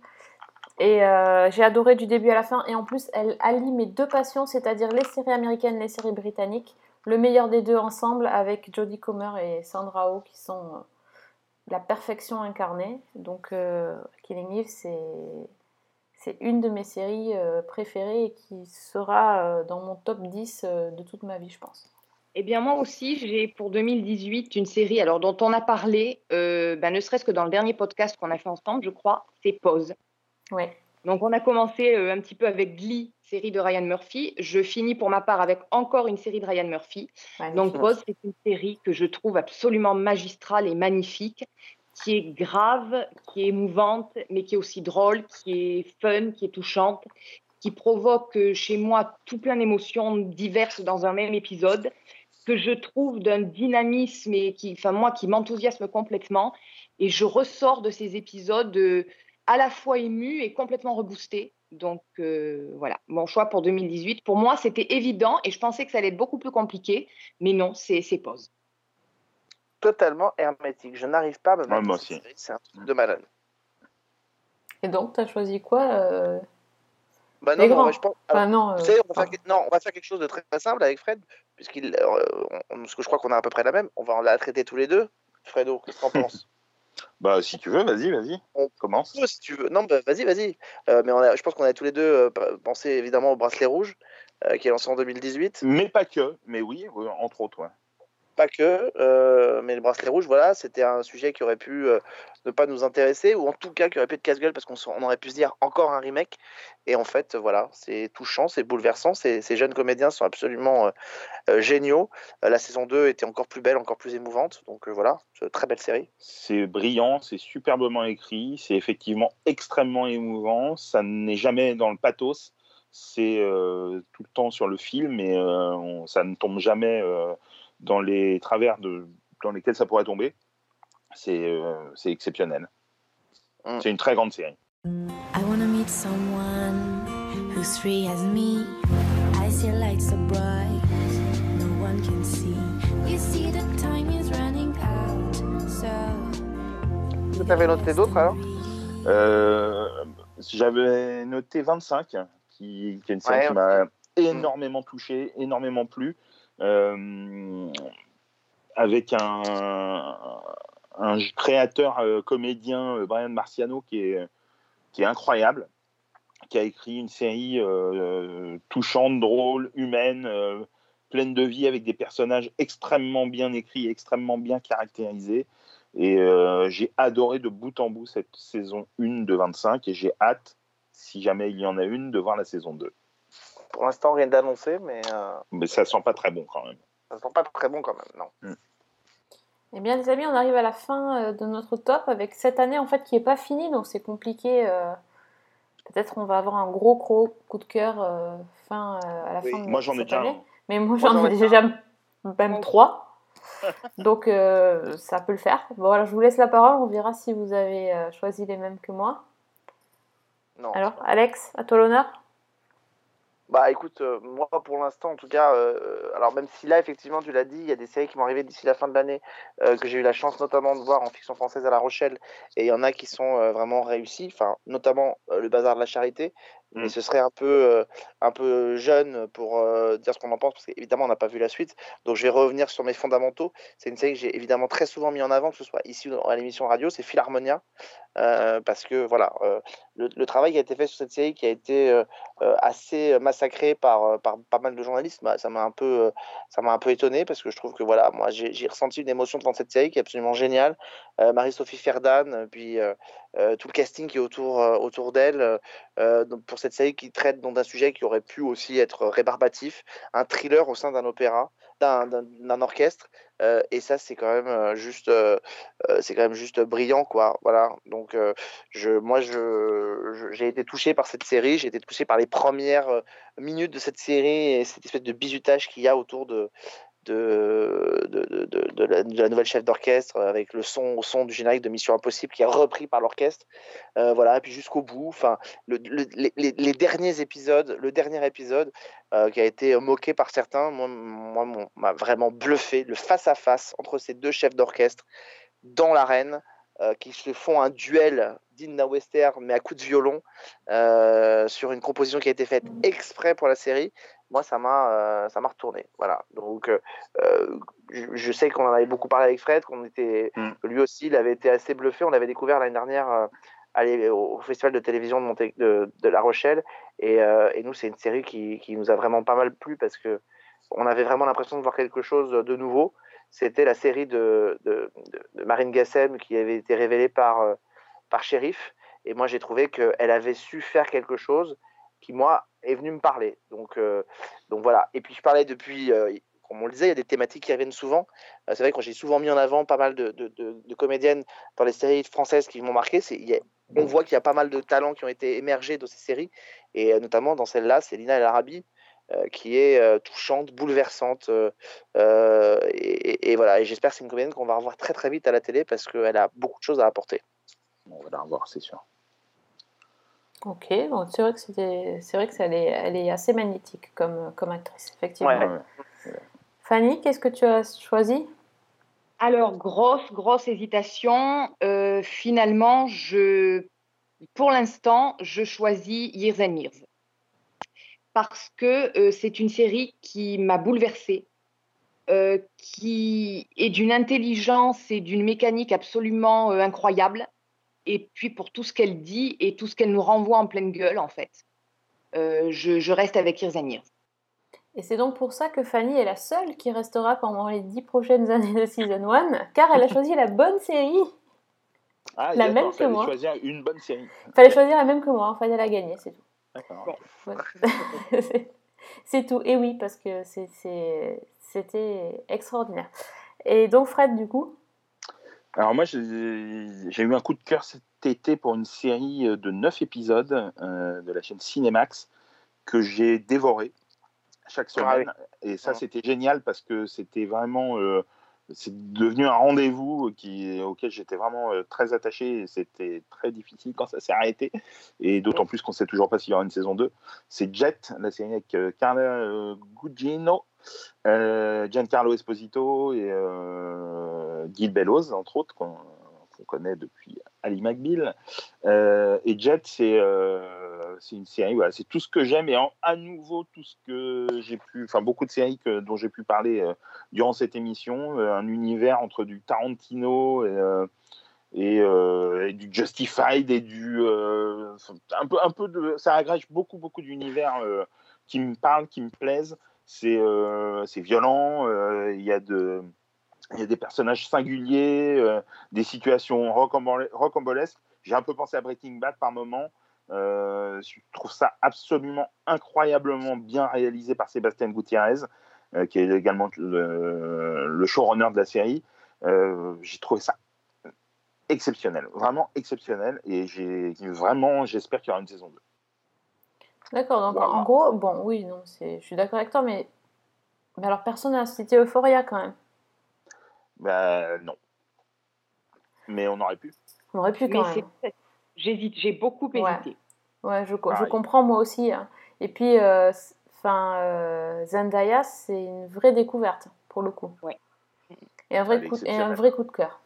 Et euh, j'ai adoré du début à la fin. Et en plus, elle allie mes deux passions, c'est-à-dire les séries américaines, les séries britanniques. Le meilleur des deux ensemble avec Jodie Comer et Sandra Oh qui sont euh, la perfection incarnée. Donc euh, Killing Eve, c'est c'est une de mes séries euh, préférées et qui sera dans mon top 10 euh, de toute ma vie, je pense. Eh bien, moi aussi, j'ai pour 2018 une série alors, dont on a parlé, ben, ne serait-ce que dans le dernier podcast qu'on a fait ensemble, je crois, c'est Pause. Ouais. Donc, on a commencé euh, un petit peu avec Glee, série de Ryan Murphy. Je finis pour ma part avec encore une série de Ryan Murphy. Donc, Pause, c'est une série que je trouve absolument magistrale et magnifique, qui est grave, qui est émouvante, mais qui est aussi drôle, qui est fun, qui est touchante, qui provoque euh, chez moi tout plein d'émotions diverses dans un même épisode, que je trouve d'un dynamisme et qui, enfin moi, qui m'enthousiasme complètement. Et je ressors de ces épisodes euh, à la fois ému et complètement reboosté. Donc euh, voilà, mon choix pour 2018. Pour moi, c'était évident et je pensais que ça allait être beaucoup plus compliqué, mais non, c'est pause. Totalement hermétique. Je n'arrive pas à me mettre Ouais, moi aussi. série, C'est un truc de malade. Et donc, t'as choisi quoi euh, Bah non, je pense. Enfin, alors, non, euh, savez, on va, faire... non, on va faire quelque chose de très, très simple avec Fred, puisqu'il, euh, on- parce que je crois qu'on a à peu près la même. On va la traiter tous les deux. Fredo, qu'est-ce que t'en penses? Bah, si tu veux, vas-y, vas-y. On commence. peut, si tu veux. Non, bah, vas-y, vas-y. Euh, mais on a, je pense qu'on a tous les deux euh, pensé évidemment au bracelet rouge, euh, qui est lancé en 2018. Mais pas que. Mais oui, oui, entre autres, ouais. Pas que, euh, mais le bracelet rouge, voilà, c'était un sujet qui aurait pu euh, ne pas nous intéresser, ou en tout cas qui aurait pu être casse-gueule, parce qu'on aurait pu se dire encore un remake. Et en fait, voilà, c'est touchant, c'est bouleversant. Ces, jeunes comédiens sont absolument euh, euh, géniaux. Euh, la saison 2 était encore plus belle, encore plus émouvante. Donc euh, voilà, très belle série. C'est brillant, c'est superbement écrit, c'est effectivement extrêmement émouvant. Ça n'est jamais dans le pathos, c'est euh, tout le temps sur le fil, mais euh, on- ça ne tombe jamais euh, dans les travers de, dans lesquels ça pourrait tomber. C'est euh, exceptionnel. Mm. C'est une très grande série. I wanna meet someone who's free as me. I see lights so bright, no one can see. You see the time is running out, so Vous avez noté d'autres alors? Euh, J'avais noté 25, qui, qui est une série Ouais, qui m'a énormément touché, énormément plu, euh, avec un, créateur euh, comédien, euh, Brian Marciano, qui est, incroyable, qui a écrit une série euh, touchante, drôle, humaine, euh, pleine de vie, avec des personnages extrêmement bien écrits, extrêmement bien caractérisés. Et euh, j'ai adoré de bout en bout cette saison 1 de 25 et j'ai hâte, si jamais il y en a une, de voir la saison 2. Pour l'instant, rien d'annoncé, mais euh, Mais ça sent pas très bon quand même. ça sent pas très bon quand même, non. Eh bien, les amis, on arrive à la fin euh, de notre top avec cette année en fait qui est pas finie, donc c'est compliqué. euh, Peut-être on va avoir un gros gros coup de cœur fin à la Oui. fin de Moi, j'en ai cette déjà année. un. Mais moi, j'en ai déjà même trois. (laughs) Donc euh, ça peut le faire. Bon, voilà, je vous laisse la parole. On verra si vous avez euh, choisi les mêmes que moi. non. Alors, Alex, à toi l'honneur. Bah écoute, euh, moi pour l'instant en tout cas, euh, alors même si là effectivement tu l'as dit, il y a des séries qui vont arriver d'ici la fin de l'année, euh, que j'ai eu la chance notamment de voir en fiction française à La Rochelle, et il y en a qui sont vraiment réussis, enfin notamment le Bazar de la Charité, mais Mm. ce serait un peu, euh, un peu jeune pour euh, dire ce qu'on en pense, parce qu'évidemment on n'a pas vu la suite, donc je vais revenir sur mes fondamentaux. C'est une série que j'ai évidemment très souvent mis en avant, que ce soit ici ou à l'émission radio, c'est Philharmonia, euh, parce que voilà, le, le travail qui a été fait sur cette série qui a été assez massacré par, par pas mal de journalistes, bah, ça m'a un peu ça m'a un peu étonné parce que je trouve que voilà, moi j'ai ressenti une émotion devant cette série qui est absolument géniale. Marie-Sophie Ferdan, puis euh, tout le casting qui est autour euh, autour d'elle euh, pour cette série qui traite d'un sujet qui aurait pu aussi être rébarbatif, un thriller au sein d'un opéra, d'un orchestre. et ça c'est quand même juste c'est quand même juste brillant quoi voilà donc je moi je je- j'ai été touché par cette série j'ai été touché par les premières minutes de cette série et cette espèce de bizutage qu'il y a autour de de, la, nouvelle chef d'orchestre avec le son son du générique de Mission Impossible qui est repris par l'orchestre. Euh, voilà, et puis jusqu'au bout, enfin, le, le- les, derniers épisodes, le dernier épisode euh, qui a été moqué par certains, moi, moi m'a vraiment bluffé. Le face-à-face entre ces deux chefs d'orchestre dans l'arène euh, qui se font un duel d'Inna Wester, mais à coups de violon, sur une composition qui a été faite exprès pour la série. Moi, ça m'a euh, ça m'a retourné. Voilà. Donc, euh, euh, je, je sais qu'on en avait beaucoup parlé avec Fred, qu'on était, que lui aussi, il avait été assez bluffé. On l'avait découvert l'année dernière euh, aller au festival de télévision de, Monté- de, de La Rochelle. Et, et nous, c'est une série qui, qui nous a vraiment pas mal plu parce que on avait vraiment l'impression de voir quelque chose de nouveau. C'était la série de, de, Marine Gassem qui avait été révélée par, par Sheriff. Et moi, j'ai trouvé qu'elle avait su faire quelque chose qui, moi, est venu me parler. Donc, euh, donc voilà. Et puis, je parlais depuis, euh, comme on le disait, il y a des thématiques qui reviennent souvent. Euh, c'est vrai que j'ai souvent mis en avant pas mal de, de- comédiennes dans les séries françaises qui m'ont marqué. C'est, on voit qu'il y a pas mal de talents qui ont été émergés dans ces séries. Et notamment dans celle-là, c'est Lina El Arabi. qui est touchante, bouleversante, et- et voilà. Et j'espère que c'est une comédienne qu'on va revoir très très vite à la télé parce qu'elle a beaucoup de choses à apporter. On va la revoir, c'est sûr. Ok, donc c'est vrai que c'était, c'est vrai que ça, elle, est, elle est assez magnétique comme, comme actrice, effectivement. Ouais. Fanny, qu'est-ce que tu as choisi? Alors, grosse, grosse hésitation. Euh, finalement, je, pour l'instant, je choisis Years and Years. Parce que euh, c'est une série qui m'a bouleversée, euh, qui est d'une intelligence et d'une mécanique absolument euh, incroyable. Et puis pour tout ce qu'elle dit et tout ce qu'elle nous renvoie en pleine gueule, en fait. Euh, je, je reste avec Years. Et c'est donc pour ça que Fanny est la seule qui restera pendant les dix prochaines (laughs) années de Season 1, car elle a choisi la bonne série. Ah, La même que fallait moi. choisir une bonne série. Fallait choisir la même que moi, fallait la gagner, c'est tout. D'accord. Ouais. (laughs) C'est- tout. Et oui, parce que c'était extraordinaire. Et donc Fred, du coup? Alors moi, j'ai eu un coup de cœur cet été pour une série de 9 épisodes euh, de la chaîne Cinemax que j'ai dévoré chaque Ah semaine. Et ça, c'était génial parce que c'était vraiment... euh, c'est devenu un rendez-vous qui, auquel j'étais vraiment euh, très attaché c'était très difficile quand ça s'est arrêté. Et d'autant plus qu'on ne sait toujours pas s'il y aura une saison 2. C'est Jet, la série avec euh, Carla euh, Gugino, euh, Giancarlo Esposito et euh, Gil Bellows, entre autres, qu'on connaît depuis Ali McBeal. Euh, et Jet, c'est euh, une série, voilà, c'est tout ce que j'aime et à nouveau tout ce que j'ai pu, enfin beaucoup de séries dont j'ai pu parler euh, durant cette émission, euh, un univers entre du Tarantino et, euh, euh, du Justified et du euh, un peu un peu de ça agrège beaucoup beaucoup d'univers euh, qui me parlent, qui me plaisent. C'est euh, c'est violent, euh, il y a des personnages singuliers, euh, des situations rocambole- rocambolesques. J'ai un peu pensé à Breaking Bad par moment. Je trouve ça absolument incroyablement bien réalisé par Sébastien Gutiérrez, qui est également le, showrunner de la série. J'ai trouvé ça exceptionnel, vraiment exceptionnel. Et vraiment, j'espère qu'il y aura une saison 2. D'accord, donc Voilà. en gros, bon, oui, non, c'est, je suis d'accord avec toi, mais, mais alors personne n'a cité Euphoria quand même. Ben non. Mais on aurait pu. On aurait pu quand même. J'hésite, j'ai beaucoup hésité. Ouais, je, co- je comprends moi aussi. hein. Et puis, euh, enfin, euh, Zendaya, c'est une vraie découverte pour le coup. Ouais. Et un vrai, coup, et un vrai coup de cœur.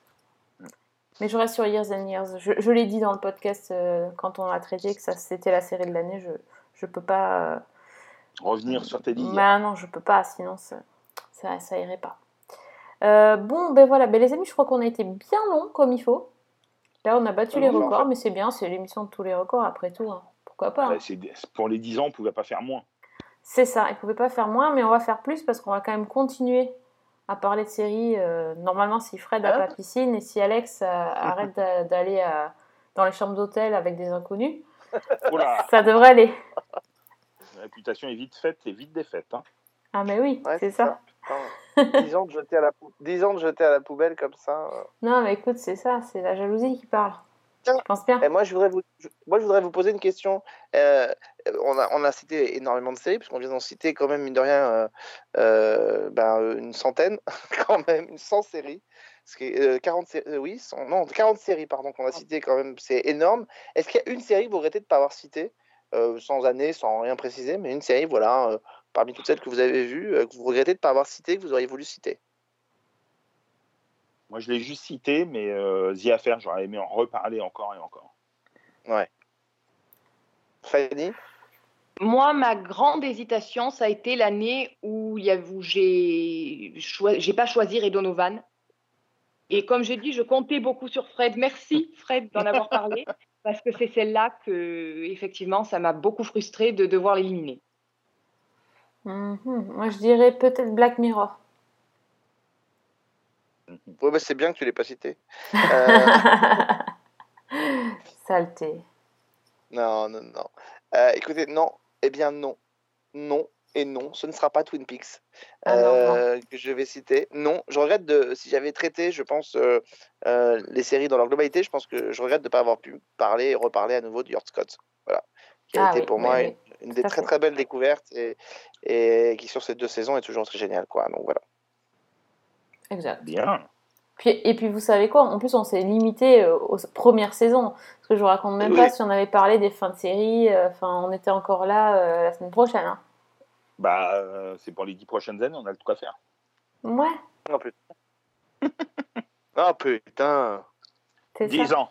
Mais je reste sur Years and Years. Je, je l'ai dit dans le podcast euh, quand on a traité que ça c'était la série de l'année. Je je peux pas. euh, Revenir sur tes dires. bah non, je peux pas, sinon ça, ça, ça irait pas. Euh, bon, ben voilà, ben les amis, je crois qu'on a été bien long comme il faut. Là, on a battu Ah les en records, fait- mais c'est bien, c'est l'émission de tous les records après tout. hein. Pourquoi pas hein. Pour les 10 ans, on ne pouvait pas faire moins. C'est ça, il pouvait pas faire moins, mais on va faire plus parce qu'on va quand même continuer à parler de séries. euh, normalement, si Fred a pas de piscine et si Alex euh, arrête d'a- d'aller dans les chambres d'hôtel avec des inconnus, Oula, ça devrait aller. la réputation est vite faite et vite défaite. hein. Ah, mais oui, Ouais, c'est ça. Putain, 10 ans de jeter à la pou- 10 ans de jeter à la poubelle comme ça. euh. Non, mais écoute, c'est ça, c'est la jalousie qui parle. Tiens, Je pense bien. Et moi, je voudrais vous, je- moi, je voudrais vous poser une question. Euh, on, a, on a cité énormément de séries, puisqu'on vient d'en citer quand même, mine de rien, euh, euh, ben, une centaine, (laughs) quand même, une 100 séries. Ce qui est, euh, 40 sé- euh, oui, 100 non, 40 séries, pardon, qu'on a citées quand même, c'est énorme. Est-ce qu'il y a une série que vous regrettez de ne pas avoir citée, euh, sans année, sans rien préciser, mais une série, voilà, euh, parmi toutes celles que vous avez vues, euh, que vous regrettez de ne pas avoir citée, que vous auriez voulu citer? Moi, je l'ai juste cité, mais euh, The Affair, j'aurais aimé en reparler encore et encore. Ouais. Fanny? Moi, ma grande hésitation, ça a été l'année où, j'ai pas choisi Ray Donovan. Et comme j'ai dit, je comptais beaucoup sur Fred. Merci, Fred, d'en avoir parlé, (laughs) parce que c'est celle-là que, effectivement, ça m'a beaucoup frustrée de devoir l'éliminer. Mhm. Moi, je dirais peut-être Black Mirror. Ouais, bah, c'est bien que tu l'aies pas cité. Euh, (laughs) Saleté. Non, non, non. Euh, écoutez, non. Eh bien, non. Non et non. Ce ne sera pas Twin Peaks Ah euh, que je vais citer. Non, je regrette de. Si j'avais traité, je pense, euh, euh, les séries dans leur globalité, je pense que je regrette de ne pas avoir pu parler et reparler à nouveau de Yort Scott. Voilà. Qui a Ah été oui, pour oui, moi oui. une, une des très fait. très belles découvertes et, et qui, sur ces deux saisons, est toujours très génial. Quoi. Donc voilà. Exact. Bien. Puis, et puis vous savez quoi? En plus, on s'est limité aux premières saisons. Parce que je vous raconte même Oui. pas si on avait parlé des fins de série. euh, Enfin, on était encore là euh, la semaine prochaine. hein. Bah, euh, c'est pour les dix prochaines années, on a le tout à faire. Ouais, Oh putain. (laughs) oh putain. Dix ça. ans.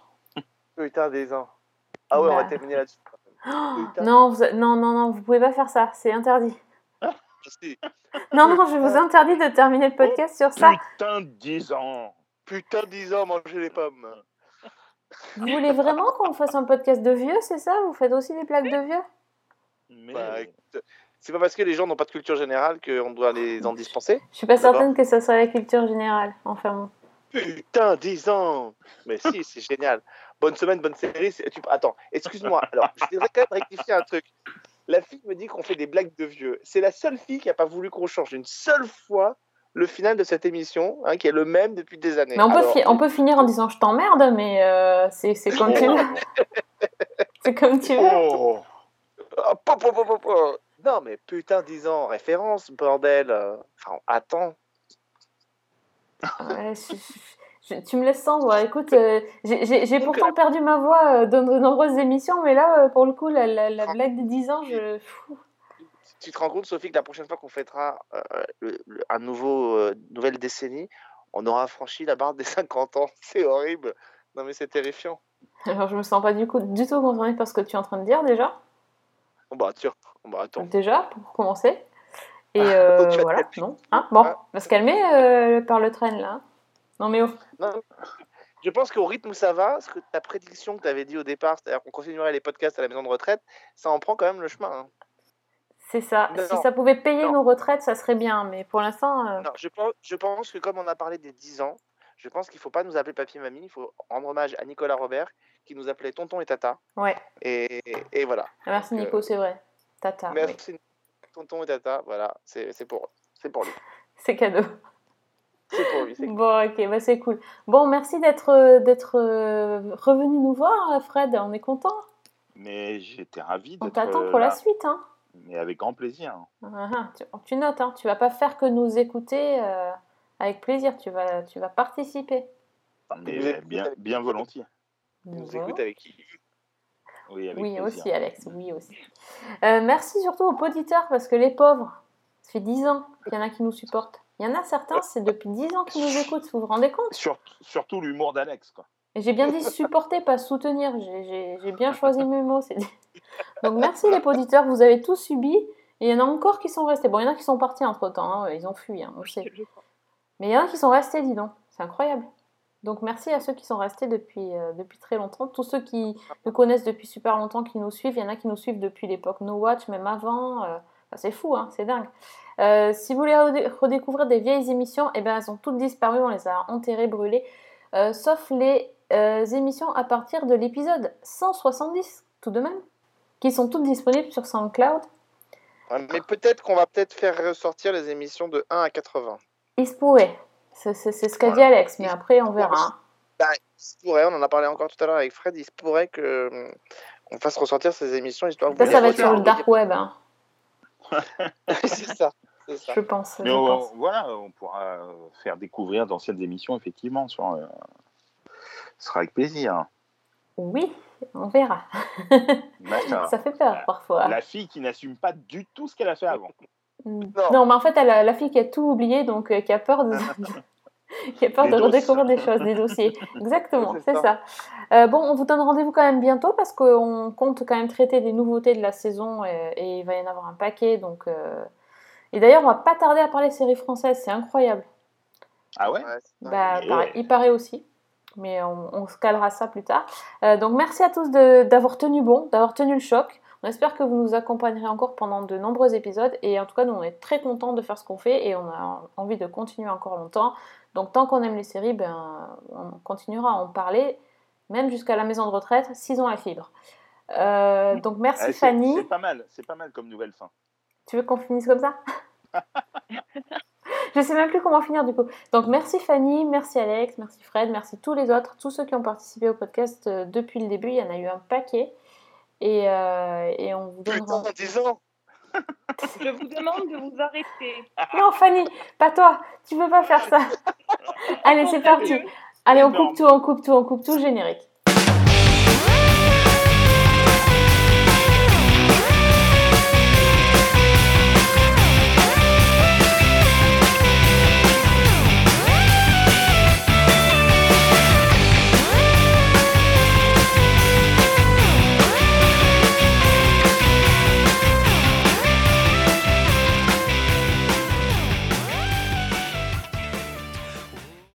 Putain, des ans. Ah ouais, on va terminer là-dessus. Oh, (gasps) non, vous, non, non, non, vous pouvez pas faire ça. C'est interdit. Si. (laughs) Non, non, je vous interdis de terminer le podcast sur ça. Putain, dix ans. Putain, 10 ans, manger les pommes. Vous voulez vraiment qu'on fasse un podcast de vieux, c'est ça? Vous faites aussi des blagues de vieux? Mais Bah, c'est pas parce que les gens n'ont pas de culture générale qu'on doit les en dispenser. Je suis pas certaine que ça soit la culture générale. Enfin. Putain, 10 ans Mais si, c'est génial. Bonne semaine, bonne série. tu- Attends, excuse-moi. Alors, je voudrais quand même rectifier un truc. La fille me dit qu'on fait des blagues de vieux. C'est la seule fille qui a pas voulu qu'on change une seule fois le final de cette émission, hein, qui est le même depuis des années. Mais on peut, Alors, fi- on peut finir en disant je t'emmerde, mais euh, c'est comme tu veux. C'est comme tu veux. Oh Oh, po, po, po. Non, mais putain, 10 ans, référence, bordel. euh. Enfin, attends. Ouais, je- je- je- tu me laisses sans voix. Écoute, euh, j'ai- pourtant perdu ma voix euh, dans de nombreuses émissions, mais là, euh, pour le coup, la, la, la blague des 10 ans, je. Fou. Tu te rends compte, Sophie, que la prochaine fois qu'on fêtera euh, le- le- un nouveau, euh, nouvelle décennie, on aura franchi la barre des 50 ans. (laughs) C'est horrible. Non, mais c'est terrifiant. Alors, je me sens pas du, coup, du tout concernée par ce que tu es en train de dire déjà. Bah, tiens. Bah, attends. Déjà, pour commencer. (laughs) Et euh, vas te voilà, non hein Bon, Ah. on va se calmer euh, par le train là. Non mais oh. Non, Je pense qu'au rythme où ça va, ce que ta prédiction que tu avais dit au départ, c'est-à-dire qu'on continuerait les podcasts à la maison de retraite, ça en prend quand même le chemin. hein. c'est ça. Non, si ça pouvait payer non. nos retraites, ça serait bien. Mais pour l'instant, euh, Non, je pense, je pense que comme on a parlé des 10 ans, je pense qu'il faut pas nous appeler papy mamie, il faut rendre hommage à Nicolas Robert qui nous appelait tonton et tata. ouais. Et, et voilà. Merci Donc, euh, Nico, c'est vrai. Tata, oui. Merci tonton et tata, voilà, c'est c'est pour, c'est pour lui. (laughs) c'est cadeau. C'est pour lui. c'est- Bon, ok, bah c'est cool. Bon, merci d'être euh, d'être euh, revenu nous voir, Fred. On est content. Mais j'étais ravi On d'être t'attend euh, pour la suite, hein. Mais avec grand plaisir. Ah, ah, tu, tu notes, hein. Tu vas pas faire que nous écouter euh, avec plaisir. Tu vas, tu vas participer. Mais bien, bien volontiers. Nous Voilà. écoute avec qui Oui, avec Oui, aussi, Alex, oui, aussi. Euh, merci surtout aux auditeurs, parce que les pauvres, ça fait 10 ans qu'il y en a qui nous supportent. Il y en a certains, c'est depuis 10 ans qu'ils nous écoutent, vous vous rendez compte? Sur- surtout l'humour d'Alex. quoi. J'ai bien dit supporter, pas soutenir. J'ai- bien choisi mes mots. Donc merci les auditeurs, vous avez tout subi. Et il y en a encore qui sont restés. Bon, il y en a qui sont partis entre-temps, hein, ils ont fui, hein, on sait. Mais il y en a qui sont restés, dis donc. C'est incroyable. Donc merci à ceux qui sont restés depuis, euh, depuis très longtemps. Tous ceux qui nous connaissent depuis super longtemps, qui nous suivent. Il y en a qui nous suivent depuis l'époque No Watch, même avant. euh, c'est fou, hein, c'est dingue. Euh, si vous voulez redé- redécouvrir des vieilles émissions, eh ben, elles ont toutes disparu, on les a enterrées, brûlées. Sauf les émissions à partir de l'épisode 170, tout de même, qui sont toutes disponibles sur SoundCloud. Mais peut-être qu'on va peut-être faire ressortir les émissions de 1 à 80. Il se pourrait. C'est ce qu'a dit Alex, mais après on verra. hein. Bah, il se pourrait, on en a parlé encore tout à l'heure avec Fred, il se pourrait que hum, on fasse ressortir ces émissions histoire que Ça, vous ça va être sur le dark web, hein, (laughs) c'est ça, je pense. je Mais on, pense. voilà, on pourra euh, faire découvrir d'anciennes émissions, effectivement. Sur, euh, ce sera avec plaisir. Oui, on verra. D'accord. Ça (laughs) fait peur parfois. La fille qui n'assume pas du tout ce qu'elle a fait avant. Non. mais en fait, elle a- la fille qui a tout oublié, donc euh, qui a peur de, (laughs) (laughs) qui a peur Des de doses. redécouvrir des choses, des dossiers. (laughs) Exactement, C'est ça. ça. Euh, bon, on vous donne rendez-vous quand même bientôt parce qu'on compte quand même traiter des nouveautés de la saison et, et il va y en avoir un paquet. Donc, euh, Et d'ailleurs, on va pas tarder à parler séries françaises, c'est incroyable. Ah ouais, Bah, pareil, il paraît aussi. Mais on, on se calera ça plus tard. Euh, donc merci à tous de- d'avoir tenu bon, d'avoir tenu le choc. On espère que vous nous accompagnerez encore pendant de nombreux épisodes. Et en tout cas, nous, on est très contents de faire ce qu'on fait et on a envie de continuer encore longtemps. Donc tant qu'on aime les séries, ben, on continuera à en parler, même jusqu'à la maison de retraite, s'ils ont la fibre. Euh, donc merci c'est- Fanny. C'est pas mal, c'est pas mal comme nouvelle fin. Tu veux qu'on finisse comme ça? (laughs) Je sais même plus comment finir du coup. Donc merci Fanny, merci Alex, merci Fred, merci tous les autres, tous ceux qui ont participé au podcast euh, depuis le début. Il y en a eu un paquet. Et, euh, et on vous donne Putain, 10 ans Je vous demande de vous arrêter. (laughs) Non Fanny, pas toi, tu peux pas faire ça. (laughs) Allez, c'est parti. Allez, on coupe tout, on coupe tout, on coupe tout, générique.